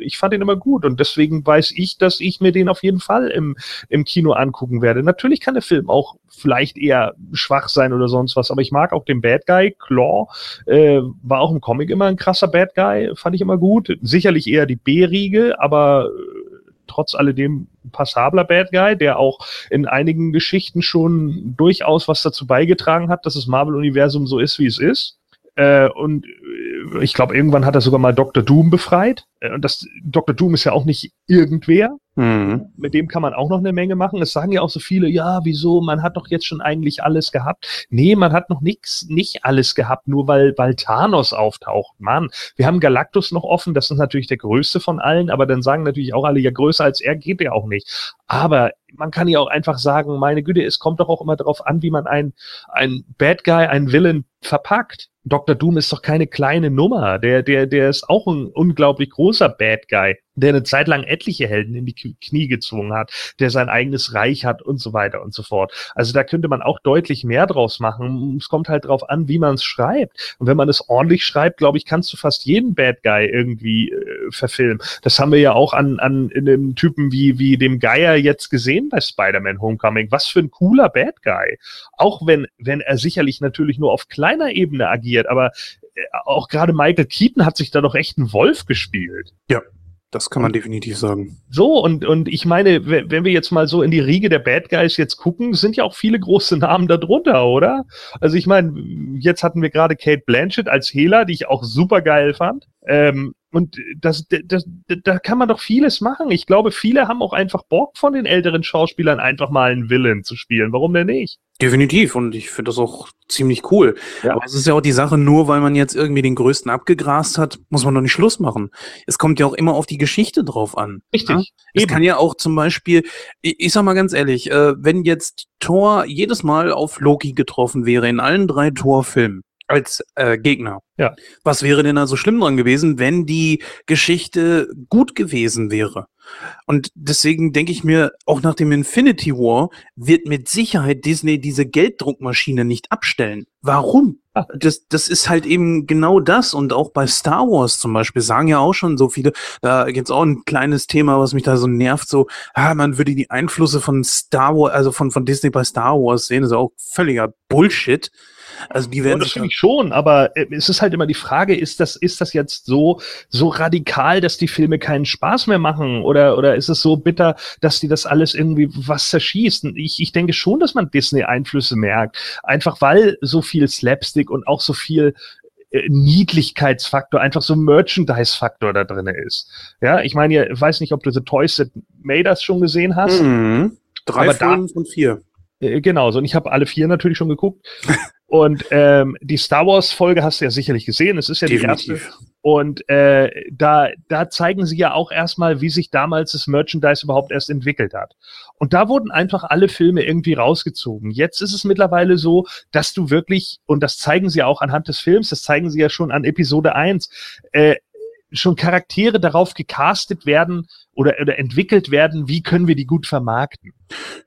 ich fand ihn immer gut und deswegen weiß ich, dass ich mir den auf jeden Fall im, im Kino angucken werde. Natürlich kann der Film auch vielleicht eher schwach sein oder sonst was, aber ich mag auch den Bad Guy. Claw äh, war auch im Comic immer ein krasser Bad Guy, fand ich immer gut. Sicherlich eher die B-Riege, aber äh, trotz alledem passabler Bad Guy, der auch in einigen Geschichten schon durchaus was dazu beigetragen hat, dass das Marvel-Universum so ist, wie es ist. Äh, und äh, ich glaube, irgendwann hat er sogar mal Dr. Doom befreit. Äh, und das Dr. Doom ist ja auch nicht irgendwer. Mhm. Mit dem kann man auch noch eine Menge machen. Es sagen ja auch so viele, ja, wieso, man hat doch jetzt schon eigentlich alles gehabt. Nee, man hat noch nichts, nicht alles gehabt, nur weil, weil Thanos auftaucht. Mann, wir haben Galactus noch offen, das ist natürlich der größte von allen, aber dann sagen natürlich auch alle, ja, größer als er geht er auch nicht. Aber man kann ja auch einfach sagen, meine Güte, es kommt doch auch immer darauf an, wie man ein, ein Bad Guy, ein Villain verpackt. Dr. Doom ist doch keine kleine Nummer. Der, der, der ist auch ein unglaublich großer Bad Guy der eine Zeit lang etliche Helden in die Knie gezwungen hat, der sein eigenes Reich hat und so weiter und so fort. Also da könnte man auch deutlich mehr draus machen. Es kommt halt drauf an, wie man es schreibt. Und wenn man es ordentlich schreibt, glaube ich, kannst du fast jeden Bad Guy irgendwie äh, verfilmen. Das haben wir ja auch an, an in einem Typen wie, wie dem Geier jetzt gesehen bei Spider-Man Homecoming. Was für ein cooler Bad Guy. Auch wenn, wenn er sicherlich natürlich nur auf kleiner Ebene agiert, aber äh, auch gerade Michael Keaton hat sich da doch echt einen Wolf gespielt. Ja, das kann man definitiv sagen. So, und, und ich meine, wenn wir jetzt mal so in die Riege der Bad Guys jetzt gucken, sind ja auch viele große Namen darunter, oder? Also ich meine, jetzt hatten wir gerade Kate Blanchett als Hela, die ich auch super geil fand. Ähm, und das, das, das, da kann man doch vieles machen. Ich glaube, viele haben auch einfach Bock von den älteren Schauspielern einfach mal einen Villain zu spielen. Warum denn nicht? Definitiv. Und ich finde das auch ziemlich cool. Ja. Aber es ist ja auch die Sache, nur weil man jetzt irgendwie den größten abgegrast hat, muss man doch nicht Schluss machen. Es kommt ja auch immer auf die Geschichte drauf an. Richtig. Ja? Es kann ja auch zum Beispiel, ich, ich sag mal ganz ehrlich, äh, wenn jetzt Thor jedes Mal auf Loki getroffen wäre in allen drei Thor-Filmen, als äh, Gegner. Ja. Was wäre denn da so schlimm dran gewesen, wenn die Geschichte gut gewesen wäre? Und deswegen denke ich mir, auch nach dem Infinity War wird mit Sicherheit Disney diese Gelddruckmaschine nicht abstellen. Warum? Das, das ist halt eben genau das. Und auch bei Star Wars zum Beispiel sagen ja auch schon so viele, da gibt's auch ein kleines Thema, was mich da so nervt, so, ah, man würde die Einflüsse von Star Wars, also von, von Disney bei Star Wars sehen, das ist auch völliger Bullshit. Also die werden. das finde ich schon, aber äh, es ist halt immer die Frage, ist das, ist das jetzt so, so radikal, dass die Filme keinen Spaß mehr machen? Oder, oder ist es so bitter, dass die das alles irgendwie was zerschießt? Ich, ich denke schon, dass man Disney-Einflüsse merkt. Einfach weil so viel Slapstick und auch so viel äh, Niedlichkeitsfaktor, einfach so Merchandise-Faktor da drin ist. Ja, ich meine, ich weiß nicht, ob du The Toys That Made Us schon gesehen hast. Mhm. Drei Folgen von vier. Äh, genau, so und ich habe alle vier natürlich schon geguckt. Und ähm, die Star Wars Folge hast du ja sicherlich gesehen. Es ist ja Definitiv. die erste. Und äh, da, da zeigen sie ja auch erstmal, wie sich damals das Merchandise überhaupt erst entwickelt hat. Und da wurden einfach alle Filme irgendwie rausgezogen. Jetzt ist es mittlerweile so, dass du wirklich, und das zeigen sie auch anhand des Films, das zeigen sie ja schon an Episode 1, äh, schon Charaktere darauf gecastet werden oder, oder entwickelt werden, wie können wir die gut vermarkten.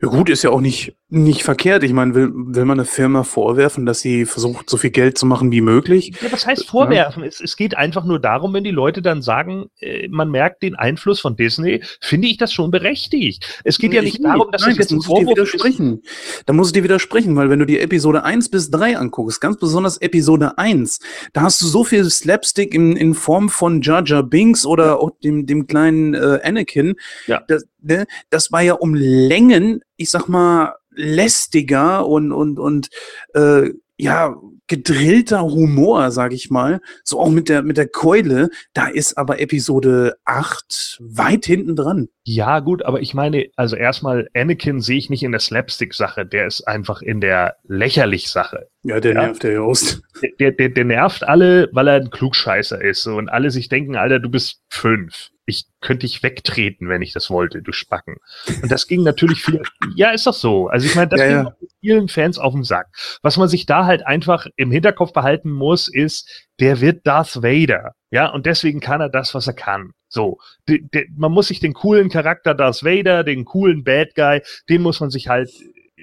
Ja gut, ist ja auch nicht, nicht verkehrt. Ich meine, will, will man eine Firma vorwerfen, dass sie versucht, so viel Geld zu machen wie möglich? Ja, was heißt vorwerfen? Ja. Es, es geht einfach nur darum, wenn die Leute dann sagen, äh, man merkt den Einfluss von Disney, finde ich das schon berechtigt. Es geht ja nicht nee, darum, dass nein, das jetzt ein Vorwurf widersprechen. Ist. Da muss ich dir widersprechen, weil wenn du die Episode 1 bis 3 anguckst, ganz besonders Episode 1, da hast du so viel Slapstick in, in Form von Jar Jar Binks oder auch dem, dem kleinen äh, Anakin. Ja. Das, ne, das war ja um Längen, ich sag mal, lästiger und, und, und äh, ja, gedrillter Humor, sag ich mal. So auch mit der, mit der Keule. Da ist aber Episode 8 weit hinten dran. Ja, gut, aber ich meine, also erstmal, Anakin sehe ich nicht in der Slapstick-Sache, der ist einfach in der Lächerlich-Sache. Ja, der ja? nervt der Host. Der, der, der nervt alle, weil er ein Klugscheißer ist so, und alle sich denken, Alter, du bist fünf ich könnte dich wegtreten, wenn ich das wollte, du Spacken. Und das ging natürlich viel, ja, ist doch so. Also ich meine, das ja, ging ja. vielen Fans auf den Sack. Was man sich da halt einfach im Hinterkopf behalten muss, ist, der wird Darth Vader. Ja, und deswegen kann er das, was er kann. So, de, de, man muss sich den coolen Charakter Darth Vader, den coolen Bad Guy, den muss man sich halt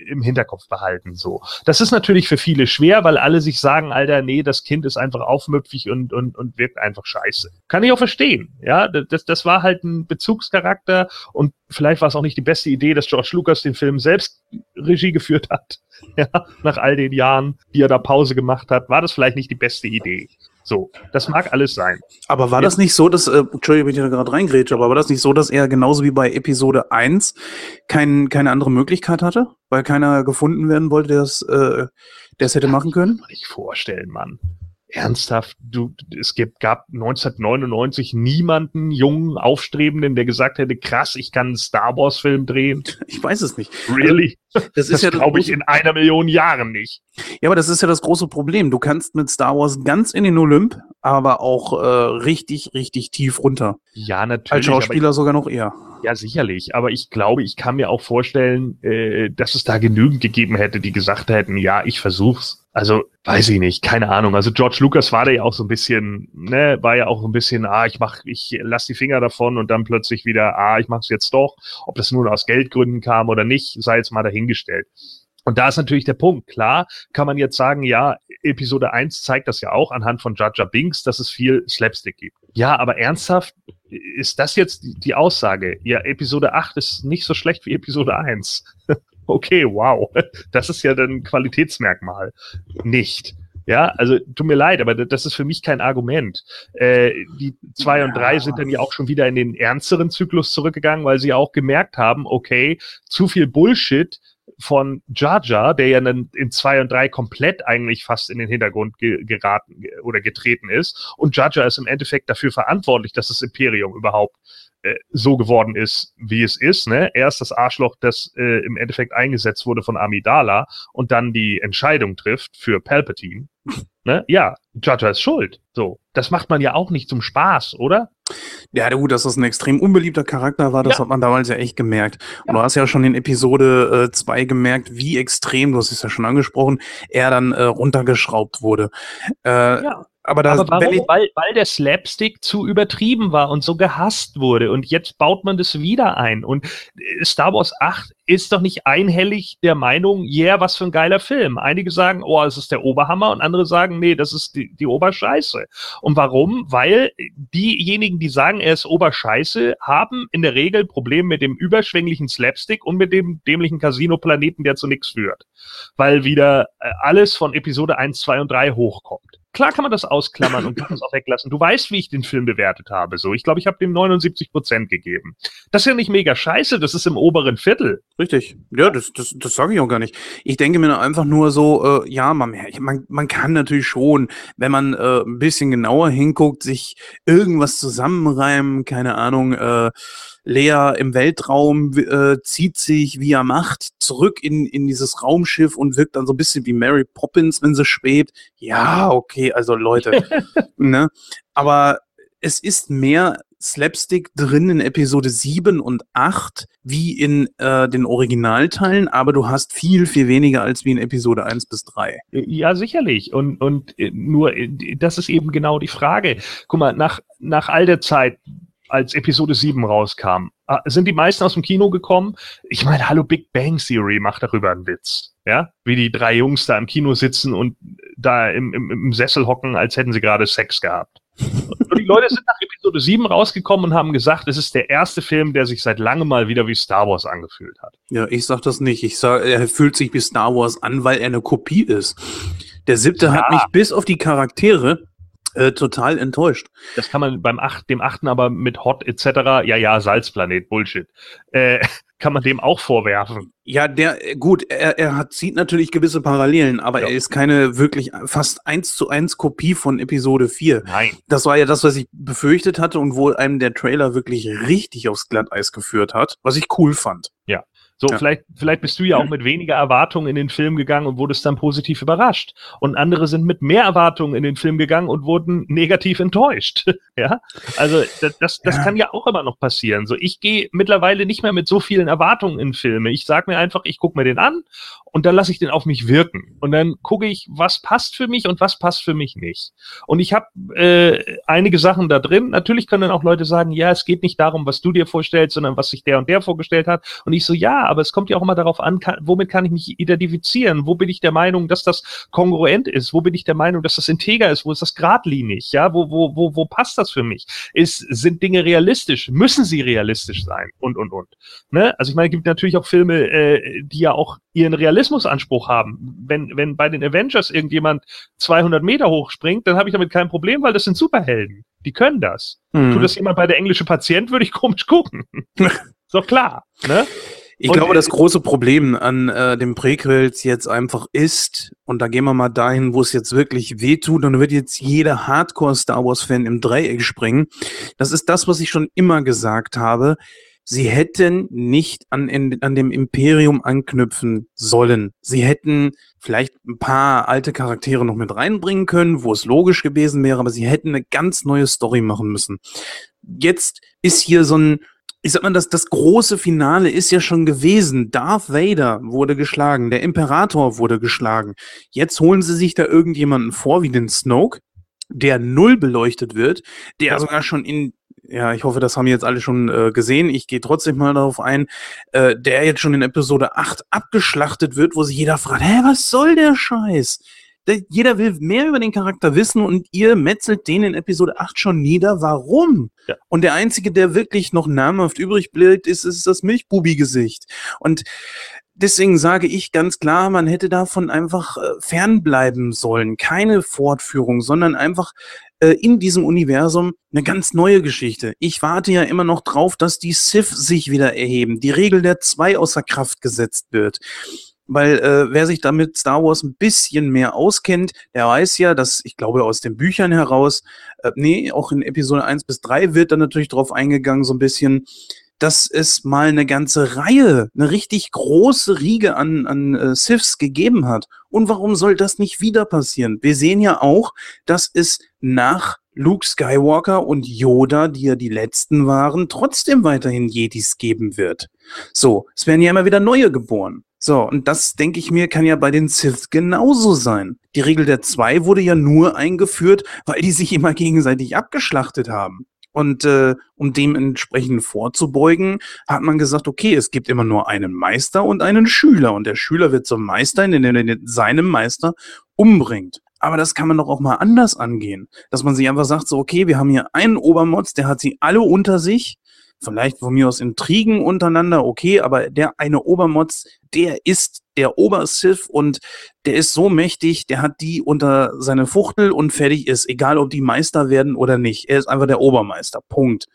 im Hinterkopf behalten. So, das ist natürlich für viele schwer, weil alle sich sagen, Alter, nee, das Kind ist einfach aufmüpfig und und und wirkt einfach scheiße. Kann ich auch verstehen. Ja, das das war halt ein Bezugscharakter und vielleicht war es auch nicht die beste Idee, dass George Lucas den Film selbst Regie geführt hat. Ja, nach all den Jahren, die er da Pause gemacht hat, war das vielleicht nicht die beste Idee. So, das mag alles sein. Aber war das nicht so, dass, äh, Entschuldigung, wenn ich da gerade reingrätsche, aber war das nicht so, dass er genauso wie bei Episode 1 kein, keine andere Möglichkeit hatte? Weil keiner gefunden werden wollte, der es, äh, der es hätte machen können? Kann man nicht vorstellen, Mann ernsthaft, du, es gibt, gab 1999 niemanden jungen, aufstrebenden, der gesagt hätte, krass, ich kann einen Star Wars Film drehen. Ich weiß es nicht. Really? Das, ist das ja glaube ich in einer Million Jahren nicht. Ja, aber das ist ja das große Problem. Du kannst mit Star Wars ganz in den Olymp, aber auch äh, richtig, richtig tief runter. Ja, natürlich. Als Schauspieler sogar noch eher. Ja, sicherlich. Aber ich glaube, ich kann mir auch vorstellen, äh, dass es da genügend gegeben hätte, die gesagt hätten, ja, ich versuch's. Also, weiß ich nicht, keine Ahnung. Also George Lucas war da ja auch so ein bisschen, ne, war ja auch ein bisschen, ah, ich mach, ich lass die Finger davon und dann plötzlich wieder, ah, ich mach's jetzt doch. Ob das nun aus Geldgründen kam oder nicht, sei jetzt mal dahingestellt. Und da ist natürlich der Punkt. Klar kann man jetzt sagen, ja, Episode 1 zeigt das ja auch anhand von Jaja Binks, dass es viel Slapstick gibt. Ja, aber ernsthaft, ist das jetzt die Aussage? Ja, Episode 8 ist nicht so schlecht wie Episode 1. okay, wow, das ist ja dann Qualitätsmerkmal. Nicht. Ja, also tut mir leid, aber das ist für mich kein Argument. Äh, die zwei und drei sind dann ja auch schon wieder in den ernsteren Zyklus zurückgegangen, weil sie auch gemerkt haben, okay, zu viel Bullshit von Jar Jar, der ja dann in zwei und drei komplett eigentlich fast in den Hintergrund ge geraten oder getreten ist. Und Jar Jar ist im Endeffekt dafür verantwortlich, dass das Imperium überhaupt äh, so geworden ist, wie es ist. Ne? Er ist das Arschloch, das äh, im Endeffekt eingesetzt wurde von Amidala und dann die Entscheidung trifft für Palpatine. ne? Ja, Jaja ist schuld. So, das macht man ja auch nicht zum Spaß, oder? Ja, gut, dass das ein extrem unbeliebter Charakter war, das ja. hat man damals ja echt gemerkt. Und ja. du hast ja schon in Episode 2 äh, gemerkt, wie extrem, du hast es ja schon angesprochen, er dann äh, runtergeschraubt wurde. Äh, ja Aber, das, Aber warum? Weil, weil der Slapstick zu übertrieben war und so gehasst wurde. Und jetzt baut man das wieder ein. Und äh, Star Wars 8 ist doch nicht einhellig der Meinung, yeah, was für ein geiler Film. Einige sagen, oh, es ist der Oberhammer und andere sagen, nee, das ist die, die Oberscheiße. Und warum? Weil diejenigen, die sagen, er ist Oberscheiße, haben in der Regel Probleme mit dem überschwänglichen Slapstick und mit dem dämlichen Casino-Planeten, der zu nichts führt. Weil wieder äh, alles von Episode 1, 2 und 3 hochkommt. Klar kann man das ausklammern und kann das auch weglassen. Du weißt, wie ich den Film bewertet habe. So, ich glaube, ich habe dem 79 Prozent gegeben. Das ist ja nicht mega scheiße, das ist im oberen Viertel. Richtig. Ja, das, das, das sage ich auch gar nicht. Ich denke mir einfach nur so, äh, ja, man, man, man kann natürlich schon, wenn man äh, ein bisschen genauer hinguckt, sich irgendwas zusammenreimen, keine Ahnung, äh, Lea im Weltraum äh, zieht sich, wie er macht, zurück in, in dieses Raumschiff und wirkt dann so ein bisschen wie Mary Poppins, wenn sie schwebt. Ja, okay, also Leute. ne? Aber es ist mehr Slapstick drin in Episode 7 und 8 wie in äh, den Originalteilen, aber du hast viel, viel weniger als wie in Episode 1 bis 3. Ja, sicherlich. Und, und äh, nur, äh, das ist eben genau die Frage. Guck mal, nach, nach all der Zeit, als Episode 7 rauskam, ah, sind die meisten aus dem Kino gekommen. Ich meine, hallo Big Bang Theory macht darüber einen Witz. Ja, wie die drei Jungs da im Kino sitzen und da im, im, im Sessel hocken, als hätten sie gerade Sex gehabt. Und die Leute sind nach Episode 7 rausgekommen und haben gesagt, es ist der erste Film, der sich seit langem mal wieder wie Star Wars angefühlt hat. Ja, ich sag das nicht. Ich sag, er fühlt sich wie Star Wars an, weil er eine Kopie ist. Der siebte ja. hat mich bis auf die Charaktere äh, total enttäuscht. Das kann man beim acht, dem achten aber mit Hot etc. Ja, ja, Salzplanet, Bullshit. Äh, kann man dem auch vorwerfen. Ja, der, gut, er, er hat, zieht natürlich gewisse Parallelen, aber ja. er ist keine wirklich fast eins zu eins Kopie von Episode 4. Nein. Das war ja das, was ich befürchtet hatte und wo einem der Trailer wirklich richtig aufs Glatteis geführt hat, was ich cool fand. Ja. So, ja. vielleicht, vielleicht bist du ja auch mit weniger Erwartungen in den Film gegangen und wurdest dann positiv überrascht. Und andere sind mit mehr Erwartungen in den Film gegangen und wurden negativ enttäuscht. ja, also das, das, das ja. kann ja auch immer noch passieren. So, ich gehe mittlerweile nicht mehr mit so vielen Erwartungen in Filme. Ich sage mir einfach, ich gucke mir den an und dann lasse ich den auf mich wirken. Und dann gucke ich, was passt für mich und was passt für mich nicht. Und ich habe äh, einige Sachen da drin. Natürlich können dann auch Leute sagen, ja, es geht nicht darum, was du dir vorstellst, sondern was sich der und der vorgestellt hat. Und ich so, ja, aber es kommt ja auch immer darauf an, kann, womit kann ich mich identifizieren? Wo bin ich der Meinung, dass das kongruent ist? Wo bin ich der Meinung, dass das integer ist? Wo ist das geradlinig? Ja, wo, wo, wo, wo passt das für mich? Ist, sind Dinge realistisch? Müssen sie realistisch sein? Und, und, und. Ne? Also ich meine, es gibt natürlich auch Filme, äh, die ja auch ihren Realismusanspruch haben. Wenn, wenn bei den Avengers irgendjemand 200 Meter hochspringt, dann habe ich damit kein Problem, weil das sind Superhelden. Die können das. Mhm. Tut das jemand bei der englische Patient, würde ich komisch gucken. ist doch klar. Ne? Ich und glaube, das große Problem an äh, dem Prequels jetzt einfach ist, und da gehen wir mal dahin, wo es jetzt wirklich wehtut, und wird jetzt jeder Hardcore-Star Wars-Fan im Dreieck springen. Das ist das, was ich schon immer gesagt habe. Sie hätten nicht an, an dem Imperium anknüpfen sollen. Sie hätten vielleicht ein paar alte Charaktere noch mit reinbringen können, wo es logisch gewesen wäre, aber sie hätten eine ganz neue Story machen müssen. Jetzt ist hier so ein ich sag mal, das, das große Finale ist ja schon gewesen. Darth Vader wurde geschlagen, der Imperator wurde geschlagen. Jetzt holen sie sich da irgendjemanden vor, wie den Snoke, der null beleuchtet wird, der sogar schon in, ja, ich hoffe, das haben jetzt alle schon äh, gesehen. Ich gehe trotzdem mal darauf ein, äh, der jetzt schon in Episode 8 abgeschlachtet wird, wo sich jeder fragt, hä, was soll der Scheiß? Jeder will mehr über den Charakter wissen und ihr metzelt den in Episode 8 schon nieder. Warum? Ja. Und der Einzige, der wirklich noch namhaft übrig bleibt, ist, ist das Milchbubi-Gesicht. Und deswegen sage ich ganz klar, man hätte davon einfach äh, fernbleiben sollen. Keine Fortführung, sondern einfach äh, in diesem Universum eine ganz neue Geschichte. Ich warte ja immer noch drauf, dass die Sith sich wieder erheben, die Regel der zwei außer Kraft gesetzt wird weil äh, wer sich damit Star Wars ein bisschen mehr auskennt, der weiß ja, dass ich glaube aus den Büchern heraus, äh, nee, auch in Episode 1 bis 3 wird dann natürlich drauf eingegangen, so ein bisschen, dass es mal eine ganze Reihe, eine richtig große Riege an, an äh, Siths gegeben hat. Und warum soll das nicht wieder passieren? Wir sehen ja auch, dass es nach Luke Skywalker und Yoda, die ja die letzten waren, trotzdem weiterhin Jedis geben wird. So, es werden ja immer wieder neue geboren. So, und das, denke ich mir, kann ja bei den Sith genauso sein. Die Regel der zwei wurde ja nur eingeführt, weil die sich immer gegenseitig abgeschlachtet haben. Und äh, um dementsprechend vorzubeugen, hat man gesagt, okay, es gibt immer nur einen Meister und einen Schüler. Und der Schüler wird zum Meister, indem er seinem Meister umbringt. Aber das kann man doch auch mal anders angehen. Dass man sich einfach sagt, so, okay, wir haben hier einen Obermods, der hat sie alle unter sich Vielleicht von mir aus Intrigen untereinander, okay, aber der eine Obermods, der ist der Obersith und der ist so mächtig, der hat die unter seine Fuchtel und fertig ist, egal ob die Meister werden oder nicht. Er ist einfach der Obermeister. Punkt.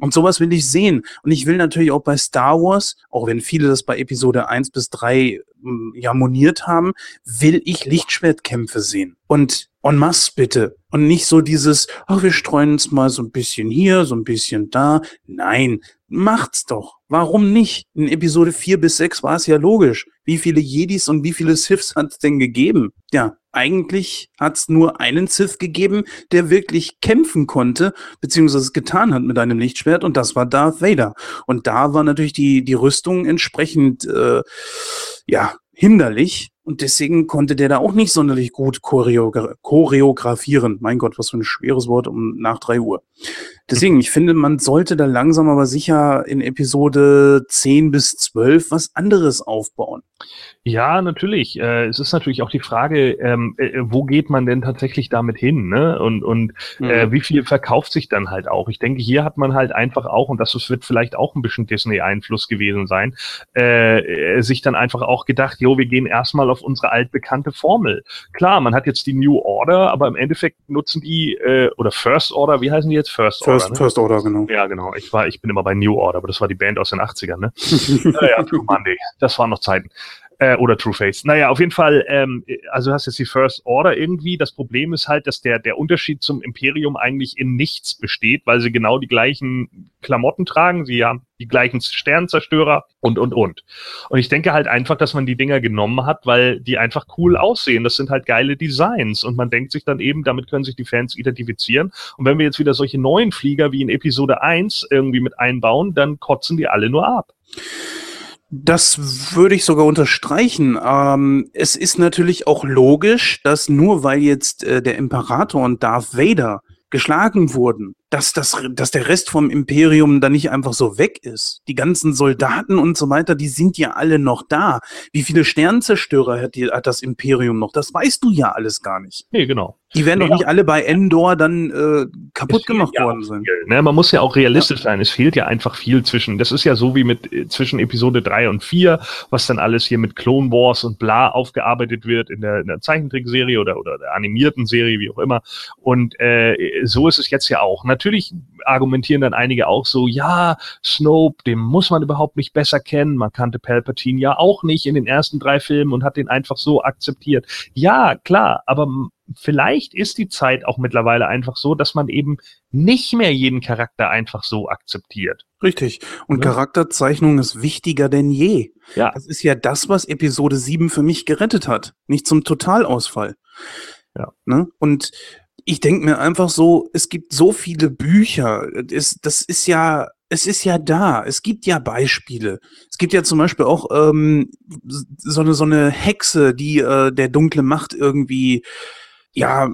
Und sowas will ich sehen. Und ich will natürlich auch bei Star Wars, auch wenn viele das bei Episode 1 bis 3 hm, ja moniert haben, will ich Lichtschwertkämpfe sehen. Und en masse bitte. Und nicht so dieses, ach, wir streuen uns mal so ein bisschen hier, so ein bisschen da. Nein, macht's doch. Warum nicht? In Episode 4 bis 6 war es ja logisch. Wie viele Jedis und wie viele Siths hat es denn gegeben? Ja, eigentlich hat es nur einen Sith gegeben, der wirklich kämpfen konnte, beziehungsweise es getan hat mit einem Lichtschwert, und das war Darth Vader. Und da war natürlich die, die Rüstung entsprechend, äh, ja, hinderlich. Und deswegen konnte der da auch nicht sonderlich gut choreogra choreografieren. Mein Gott, was für ein schweres Wort um nach drei Uhr. Deswegen, ich finde, man sollte da langsam aber sicher in Episode 10 bis 12 was anderes aufbauen. Ja, natürlich. Äh, es ist natürlich auch die Frage, ähm, äh, wo geht man denn tatsächlich damit hin? Ne? Und, und äh, mhm. wie viel verkauft sich dann halt auch? Ich denke, hier hat man halt einfach auch, und das wird vielleicht auch ein bisschen Disney-Einfluss gewesen sein, äh, äh, sich dann einfach auch gedacht, jo, wir gehen erstmal auf unsere altbekannte Formel. Klar, man hat jetzt die New Order, aber im Endeffekt nutzen die, äh, oder First Order, wie heißen die jetzt? First, First Order. Ne? First Order, genau. Ja, genau. Ich war, ich bin immer bei New Order, aber das war die Band aus den 80ern, ne? naja, Monday. Das waren noch Zeiten. Äh, oder True Face. Naja, auf jeden Fall, ähm, also du hast jetzt die First Order irgendwie. Das Problem ist halt, dass der, der Unterschied zum Imperium eigentlich in nichts besteht, weil sie genau die gleichen Klamotten tragen, sie haben die gleichen Sternzerstörer und, und, und. Und ich denke halt einfach, dass man die Dinger genommen hat, weil die einfach cool aussehen. Das sind halt geile Designs. Und man denkt sich dann eben, damit können sich die Fans identifizieren. Und wenn wir jetzt wieder solche neuen Flieger wie in Episode 1 irgendwie mit einbauen, dann kotzen die alle nur ab. Das würde ich sogar unterstreichen. Ähm, es ist natürlich auch logisch, dass nur weil jetzt äh, der Imperator und Darth Vader geschlagen wurden, dass, das, dass der Rest vom Imperium dann nicht einfach so weg ist. Die ganzen Soldaten und so weiter, die sind ja alle noch da. Wie viele Sternzerstörer hat, die, hat das Imperium noch? Das weißt du ja alles gar nicht. Nee, genau. Die werden ja. doch nicht alle bei Endor dann äh, kaputt gemacht ja worden sein. Ne? Man muss ja auch realistisch ja. sein. Es fehlt ja einfach viel zwischen. Das ist ja so wie mit äh, zwischen Episode 3 und 4, was dann alles hier mit Clone Wars und bla aufgearbeitet wird in der, in der Zeichentrickserie oder, oder der animierten Serie, wie auch immer. Und äh, so ist es jetzt ja auch. Natürlich argumentieren dann einige auch so, ja, Snope, den muss man überhaupt nicht besser kennen. Man kannte Palpatine ja auch nicht in den ersten drei Filmen und hat den einfach so akzeptiert. Ja, klar, aber vielleicht ist die Zeit auch mittlerweile einfach so, dass man eben nicht mehr jeden Charakter einfach so akzeptiert. Richtig. Und ja. Charakterzeichnung ist wichtiger denn je. Ja. Das ist ja das, was Episode 7 für mich gerettet hat. Nicht zum Totalausfall. Ja. Ne? Und ich denke mir einfach so, es gibt so viele Bücher. Das, das ist ja es ist ja da. Es gibt ja Beispiele. Es gibt ja zum Beispiel auch ähm, so, eine, so eine Hexe, die äh, der dunkle Macht irgendwie ja,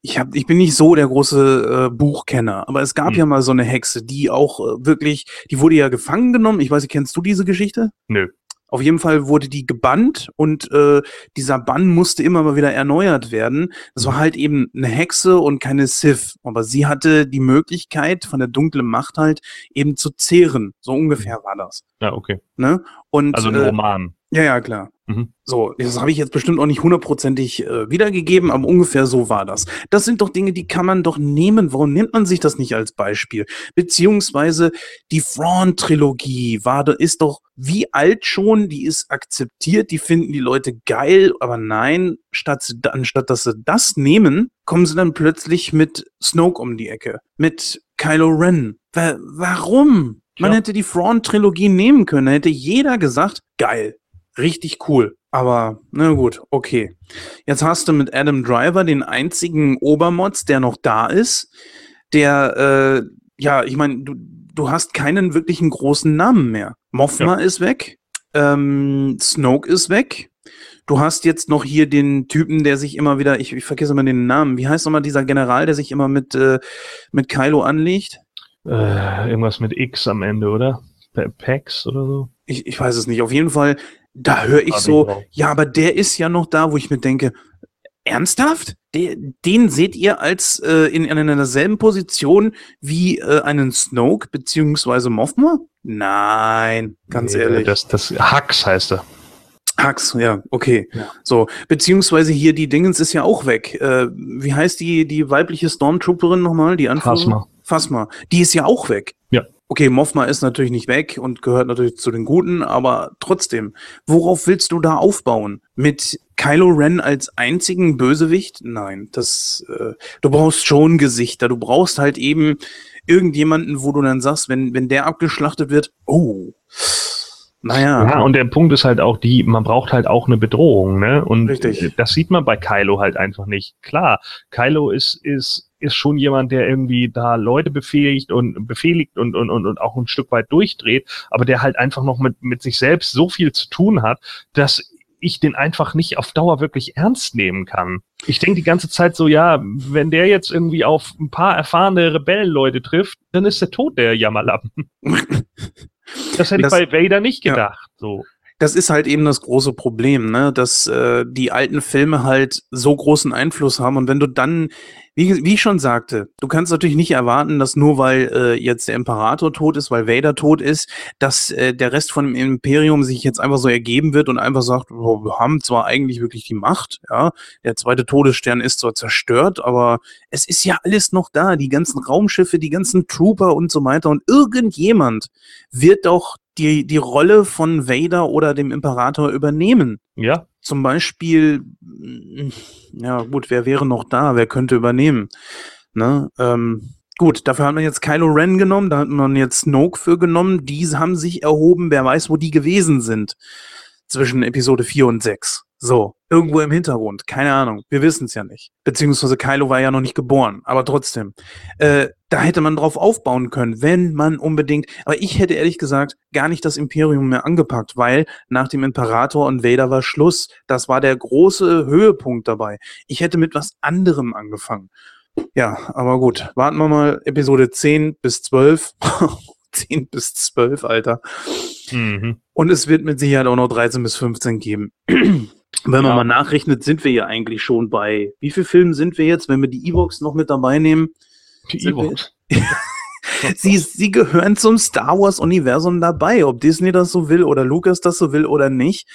ich, hab, ich bin nicht so der große äh, Buchkenner, aber es gab hm. ja mal so eine Hexe, die auch äh, wirklich, die wurde ja gefangen genommen. Ich weiß nicht, kennst du diese Geschichte? Nö. Auf jeden Fall wurde die gebannt und äh, dieser Bann musste immer mal wieder erneuert werden. Das war mhm. halt eben eine Hexe und keine Sith. Aber sie hatte die Möglichkeit, von der dunklen Macht halt eben zu zehren. So ungefähr mhm. war das. Ja, okay. Ne? Und, also ein äh, Roman. Ja, ja, klar. Mhm. So, das habe ich jetzt bestimmt auch nicht hundertprozentig äh, wiedergegeben, aber ungefähr so war das. Das sind doch Dinge, die kann man doch nehmen. Warum nimmt man sich das nicht als Beispiel? Beziehungsweise die Thrawn-Trilogie war, ist doch wie alt schon, die ist akzeptiert, die finden die Leute geil, aber nein, statt, anstatt dass sie das nehmen, kommen sie dann plötzlich mit Snoke um die Ecke, mit Kylo Ren. Warum? Man hätte die Thrawn-Trilogie nehmen können, da hätte jeder gesagt, geil, richtig cool. Aber, na gut, okay. Jetzt hast du mit Adam Driver den einzigen Obermods, der noch da ist, der, äh, ja, ich meine, du, du hast keinen wirklichen großen Namen mehr. Mothma ja. ist weg, ähm, Snoke ist weg. Du hast jetzt noch hier den Typen, der sich immer wieder, ich, ich vergesse immer den Namen, wie heißt nochmal dieser General, der sich immer mit, äh, mit Kylo anlegt? Äh, irgendwas mit X am Ende, oder? Pax oder so? Ich, ich weiß es nicht. Auf jeden Fall, da höre ich so, ja, aber der ist ja noch da, wo ich mir denke, ernsthaft? Den, den seht ihr als äh, in, in einer derselben Position wie äh, einen Snoke beziehungsweise Mothma? Nein, ganz nee, ehrlich. Das, das Hux heißt er. Hux, ja, okay. Ja. So, beziehungsweise hier die Dingens ist ja auch weg. Äh, wie heißt die, die weibliche Stormtrooperin nochmal? Die Anführerin? Phasma. Phasma. Die ist ja auch weg. Ja. Okay, Mothma ist natürlich nicht weg und gehört natürlich zu den Guten, aber trotzdem, worauf willst du da aufbauen? Mit Kylo Ren als einzigen Bösewicht? Nein, das, äh, du brauchst schon Gesichter. Du brauchst halt eben irgendjemanden, wo du dann sagst, wenn, wenn der abgeschlachtet wird, oh, naja. Ja, und der Punkt ist halt auch die, man braucht halt auch eine Bedrohung, ne? Und Richtig. das sieht man bei Kylo halt einfach nicht. Klar, Kylo ist, ist, ist schon jemand, der irgendwie da Leute befähigt und befehligt und, und, und, und auch ein Stück weit durchdreht, aber der halt einfach noch mit, mit sich selbst so viel zu tun hat, dass ich den einfach nicht auf Dauer wirklich ernst nehmen kann. Ich denke die ganze Zeit so, ja, wenn der jetzt irgendwie auf ein paar erfahrene Rebellenleute trifft, dann ist der tot, der Jammerlappen. Das hätte das, ich bei Vader nicht gedacht. Ja. So. Das ist halt eben das große Problem, ne? dass äh, die alten Filme halt so großen Einfluss haben. Und wenn du dann, wie, wie ich schon sagte, du kannst natürlich nicht erwarten, dass nur weil äh, jetzt der Imperator tot ist, weil Vader tot ist, dass äh, der Rest von dem Imperium sich jetzt einfach so ergeben wird und einfach sagt, oh, wir haben zwar eigentlich wirklich die Macht, ja, der zweite Todesstern ist zwar zerstört, aber es ist ja alles noch da, die ganzen Raumschiffe, die ganzen Trooper und so weiter. Und irgendjemand wird doch die, die Rolle von Vader oder dem Imperator übernehmen. Ja. Zum Beispiel, ja gut, wer wäre noch da? Wer könnte übernehmen? Ne? Ähm, gut, dafür hat man jetzt Kylo Ren genommen, da hat man jetzt Snoke für genommen. Diese haben sich erhoben, wer weiß, wo die gewesen sind zwischen Episode 4 und 6. So, irgendwo im Hintergrund, keine Ahnung, wir wissen es ja nicht. Beziehungsweise Kylo war ja noch nicht geboren, aber trotzdem. Äh, da hätte man drauf aufbauen können, wenn man unbedingt. Aber ich hätte ehrlich gesagt gar nicht das Imperium mehr angepackt, weil nach dem Imperator und Vader war Schluss. Das war der große Höhepunkt dabei. Ich hätte mit was anderem angefangen. Ja, aber gut, warten wir mal Episode 10 bis 12. 10 bis 12, Alter. Mhm. Und es wird mit Sicherheit auch noch 13 bis 15 geben. Wenn man ja. mal nachrechnet, sind wir ja eigentlich schon bei, wie viele Filmen sind wir jetzt, wenn wir die Evox noch mit dabei nehmen? Die Evox. sie, sie gehören zum Star Wars-Universum dabei, ob Disney das so will oder Lucas das so will oder nicht.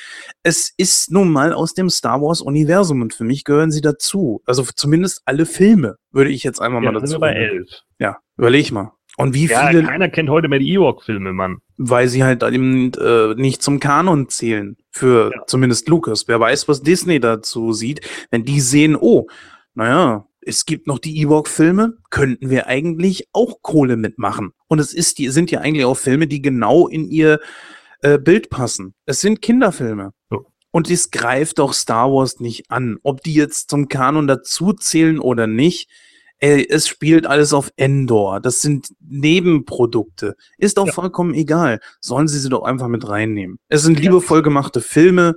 Es ist nun mal aus dem Star Wars-Universum und für mich gehören sie dazu. Also zumindest alle Filme, würde ich jetzt einmal ja, mal dazu. Sind wir bei elf. Ja, überleg mal. Und wie ja, viele. Keiner kennt heute mehr die Ewok-Filme, Mann. Weil sie halt eben äh, nicht zum Kanon zählen. Für ja. zumindest Lucas. Wer weiß, was Disney dazu sieht. Wenn die sehen, oh, naja, es gibt noch die Ewok-Filme, könnten wir eigentlich auch Kohle mitmachen. Und es ist die, sind ja eigentlich auch Filme, die genau in ihr äh, Bild passen. Es sind Kinderfilme. Oh. Und das greift doch Star Wars nicht an. Ob die jetzt zum Kanon dazu zählen oder nicht, ey, es spielt alles auf Endor. Das sind Nebenprodukte. Ist doch ja. vollkommen egal. Sollen sie sie doch einfach mit reinnehmen. Es sind liebevoll gemachte Filme.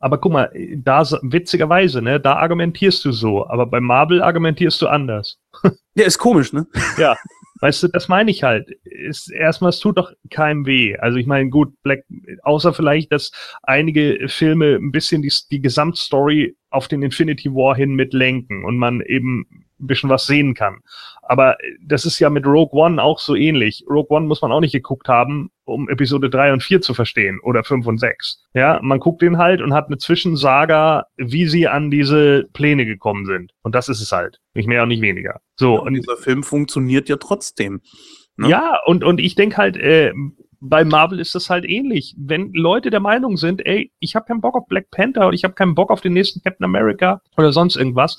Aber guck mal, da witzigerweise, ne, da argumentierst du so, aber bei Marvel argumentierst du anders. ja, ist komisch, ne? Ja. Weißt du, das meine ich halt. Ist, erstmal, es tut doch keinem weh. Also ich meine, gut, Black, außer vielleicht, dass einige Filme ein bisschen die, die Gesamtstory auf den Infinity War hin mitlenken und man eben ein bisschen was sehen kann. Aber das ist ja mit Rogue One auch so ähnlich. Rogue One muss man auch nicht geguckt haben, um Episode 3 und 4 zu verstehen oder 5 und 6. Ja, man guckt den halt und hat eine Zwischensaga, wie sie an diese Pläne gekommen sind. Und das ist es halt. Nicht mehr und nicht weniger. So. Ja, und, und dieser Film funktioniert ja trotzdem. Ne? Ja, und, und ich denke halt, äh, bei Marvel ist das halt ähnlich. Wenn Leute der Meinung sind, ey, ich habe keinen Bock auf Black Panther oder ich habe keinen Bock auf den nächsten Captain America oder sonst irgendwas,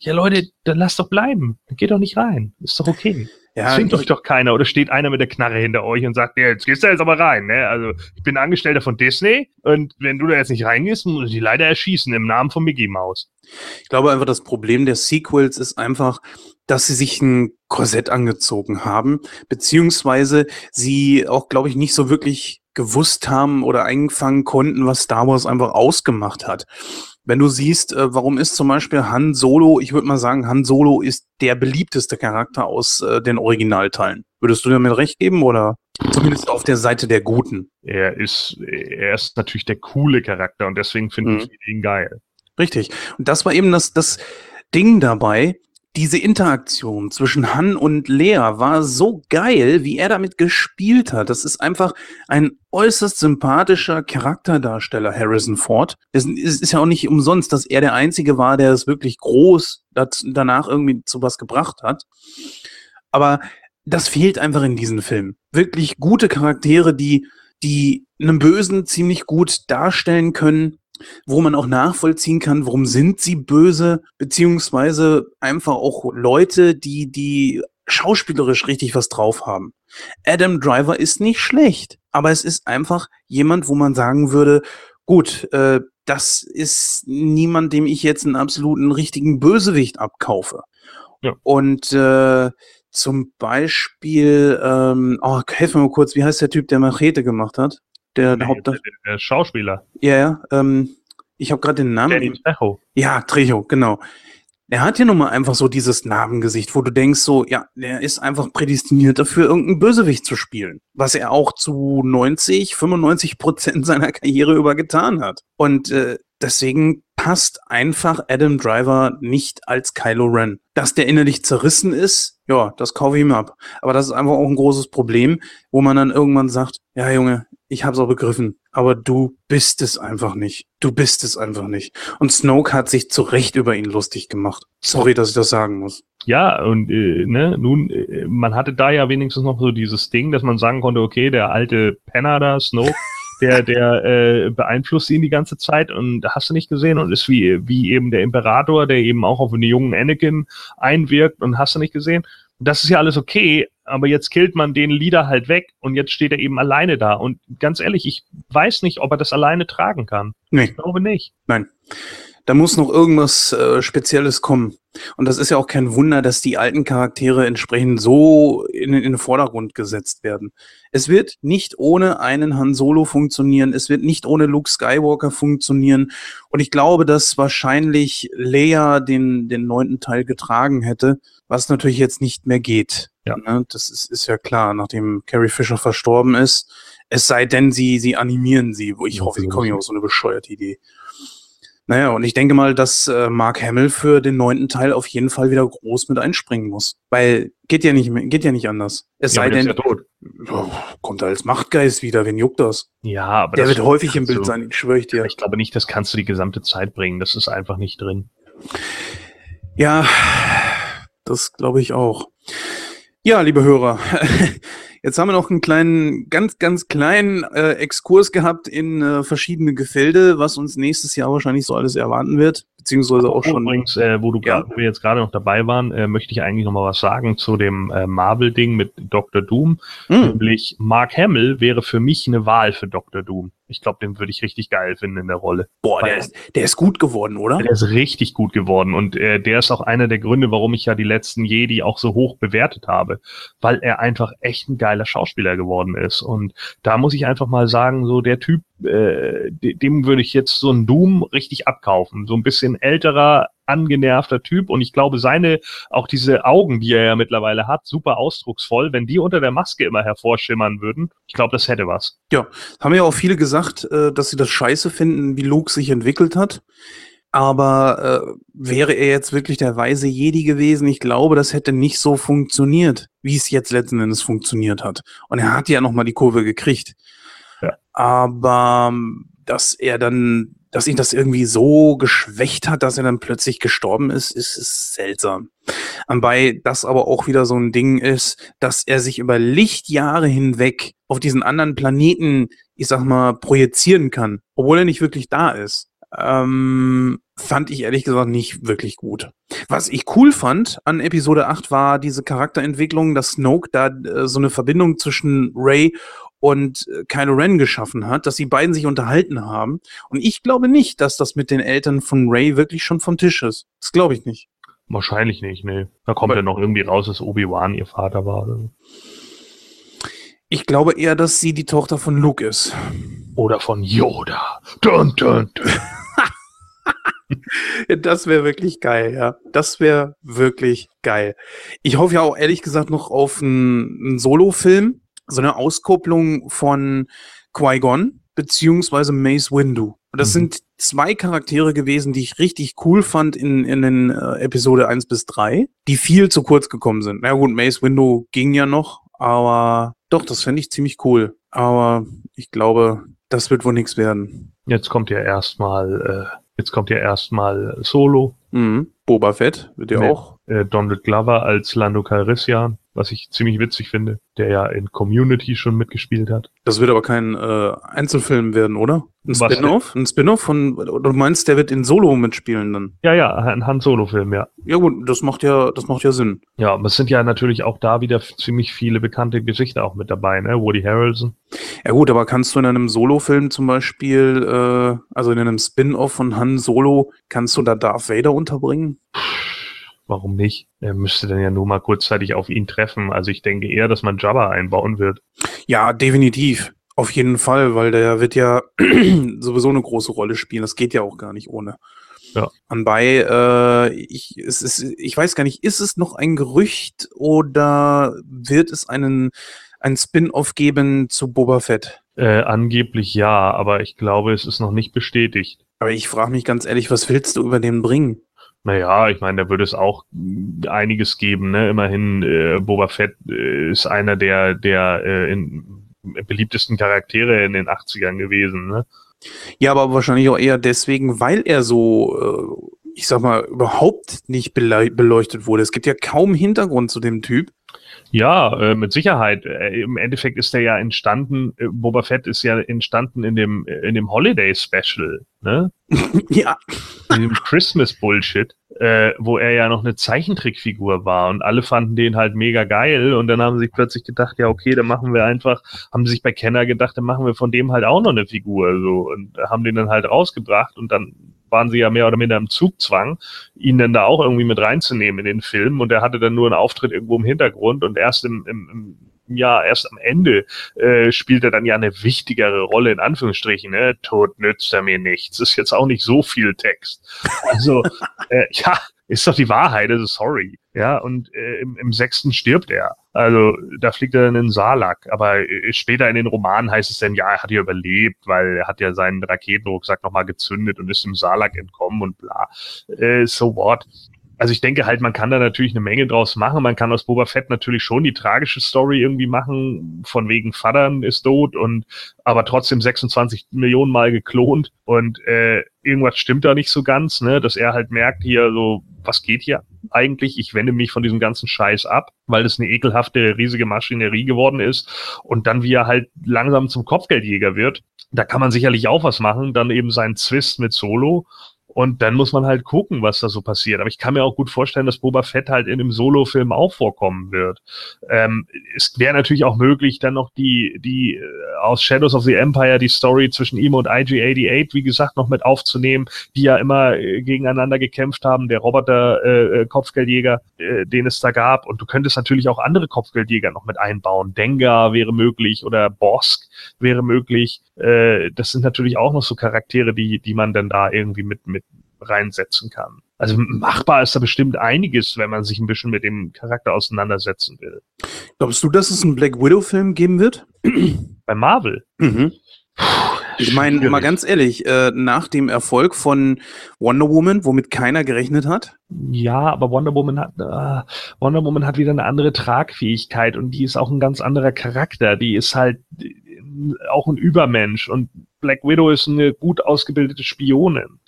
ja Leute, dann lasst doch bleiben. Geht doch nicht rein. Ist doch okay. Ja, Zwingt euch doch keiner oder steht einer mit der Knarre hinter euch und sagt, ja, jetzt gehst du jetzt aber rein. Ne? Also ich bin Angestellter von Disney und wenn du da jetzt nicht reingehst, muss ich die leider erschießen im Namen von Mickey Mouse. Ich glaube einfach, das Problem der Sequels ist einfach, dass sie sich ein Korsett angezogen haben, beziehungsweise sie auch, glaube ich, nicht so wirklich gewusst haben oder einfangen konnten, was Star Wars einfach ausgemacht hat. Wenn du siehst, äh, warum ist zum Beispiel Han Solo, ich würde mal sagen, Han Solo ist der beliebteste Charakter aus äh, den Originalteilen. Würdest du damit recht geben oder zumindest auf der Seite der Guten? Er ist, er ist natürlich der coole Charakter und deswegen finde mhm. ich ihn geil. Richtig. Und das war eben das, das Ding dabei, diese Interaktion zwischen Han und Lea war so geil, wie er damit gespielt hat. Das ist einfach ein äußerst sympathischer Charakterdarsteller, Harrison Ford. Es ist ja auch nicht umsonst, dass er der Einzige war, der es wirklich groß danach irgendwie zu was gebracht hat. Aber das fehlt einfach in diesem Film. Wirklich gute Charaktere, die, die einen Bösen ziemlich gut darstellen können wo man auch nachvollziehen kann, warum sind sie böse, beziehungsweise einfach auch Leute, die, die schauspielerisch richtig was drauf haben. Adam Driver ist nicht schlecht, aber es ist einfach jemand, wo man sagen würde, gut, äh, das ist niemand, dem ich jetzt einen absoluten richtigen Bösewicht abkaufe. Ja. Und äh, zum Beispiel, ähm, oh, helf mir mal kurz, wie heißt der Typ, der Machete gemacht hat? Der, der, Haupt der, der Schauspieler. Ja, ja. Ähm, ich habe gerade den Namen. Danny Trejo. Ja, Trejo, genau. Er hat ja nun mal einfach so dieses Narbengesicht, wo du denkst so, ja, der ist einfach prädestiniert dafür, irgendeinen Bösewicht zu spielen. Was er auch zu 90, 95 Prozent seiner Karriere über getan hat. Und äh, deswegen passt einfach Adam Driver nicht als Kylo Ren. Dass der innerlich zerrissen ist, ja, das kaufe ich ihm ab. Aber das ist einfach auch ein großes Problem, wo man dann irgendwann sagt, ja Junge, ich hab's auch begriffen, aber du bist es einfach nicht. Du bist es einfach nicht. Und Snoke hat sich zu Recht über ihn lustig gemacht. Sorry, dass ich das sagen muss. Ja, und äh, ne, nun, äh, man hatte da ja wenigstens noch so dieses Ding, dass man sagen konnte, okay, der alte Penner da, Snoke, der, der äh, beeinflusst ihn die ganze Zeit und hast du nicht gesehen und ist wie, wie eben der Imperator, der eben auch auf einen jungen Anakin einwirkt und hast du nicht gesehen das ist ja alles okay, aber jetzt killt man den Leader halt weg und jetzt steht er eben alleine da. Und ganz ehrlich, ich weiß nicht, ob er das alleine tragen kann. Nee. Ich glaube nicht. Nein. Da muss noch irgendwas äh, Spezielles kommen. Und das ist ja auch kein Wunder, dass die alten Charaktere entsprechend so in, in den Vordergrund gesetzt werden. Es wird nicht ohne einen Han Solo funktionieren. Es wird nicht ohne Luke Skywalker funktionieren. Und ich glaube, dass wahrscheinlich Leia den, den neunten Teil getragen hätte, was natürlich jetzt nicht mehr geht. Ja. Ne? Das ist, ist ja klar, nachdem Carrie Fisher verstorben ist. Es sei denn, sie, sie animieren sie. Ich ja, hoffe, sie kommen ja auf so eine bescheuerte Idee. Naja, und ich denke mal, dass äh, Mark Hamill für den neunten Teil auf jeden Fall wieder groß mit einspringen muss. Weil geht ja nicht, geht ja nicht anders. Es ja, sei denn. Oh, kommt er als Machtgeist wieder, wen juckt das? Ja, aber der wird häufig im Bild du, sein, schwöre ich dir. Ich glaube nicht, das kannst du die gesamte Zeit bringen. Das ist einfach nicht drin. Ja, das glaube ich auch. Ja, liebe Hörer, Jetzt haben wir noch einen kleinen, ganz, ganz kleinen äh, Exkurs gehabt in äh, verschiedene Gefilde, was uns nächstes Jahr wahrscheinlich so alles erwarten wird, beziehungsweise auch schon. Übrigens, äh, wo, du ja. grad, wo wir jetzt gerade noch dabei waren, äh, möchte ich eigentlich noch mal was sagen zu dem äh, Marvel-Ding mit Dr. Doom. Mhm. Nämlich Mark Hamill wäre für mich eine Wahl für Dr. Doom. Ich glaube, den würde ich richtig geil finden in der Rolle. Boah, der ist, der ist gut geworden, oder? Der ist richtig gut geworden. Und äh, der ist auch einer der Gründe, warum ich ja die letzten Jedi auch so hoch bewertet habe. Weil er einfach echt ein geiler Schauspieler geworden ist. Und da muss ich einfach mal sagen, so der Typ, äh, dem würde ich jetzt so ein Doom richtig abkaufen. So ein bisschen älterer, angenervter Typ und ich glaube, seine, auch diese Augen, die er ja mittlerweile hat, super ausdrucksvoll, wenn die unter der Maske immer hervorschimmern würden, ich glaube, das hätte was. Ja, haben ja auch viele gesagt, äh, dass sie das scheiße finden, wie Luke sich entwickelt hat. Aber äh, wäre er jetzt wirklich der weise Jedi gewesen, ich glaube, das hätte nicht so funktioniert, wie es jetzt letzten Endes funktioniert hat. Und er hat ja nochmal die Kurve gekriegt. Ja. Aber ähm, dass er dann dass ihn das irgendwie so geschwächt hat, dass er dann plötzlich gestorben ist, ist, ist seltsam. Wobei das aber auch wieder so ein Ding ist, dass er sich über Lichtjahre hinweg auf diesen anderen Planeten, ich sag mal, projizieren kann, obwohl er nicht wirklich da ist. Ähm, fand ich ehrlich gesagt nicht wirklich gut. Was ich cool fand an Episode 8 war diese Charakterentwicklung, dass Snoke da äh, so eine Verbindung zwischen Ray und äh, Kylo Ren geschaffen hat, dass die beiden sich unterhalten haben. Und ich glaube nicht, dass das mit den Eltern von Ray wirklich schon vom Tisch ist. Das glaube ich nicht. Wahrscheinlich nicht, nee. Da kommt ja noch irgendwie raus, dass Obi-Wan ihr Vater war. Oder? Ich glaube eher, dass sie die Tochter von Luke ist. Oder von Yoda. Dun, dun, dun. das wäre wirklich geil, ja. Das wäre wirklich geil. Ich hoffe ja auch ehrlich gesagt noch auf einen, einen Solo-Film, so eine Auskopplung von Qui-Gon beziehungsweise Mace Windu. Das mhm. sind zwei Charaktere gewesen, die ich richtig cool fand in, in den äh, Episode 1 bis 3, die viel zu kurz gekommen sind. Na gut, Mace Windu ging ja noch, aber doch, das fände ich ziemlich cool. Aber ich glaube, das wird wohl nichts werden. Jetzt kommt ja erstmal, äh, jetzt kommt ja erstmal Solo. Mhm. Boba Fett wird ja auch. Äh, Donald Glover als Lando Calrissian was ich ziemlich witzig finde, der ja in Community schon mitgespielt hat. Das wird aber kein äh, Einzelfilm werden, oder? Ein Spin-off? Ein Spin-off von, du meinst, der wird in Solo mitspielen dann? Ja, ja, ein Han Solo-Film, ja. Ja gut, das macht ja, das macht ja Sinn. Ja, aber es sind ja natürlich auch da wieder ziemlich viele bekannte Gesichter auch mit dabei, ne? Woody Harrelson. Ja gut, aber kannst du in einem Solo-Film zum Beispiel, äh, also in einem Spin-off von Han Solo, kannst du da Darth Vader unterbringen? Warum nicht? Er müsste dann ja nur mal kurzzeitig auf ihn treffen. Also ich denke eher, dass man Jabba einbauen wird. Ja, definitiv. Auf jeden Fall, weil der wird ja sowieso eine große Rolle spielen. Das geht ja auch gar nicht ohne. Ja. Anbei, äh, ich, es ist, ich weiß gar nicht, ist es noch ein Gerücht oder wird es einen, ein Spin-off geben zu Boba Fett? Äh, angeblich ja, aber ich glaube, es ist noch nicht bestätigt. Aber ich frage mich ganz ehrlich, was willst du über den bringen? Naja, ich meine, da würde es auch einiges geben. Ne? Immerhin, äh, Boba Fett äh, ist einer der, der äh, in, beliebtesten Charaktere in den 80ern gewesen. Ne? Ja, aber wahrscheinlich auch eher deswegen, weil er so, äh, ich sag mal, überhaupt nicht beleuchtet wurde. Es gibt ja kaum Hintergrund zu dem Typ. Ja, äh, mit Sicherheit. Äh, Im Endeffekt ist er ja entstanden, äh, Boba Fett ist ja entstanden in dem, äh, in dem Holiday Special, ne? ja. In dem Christmas Bullshit, äh, wo er ja noch eine Zeichentrickfigur war und alle fanden den halt mega geil und dann haben sie sich plötzlich gedacht, ja, okay, dann machen wir einfach, haben sich bei Kenner gedacht, dann machen wir von dem halt auch noch eine Figur, so und haben den dann halt rausgebracht und dann waren sie ja mehr oder minder im Zugzwang, ihn dann da auch irgendwie mit reinzunehmen in den Film. Und er hatte dann nur einen Auftritt irgendwo im Hintergrund und erst im, im, im ja, erst am Ende äh, spielt er dann ja eine wichtigere Rolle, in Anführungsstrichen. Ne? Tod nützt er mir nichts. Ist jetzt auch nicht so viel Text. Also, äh, ja, ist doch die Wahrheit, also sorry. Ja, und äh, im, im sechsten stirbt er. Also da fliegt er in den Salak. Aber äh, später in den Romanen heißt es dann, ja, er hat ja überlebt, weil er hat ja seinen Raketenrucksack nochmal gezündet und ist im Salak entkommen und bla. Äh, so what? also ich denke halt, man kann da natürlich eine Menge draus machen. Man kann aus Boba Fett natürlich schon die tragische Story irgendwie machen, von wegen Vatern ist tot und aber trotzdem 26 Millionen Mal geklont und äh, irgendwas stimmt da nicht so ganz, ne, dass er halt merkt hier so, was geht hier eigentlich? Ich wende mich von diesem ganzen Scheiß ab, weil es eine ekelhafte, riesige Maschinerie geworden ist und dann wie er halt langsam zum Kopfgeldjäger wird. Da kann man sicherlich auch was machen, dann eben seinen Zwist mit Solo und dann muss man halt gucken, was da so passiert. Aber ich kann mir auch gut vorstellen, dass Boba Fett halt in einem Solo-Film auch vorkommen wird. Ähm, es wäre natürlich auch möglich, dann noch die, die äh, aus Shadows of the Empire die Story zwischen ihm und IG-88, wie gesagt, noch mit aufzunehmen, die ja immer äh, gegeneinander gekämpft haben, der Roboter-Kopfgeldjäger, äh, äh, den es da gab. Und du könntest natürlich auch andere Kopfgeldjäger noch mit einbauen. Dengar wäre möglich oder Bosk wäre möglich. Äh, das sind natürlich auch noch so Charaktere, die, die man dann da irgendwie mit, mit reinsetzen kann. Also machbar ist da bestimmt einiges, wenn man sich ein bisschen mit dem Charakter auseinandersetzen will. Glaubst du, dass es einen Black Widow-Film geben wird? Bei Marvel? Mhm. Ich meine, mal ganz ehrlich, äh, nach dem Erfolg von Wonder Woman, womit keiner gerechnet hat. Ja, aber Wonder Woman hat äh, Wonder Woman hat wieder eine andere Tragfähigkeit und die ist auch ein ganz anderer Charakter. Die ist halt auch ein Übermensch und Black Widow ist eine gut ausgebildete Spionin.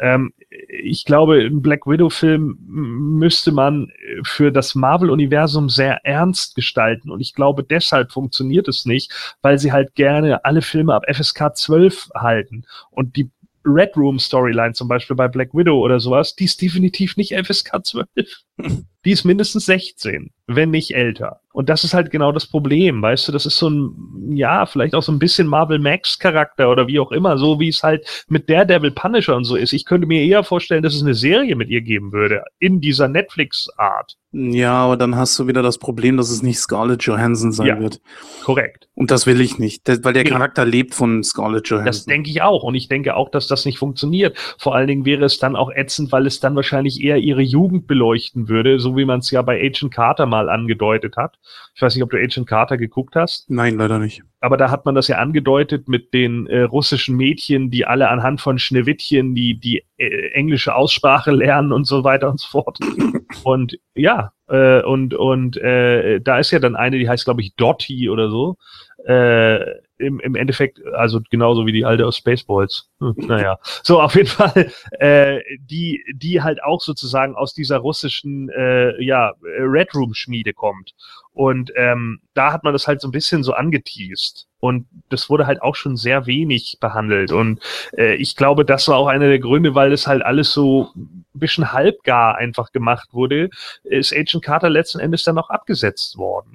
Ähm, ich glaube, im Black Widow-Film müsste man für das Marvel-Universum sehr ernst gestalten. Und ich glaube, deshalb funktioniert es nicht, weil sie halt gerne alle Filme ab FSK 12 halten. Und die Red Room Storyline zum Beispiel bei Black Widow oder sowas, die ist definitiv nicht FSK 12. die ist mindestens 16, wenn nicht älter. Und das ist halt genau das Problem, weißt du, das ist so ein, ja, vielleicht auch so ein bisschen Marvel Max Charakter oder wie auch immer, so wie es halt mit Daredevil Punisher und so ist. Ich könnte mir eher vorstellen, dass es eine Serie mit ihr geben würde, in dieser Netflix-Art. Ja, aber dann hast du wieder das Problem, dass es nicht Scarlett Johansson sein ja, wird. Korrekt. Und das will ich nicht, weil der Charakter lebt von Scarlett Johansson. Das denke ich auch. Und ich denke auch, dass das nicht funktioniert. Vor allen Dingen wäre es dann auch ätzend, weil es dann wahrscheinlich eher ihre Jugend beleuchten würde, so wie man es ja bei Agent Carter mal angedeutet hat. Ich weiß nicht, ob du Agent Carter geguckt hast. Nein, leider nicht. Aber da hat man das ja angedeutet mit den äh, russischen Mädchen, die alle anhand von Schneewittchen die, die äh, englische Aussprache lernen und so weiter und so fort. und ja, äh, und, und äh, da ist ja dann eine, die heißt, glaube ich, Dottie oder so. Äh, im, im Endeffekt, also genauso wie die alte aus Spaceballs. Hm, naja. So, auf jeden Fall, äh, die, die halt auch sozusagen aus dieser russischen äh, ja, Red Room-Schmiede kommt. Und ähm, da hat man das halt so ein bisschen so angeteased. Und das wurde halt auch schon sehr wenig behandelt. Und äh, ich glaube, das war auch einer der Gründe, weil das halt alles so ein bisschen halbgar einfach gemacht wurde, ist Agent Carter letzten Endes dann auch abgesetzt worden.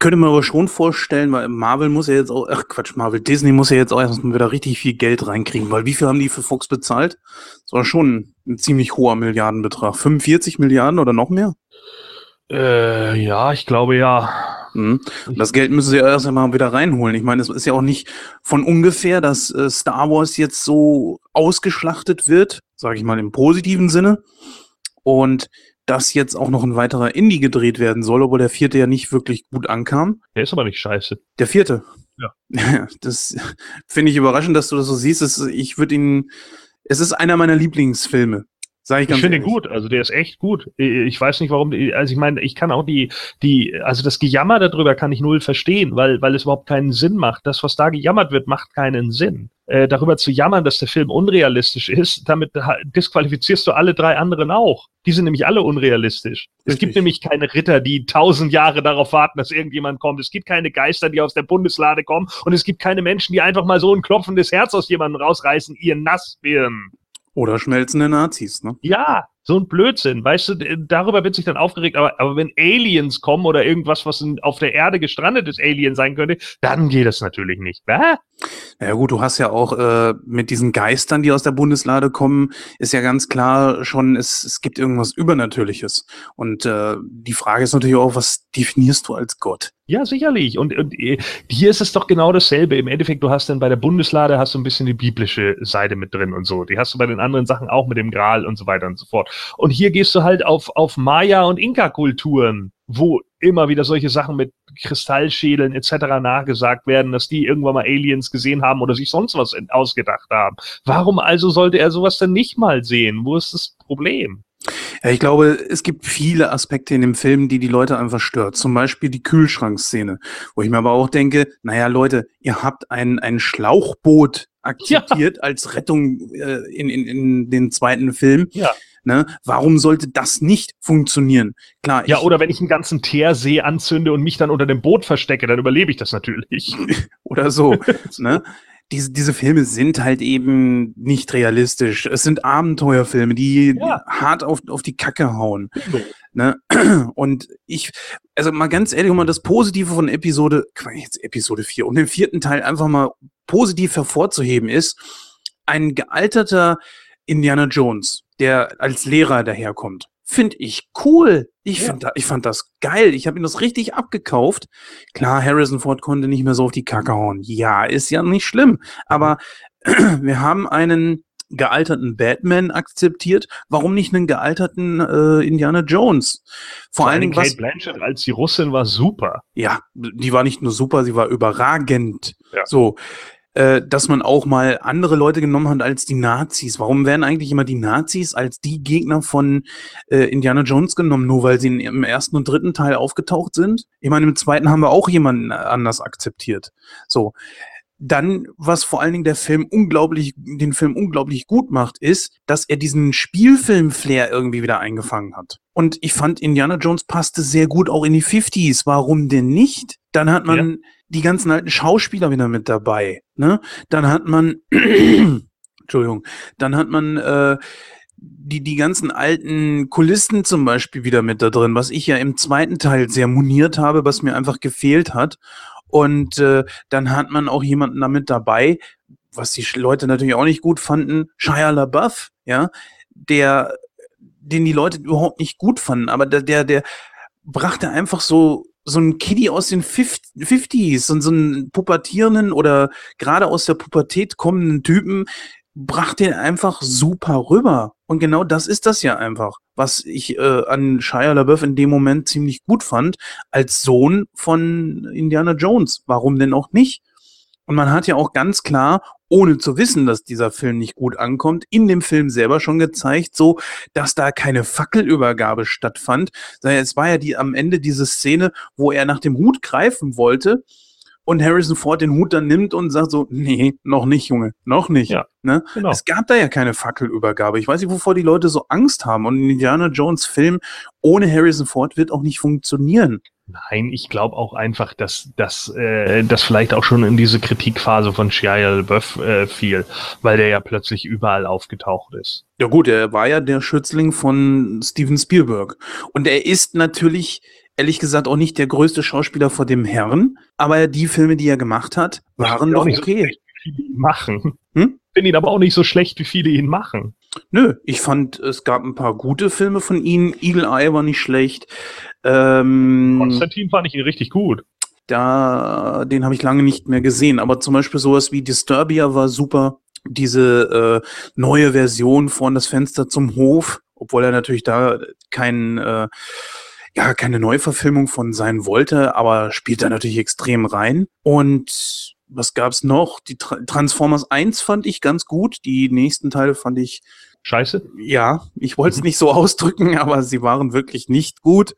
Könnte man aber schon vorstellen, weil Marvel muss ja jetzt auch, ach Quatsch, Marvel, Disney muss ja jetzt auch erstmal wieder richtig viel Geld reinkriegen, weil wie viel haben die für Fox bezahlt? Das war schon ein ziemlich hoher Milliardenbetrag. 45 Milliarden oder noch mehr? Äh, ja, ich glaube ja. Mhm. Das Geld müssen sie ja erst einmal wieder reinholen. Ich meine, es ist ja auch nicht von ungefähr, dass äh, Star Wars jetzt so ausgeschlachtet wird, sage ich mal im positiven Sinne. Und dass jetzt auch noch ein weiterer Indie gedreht werden soll, obwohl der vierte ja nicht wirklich gut ankam. Der ist aber nicht scheiße. Der vierte? Ja. Das finde ich überraschend, dass du das so siehst. Ich würde ihn, es ist einer meiner Lieblingsfilme. Sag ich ich finde ihn gut, also der ist echt gut. Ich weiß nicht, warum, also ich meine, ich kann auch die, die, also das Gejammer darüber kann ich null verstehen, weil, weil es überhaupt keinen Sinn macht. Das, was da gejammert wird, macht keinen Sinn. Äh, darüber zu jammern, dass der Film unrealistisch ist, damit disqualifizierst du alle drei anderen auch. Die sind nämlich alle unrealistisch. Richtig. Es gibt nämlich keine Ritter, die tausend Jahre darauf warten, dass irgendjemand kommt. Es gibt keine Geister, die aus der Bundeslade kommen. Und es gibt keine Menschen, die einfach mal so ein klopfendes Herz aus jemandem rausreißen, ihr Nassbirnen. Oder schmelzende Nazis, ne? Ja, so ein Blödsinn. Weißt du, darüber wird sich dann aufgeregt, aber, aber wenn Aliens kommen oder irgendwas, was auf der Erde gestrandetes Alien sein könnte, dann geht das natürlich nicht. Hä? Ja gut, du hast ja auch äh, mit diesen Geistern, die aus der Bundeslade kommen, ist ja ganz klar schon, es, es gibt irgendwas Übernatürliches. Und äh, die Frage ist natürlich auch, was definierst du als Gott? Ja, sicherlich. Und, und äh, hier ist es doch genau dasselbe. Im Endeffekt, du hast dann bei der Bundeslade hast du ein bisschen die biblische Seite mit drin und so. Die hast du bei den anderen Sachen auch mit dem Gral und so weiter und so fort. Und hier gehst du halt auf, auf Maya- und Inka-Kulturen, wo immer wieder solche Sachen mit Kristallschädeln etc. nachgesagt werden, dass die irgendwann mal Aliens gesehen haben oder sich sonst was ausgedacht haben. Warum also sollte er sowas denn nicht mal sehen? Wo ist das Problem? Ja, ich glaube, es gibt viele Aspekte in dem Film, die die Leute einfach stört. Zum Beispiel die Kühlschrankszene, wo ich mir aber auch denke, naja, Leute, ihr habt ein, ein Schlauchboot akzeptiert ja. als Rettung äh, in, in, in den zweiten Film. Ja. Ne? Warum sollte das nicht funktionieren? Klar. Ja, oder wenn ich einen ganzen Teersee anzünde und mich dann unter dem Boot verstecke, dann überlebe ich das natürlich. oder so. ne? diese, diese Filme sind halt eben nicht realistisch. Es sind Abenteuerfilme, die ja. hart auf, auf die Kacke hauen. Ne? Und ich, also mal ganz ehrlich, um mal das Positive von Episode, jetzt Episode 4 und dem vierten Teil einfach mal positiv hervorzuheben ist, ein gealterter Indiana Jones, der als Lehrer daherkommt finde ich cool. Ich, find da, ich fand das geil. Ich habe ihn das richtig abgekauft. Klar, Harrison Ford konnte nicht mehr so auf die Kacke hauen. Ja, ist ja nicht schlimm. Aber wir haben einen gealterten Batman akzeptiert. Warum nicht einen gealterten äh, Indiana Jones? Vor, Vor allen Dingen Kate was, Blanchett als die Russin war super. Ja, die war nicht nur super, sie war überragend. Ja. So, äh, dass man auch mal andere Leute genommen hat als die Nazis. Warum werden eigentlich immer die Nazis als die Gegner von äh, Indiana Jones genommen, nur weil sie im ersten und dritten Teil aufgetaucht sind? Ich meine, im zweiten haben wir auch jemanden anders akzeptiert. So. Dann, was vor allen Dingen der Film unglaublich, den Film unglaublich gut macht, ist, dass er diesen Spielfilm-Flair irgendwie wieder eingefangen hat. Und ich fand, Indiana Jones passte sehr gut auch in die 50s. Warum denn nicht? Dann hat man ja die ganzen alten Schauspieler wieder mit dabei. Ne? Dann hat man Entschuldigung. Dann hat man äh, die, die ganzen alten Kulissen zum Beispiel wieder mit da drin, was ich ja im zweiten Teil sehr moniert habe, was mir einfach gefehlt hat. Und äh, dann hat man auch jemanden damit dabei, was die Leute natürlich auch nicht gut fanden, Shia LaBeouf, ja, der, den die Leute überhaupt nicht gut fanden, aber der, der, der brachte einfach so so ein Kiddie aus den 50s, so, so einen pubertierenden oder gerade aus der Pubertät kommenden Typen, brachte den einfach super rüber. Und genau das ist das ja einfach, was ich äh, an Shia LaBeouf in dem Moment ziemlich gut fand, als Sohn von Indiana Jones. Warum denn auch nicht? Und man hat ja auch ganz klar, ohne zu wissen, dass dieser Film nicht gut ankommt, in dem Film selber schon gezeigt, so, dass da keine Fackelübergabe stattfand. Es war ja die am Ende diese Szene, wo er nach dem Hut greifen wollte und Harrison Ford den Hut dann nimmt und sagt so, nee, noch nicht, Junge, noch nicht. Ja, ne? genau. Es gab da ja keine Fackelübergabe. Ich weiß nicht, wovor die Leute so Angst haben. Und ein Indiana Jones Film ohne Harrison Ford wird auch nicht funktionieren. Nein, ich glaube auch einfach, dass dass äh, das vielleicht auch schon in diese Kritikphase von Shia LaBeouf äh, fiel, weil der ja plötzlich überall aufgetaucht ist. Ja gut, er war ja der Schützling von Steven Spielberg und er ist natürlich ehrlich gesagt auch nicht der größte Schauspieler vor dem Herrn, aber die Filme, die er gemacht hat, waren doch okay. So machen. Hm? Finde ihn aber auch nicht so schlecht, wie viele ihn machen. Nö, ich fand, es gab ein paar gute Filme von ihm. Eagle Eye war nicht schlecht. Ähm, Konstantin fand ich ihn richtig gut. Da, den habe ich lange nicht mehr gesehen. Aber zum Beispiel sowas wie Disturbia war super. Diese äh, neue Version von Das Fenster zum Hof, obwohl er natürlich da kein äh, ja, keine Neuverfilmung von sein wollte, aber spielt da natürlich extrem rein. Und was gab's noch? Die Tra Transformers 1 fand ich ganz gut. Die nächsten Teile fand ich scheiße. Ja, ich wollte es mhm. nicht so ausdrücken, aber sie waren wirklich nicht gut.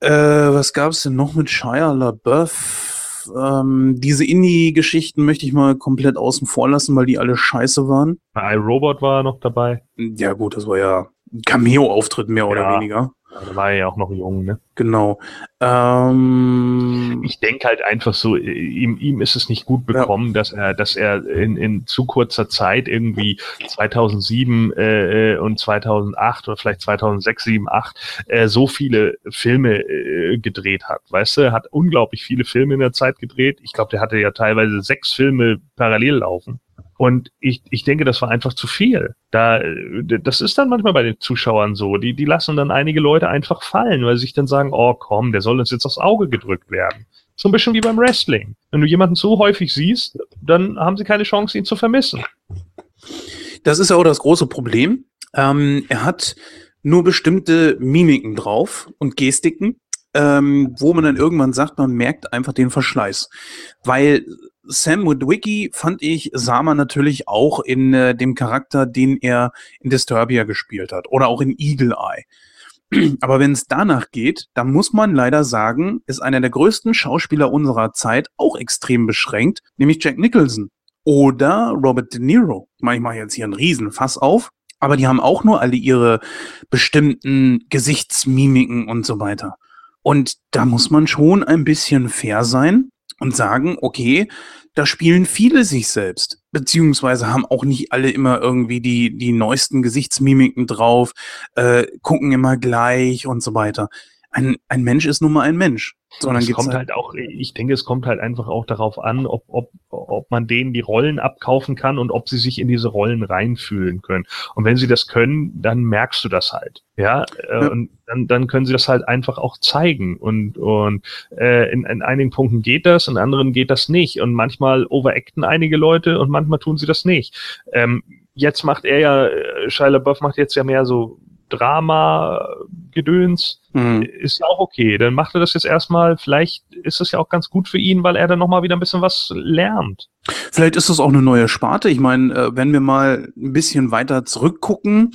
Äh, was gab's denn noch mit Shia LaBeouf? Ähm, diese Indie-Geschichten möchte ich mal komplett außen vor lassen, weil die alle scheiße waren. IRobot war noch dabei. Ja, gut, das war ja ein Cameo-Auftritt mehr oder ja. weniger. Da war er ja auch noch jung, ne? Genau. Ähm, ich denke halt einfach so, ihm, ihm ist es nicht gut bekommen, ja. dass er, dass er in, in zu kurzer Zeit irgendwie 2007 äh, und 2008 oder vielleicht 2006, 7, 8 äh, so viele Filme äh, gedreht hat. Weißt du, er hat unglaublich viele Filme in der Zeit gedreht. Ich glaube, der hatte ja teilweise sechs Filme parallel laufen. Und ich, ich denke, das war einfach zu viel. Da, das ist dann manchmal bei den Zuschauern so. Die, die lassen dann einige Leute einfach fallen, weil sie sich dann sagen, oh komm, der soll uns jetzt aufs Auge gedrückt werden. So ein bisschen wie beim Wrestling. Wenn du jemanden so häufig siehst, dann haben sie keine Chance, ihn zu vermissen. Das ist ja auch das große Problem. Ähm, er hat nur bestimmte Mimiken drauf und Gestiken, ähm, wo man dann irgendwann sagt, man merkt einfach den Verschleiß. Weil Sam Witwicky fand ich, sah man natürlich auch in äh, dem Charakter, den er in Disturbia gespielt hat oder auch in Eagle Eye. Aber wenn es danach geht, dann muss man leider sagen, ist einer der größten Schauspieler unserer Zeit auch extrem beschränkt, nämlich Jack Nicholson oder Robert De Niro. Ich meine, ich mache jetzt hier einen Riesenfass auf, aber die haben auch nur alle ihre bestimmten Gesichtsmimiken und so weiter. Und da muss man schon ein bisschen fair sein und sagen, okay, da spielen viele sich selbst, beziehungsweise haben auch nicht alle immer irgendwie die, die neuesten Gesichtsmimiken drauf, äh, gucken immer gleich und so weiter. Ein, ein Mensch ist nun mal ein Mensch. Sondern es kommt halt, halt auch, ich denke, es kommt halt einfach auch darauf an, ob, ob, ob man denen die Rollen abkaufen kann und ob sie sich in diese Rollen reinfühlen können. Und wenn sie das können, dann merkst du das halt. Ja, äh, ja. und dann, dann können sie das halt einfach auch zeigen. Und, und äh, in, in einigen Punkten geht das, in anderen geht das nicht. Und manchmal overacten einige Leute und manchmal tun sie das nicht. Ähm, jetzt macht er ja, äh, Shia LaBeouf macht jetzt ja mehr so Drama-Gedöns, mhm. ist ja auch okay. Dann macht er das jetzt erstmal. Vielleicht ist es ja auch ganz gut für ihn, weil er dann nochmal wieder ein bisschen was lernt. Vielleicht ist das auch eine neue Sparte. Ich meine, äh, wenn wir mal ein bisschen weiter zurückgucken,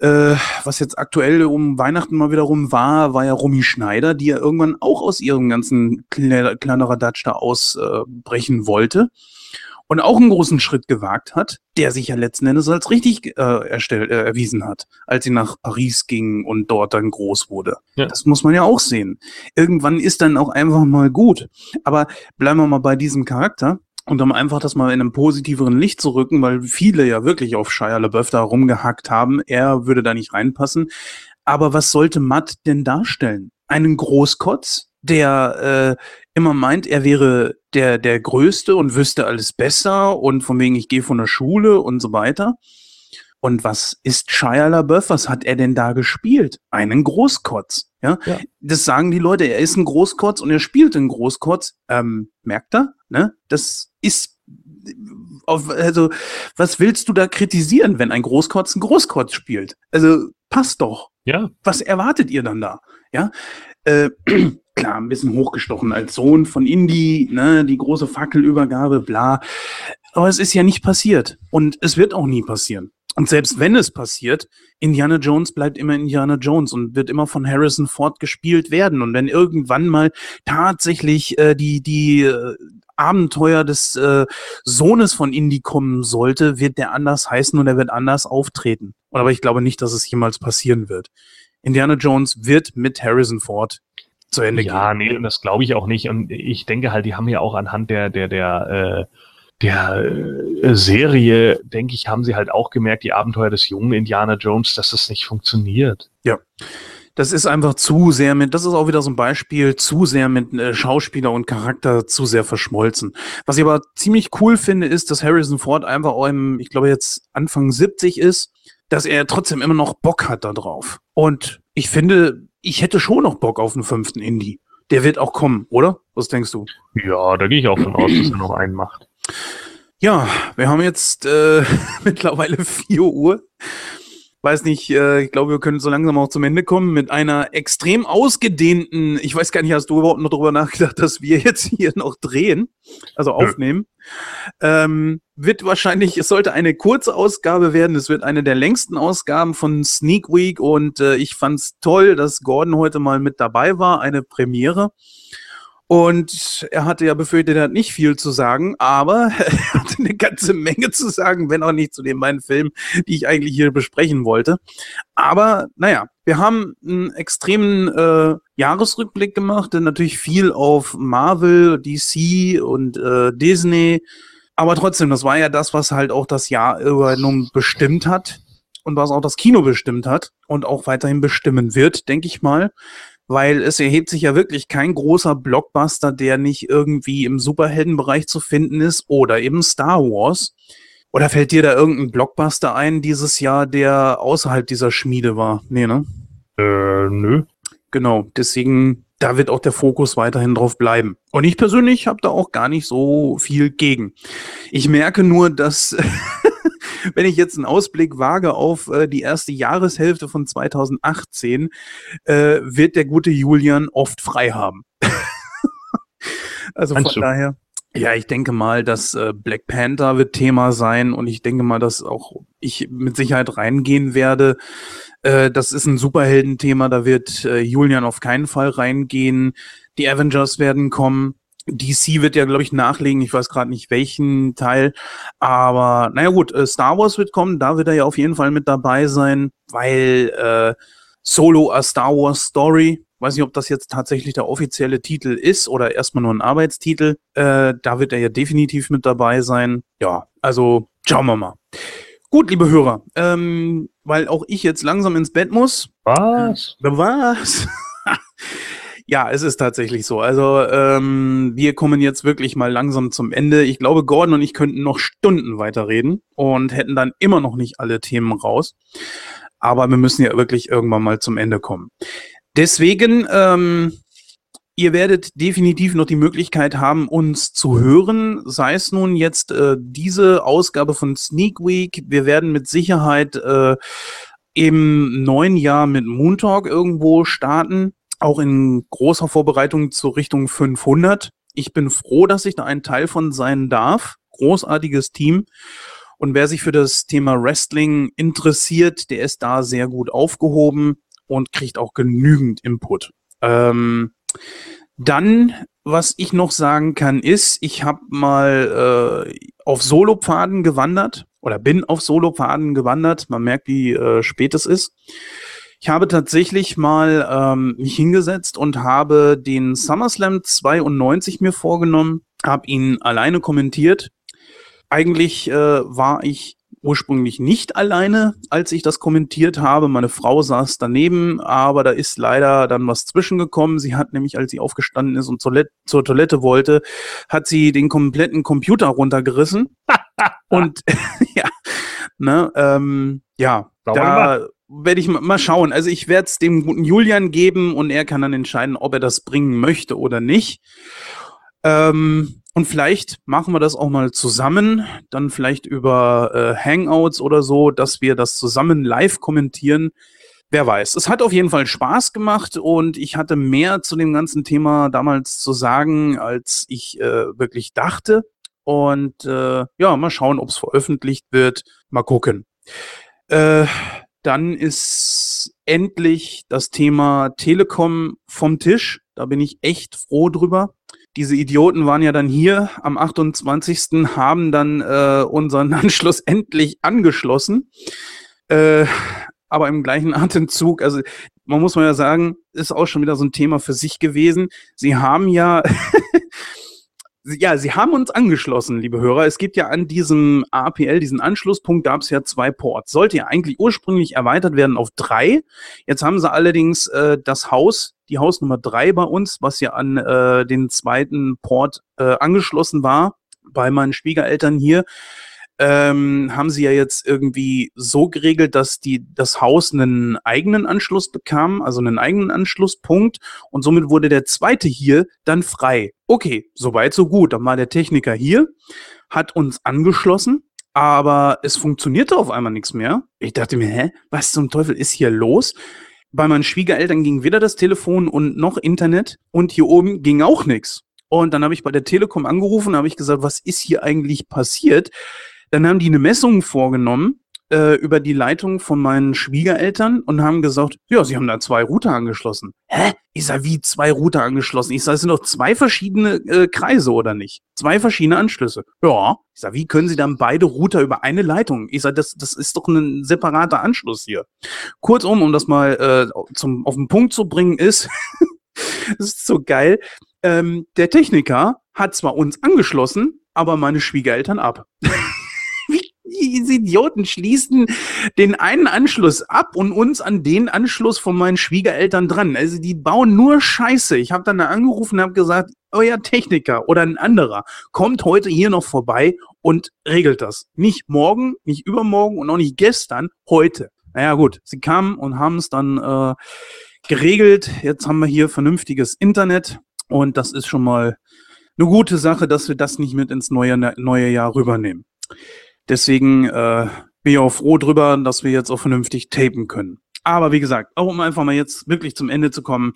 äh, was jetzt aktuell um Weihnachten mal wiederum war, war ja Romy Schneider, die ja irgendwann auch aus ihrem ganzen kleinerer Dutch da ausbrechen wollte und auch einen großen Schritt gewagt hat, der sich ja letzten Endes als richtig äh, erstellt, äh, erwiesen hat, als sie nach Paris ging und dort dann groß wurde. Ja. Das muss man ja auch sehen. Irgendwann ist dann auch einfach mal gut. Aber bleiben wir mal bei diesem Charakter. Und um einfach das mal in einem positiveren Licht zu rücken, weil viele ja wirklich auf Shia LaBeouf da rumgehackt haben, er würde da nicht reinpassen. Aber was sollte Matt denn darstellen? Einen Großkotz, der äh, immer meint, er wäre der, der Größte und wüsste alles besser und von wegen, ich gehe von der Schule und so weiter. Und was ist Shia LaBeouf? Was hat er denn da gespielt? Einen Großkotz. Ja? ja? das sagen die Leute. Er ist ein Großkotz und er spielt einen Großkotz. Ähm, merkt er? Ne? Das ist auf, also, was willst du da kritisieren, wenn ein Großkotz ein Großkotz spielt? Also, passt doch. Ja. Was erwartet ihr dann da? Ja. Äh, klar, ein bisschen hochgestochen als Sohn von Indy, ne, die große Fackelübergabe, bla. Aber es ist ja nicht passiert. Und es wird auch nie passieren. Und selbst wenn es passiert, Indiana Jones bleibt immer Indiana Jones und wird immer von Harrison Ford gespielt werden. Und wenn irgendwann mal tatsächlich äh, die, die äh, Abenteuer des äh, Sohnes von Indy kommen sollte, wird der anders heißen und er wird anders auftreten. Aber ich glaube nicht, dass es jemals passieren wird. Indiana Jones wird mit Harrison Ford zu Ende ja, gehen. Ja, nee, das glaube ich auch nicht. Und ich denke halt, die haben ja auch anhand der, der, der, äh, der äh, Serie, denke ich, haben sie halt auch gemerkt, die Abenteuer des jungen Indiana Jones, dass das nicht funktioniert. Ja. Das ist einfach zu sehr mit, das ist auch wieder so ein Beispiel, zu sehr mit äh, Schauspieler und Charakter zu sehr verschmolzen. Was ich aber ziemlich cool finde, ist, dass Harrison Ford einfach auch im, ich glaube jetzt Anfang 70 ist, dass er trotzdem immer noch Bock hat da drauf. Und ich finde, ich hätte schon noch Bock auf einen fünften Indie. Der wird auch kommen, oder? Was denkst du? Ja, da gehe ich auch von aus, dass er noch einen macht. Ja, wir haben jetzt äh, mittlerweile 4 Uhr weiß nicht, äh, ich glaube, wir können so langsam auch zum Ende kommen mit einer extrem ausgedehnten, ich weiß gar nicht, hast du überhaupt noch darüber nachgedacht, dass wir jetzt hier noch drehen, also aufnehmen. Ja. Ähm, wird wahrscheinlich, es sollte eine kurze Ausgabe werden, es wird eine der längsten Ausgaben von Sneak Week und äh, ich fand's toll, dass Gordon heute mal mit dabei war, eine Premiere. Und er hatte ja befürchtet, er hat nicht viel zu sagen, aber er hatte eine ganze Menge zu sagen, wenn auch nicht zu den beiden Filmen, die ich eigentlich hier besprechen wollte. Aber naja, wir haben einen extremen äh, Jahresrückblick gemacht, denn natürlich viel auf Marvel, DC und äh, Disney. Aber trotzdem, das war ja das, was halt auch das Jahr über nun bestimmt hat und was auch das Kino bestimmt hat und auch weiterhin bestimmen wird, denke ich mal weil es erhebt sich ja wirklich kein großer Blockbuster, der nicht irgendwie im Superheldenbereich zu finden ist oder eben Star Wars. Oder fällt dir da irgendein Blockbuster ein dieses Jahr, der außerhalb dieser Schmiede war? Nee, ne? Äh, nö. Genau, deswegen, da wird auch der Fokus weiterhin drauf bleiben. Und ich persönlich habe da auch gar nicht so viel gegen. Ich merke nur, dass wenn ich jetzt einen Ausblick wage auf äh, die erste Jahreshälfte von 2018, äh, wird der gute Julian oft frei haben. also Meinst von du? daher. Ja, ich denke mal, dass äh, Black Panther wird Thema sein und ich denke mal, dass auch ich mit Sicherheit reingehen werde. Äh, das ist ein Superheldenthema, da wird äh, Julian auf keinen Fall reingehen. Die Avengers werden kommen. DC wird ja, glaube ich, nachlegen. Ich weiß gerade nicht welchen Teil. Aber naja gut, äh, Star Wars wird kommen. Da wird er ja auf jeden Fall mit dabei sein, weil äh, Solo a Star Wars Story. Weiß nicht, ob das jetzt tatsächlich der offizielle Titel ist oder erstmal nur ein Arbeitstitel. Äh, da wird er ja definitiv mit dabei sein. Ja, also schauen wir mal. Gut, liebe Hörer, ähm, weil auch ich jetzt langsam ins Bett muss. Was? Äh, was? Ja, es ist tatsächlich so. Also ähm, wir kommen jetzt wirklich mal langsam zum Ende. Ich glaube, Gordon und ich könnten noch Stunden weiterreden und hätten dann immer noch nicht alle Themen raus. Aber wir müssen ja wirklich irgendwann mal zum Ende kommen. Deswegen, ähm, ihr werdet definitiv noch die Möglichkeit haben, uns zu hören, sei es nun jetzt äh, diese Ausgabe von Sneak Week. Wir werden mit Sicherheit äh, im neuen Jahr mit Moon Talk irgendwo starten auch in großer Vorbereitung zur Richtung 500. Ich bin froh, dass ich da ein Teil von sein darf. Großartiges Team. Und wer sich für das Thema Wrestling interessiert, der ist da sehr gut aufgehoben und kriegt auch genügend Input. Ähm, dann, was ich noch sagen kann, ist, ich habe mal äh, auf Solopfaden gewandert oder bin auf Solopfaden gewandert. Man merkt, wie äh, spät es ist. Ich habe tatsächlich mal ähm, mich hingesetzt und habe den SummerSlam 92 mir vorgenommen, habe ihn alleine kommentiert. Eigentlich äh, war ich ursprünglich nicht alleine, als ich das kommentiert habe. Meine Frau saß daneben, aber da ist leider dann was zwischengekommen. Sie hat nämlich, als sie aufgestanden ist und zur, Toilette wollte, hat sie den kompletten Computer runtergerissen. und ja, ne, ähm, ja, Sauber da werde ich mal schauen. Also ich werde es dem guten Julian geben und er kann dann entscheiden, ob er das bringen möchte oder nicht. Ähm, und vielleicht machen wir das auch mal zusammen, dann vielleicht über äh, Hangouts oder so, dass wir das zusammen live kommentieren. Wer weiß. Es hat auf jeden Fall Spaß gemacht und ich hatte mehr zu dem ganzen Thema damals zu sagen, als ich äh, wirklich dachte. Und äh, ja, mal schauen, ob es veröffentlicht wird. Mal gucken. Äh, dann ist endlich das Thema Telekom vom Tisch. Da bin ich echt froh drüber diese Idioten waren ja dann hier am 28. haben dann äh, unseren Anschluss endlich angeschlossen. Äh, aber im gleichen Atemzug, also man muss mal ja sagen, ist auch schon wieder so ein Thema für sich gewesen. Sie haben ja ja, Sie haben uns angeschlossen, liebe Hörer. Es gibt ja an diesem APL, diesen Anschlusspunkt, gab es ja zwei Ports. Sollte ja eigentlich ursprünglich erweitert werden auf drei. Jetzt haben sie allerdings äh, das Haus, die Hausnummer drei bei uns, was ja an äh, den zweiten Port äh, angeschlossen war, bei meinen Schwiegereltern hier, ähm, haben sie ja jetzt irgendwie so geregelt, dass die das Haus einen eigenen Anschluss bekam, also einen eigenen Anschlusspunkt und somit wurde der zweite hier dann frei. Okay, soweit so gut. Dann war der Techniker hier, hat uns angeschlossen, aber es funktionierte auf einmal nichts mehr. Ich dachte mir, hä, was zum Teufel ist hier los? Bei meinen Schwiegereltern ging weder das Telefon und noch Internet und hier oben ging auch nichts. Und dann habe ich bei der Telekom angerufen, habe ich gesagt, was ist hier eigentlich passiert? Dann haben die eine Messung vorgenommen äh, über die Leitung von meinen Schwiegereltern und haben gesagt, ja, sie haben da zwei Router angeschlossen. Hä? Ich sag, wie zwei Router angeschlossen? Ich sag, es sind doch zwei verschiedene äh, Kreise, oder nicht? Zwei verschiedene Anschlüsse. Ja. Ich sag, wie können sie dann beide Router über eine Leitung? Ich sag, das, das ist doch ein separater Anschluss hier. Kurzum, um das mal äh, zum, auf den Punkt zu bringen, ist, das ist so geil. Ähm, der Techniker hat zwar uns angeschlossen, aber meine Schwiegereltern ab. diese Idioten schließen den einen Anschluss ab und uns an den Anschluss von meinen Schwiegereltern dran. Also die bauen nur Scheiße. Ich habe dann da angerufen und habe gesagt, euer Techniker oder ein anderer kommt heute hier noch vorbei und regelt das. Nicht morgen, nicht übermorgen und auch nicht gestern, heute. Naja gut, sie kamen und haben es dann äh, geregelt. Jetzt haben wir hier vernünftiges Internet und das ist schon mal eine gute Sache, dass wir das nicht mit ins neue, neue Jahr rübernehmen. Deswegen äh, bin ich auch froh drüber, dass wir jetzt auch vernünftig tapen können. Aber wie gesagt, auch um einfach mal jetzt wirklich zum Ende zu kommen.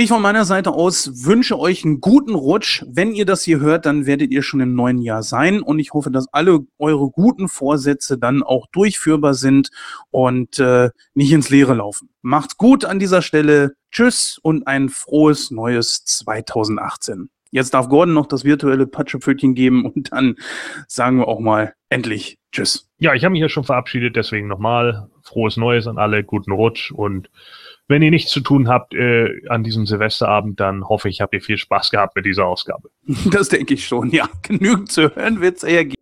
Ich von meiner Seite aus wünsche euch einen guten Rutsch. Wenn ihr das hier hört, dann werdet ihr schon im neuen Jahr sein. Und ich hoffe, dass alle eure guten Vorsätze dann auch durchführbar sind und äh, nicht ins Leere laufen. Macht's gut an dieser Stelle. Tschüss und ein frohes neues 2018. Jetzt darf Gordon noch das virtuelle Patschepfötchen geben und dann sagen wir auch mal endlich Tschüss. Ja, ich habe mich ja schon verabschiedet, deswegen nochmal frohes Neues an alle, guten Rutsch und wenn ihr nichts zu tun habt äh, an diesem Silvesterabend, dann hoffe ich, habt ihr viel Spaß gehabt mit dieser Ausgabe. Das denke ich schon, ja. Genügend zu hören wird es eher geben.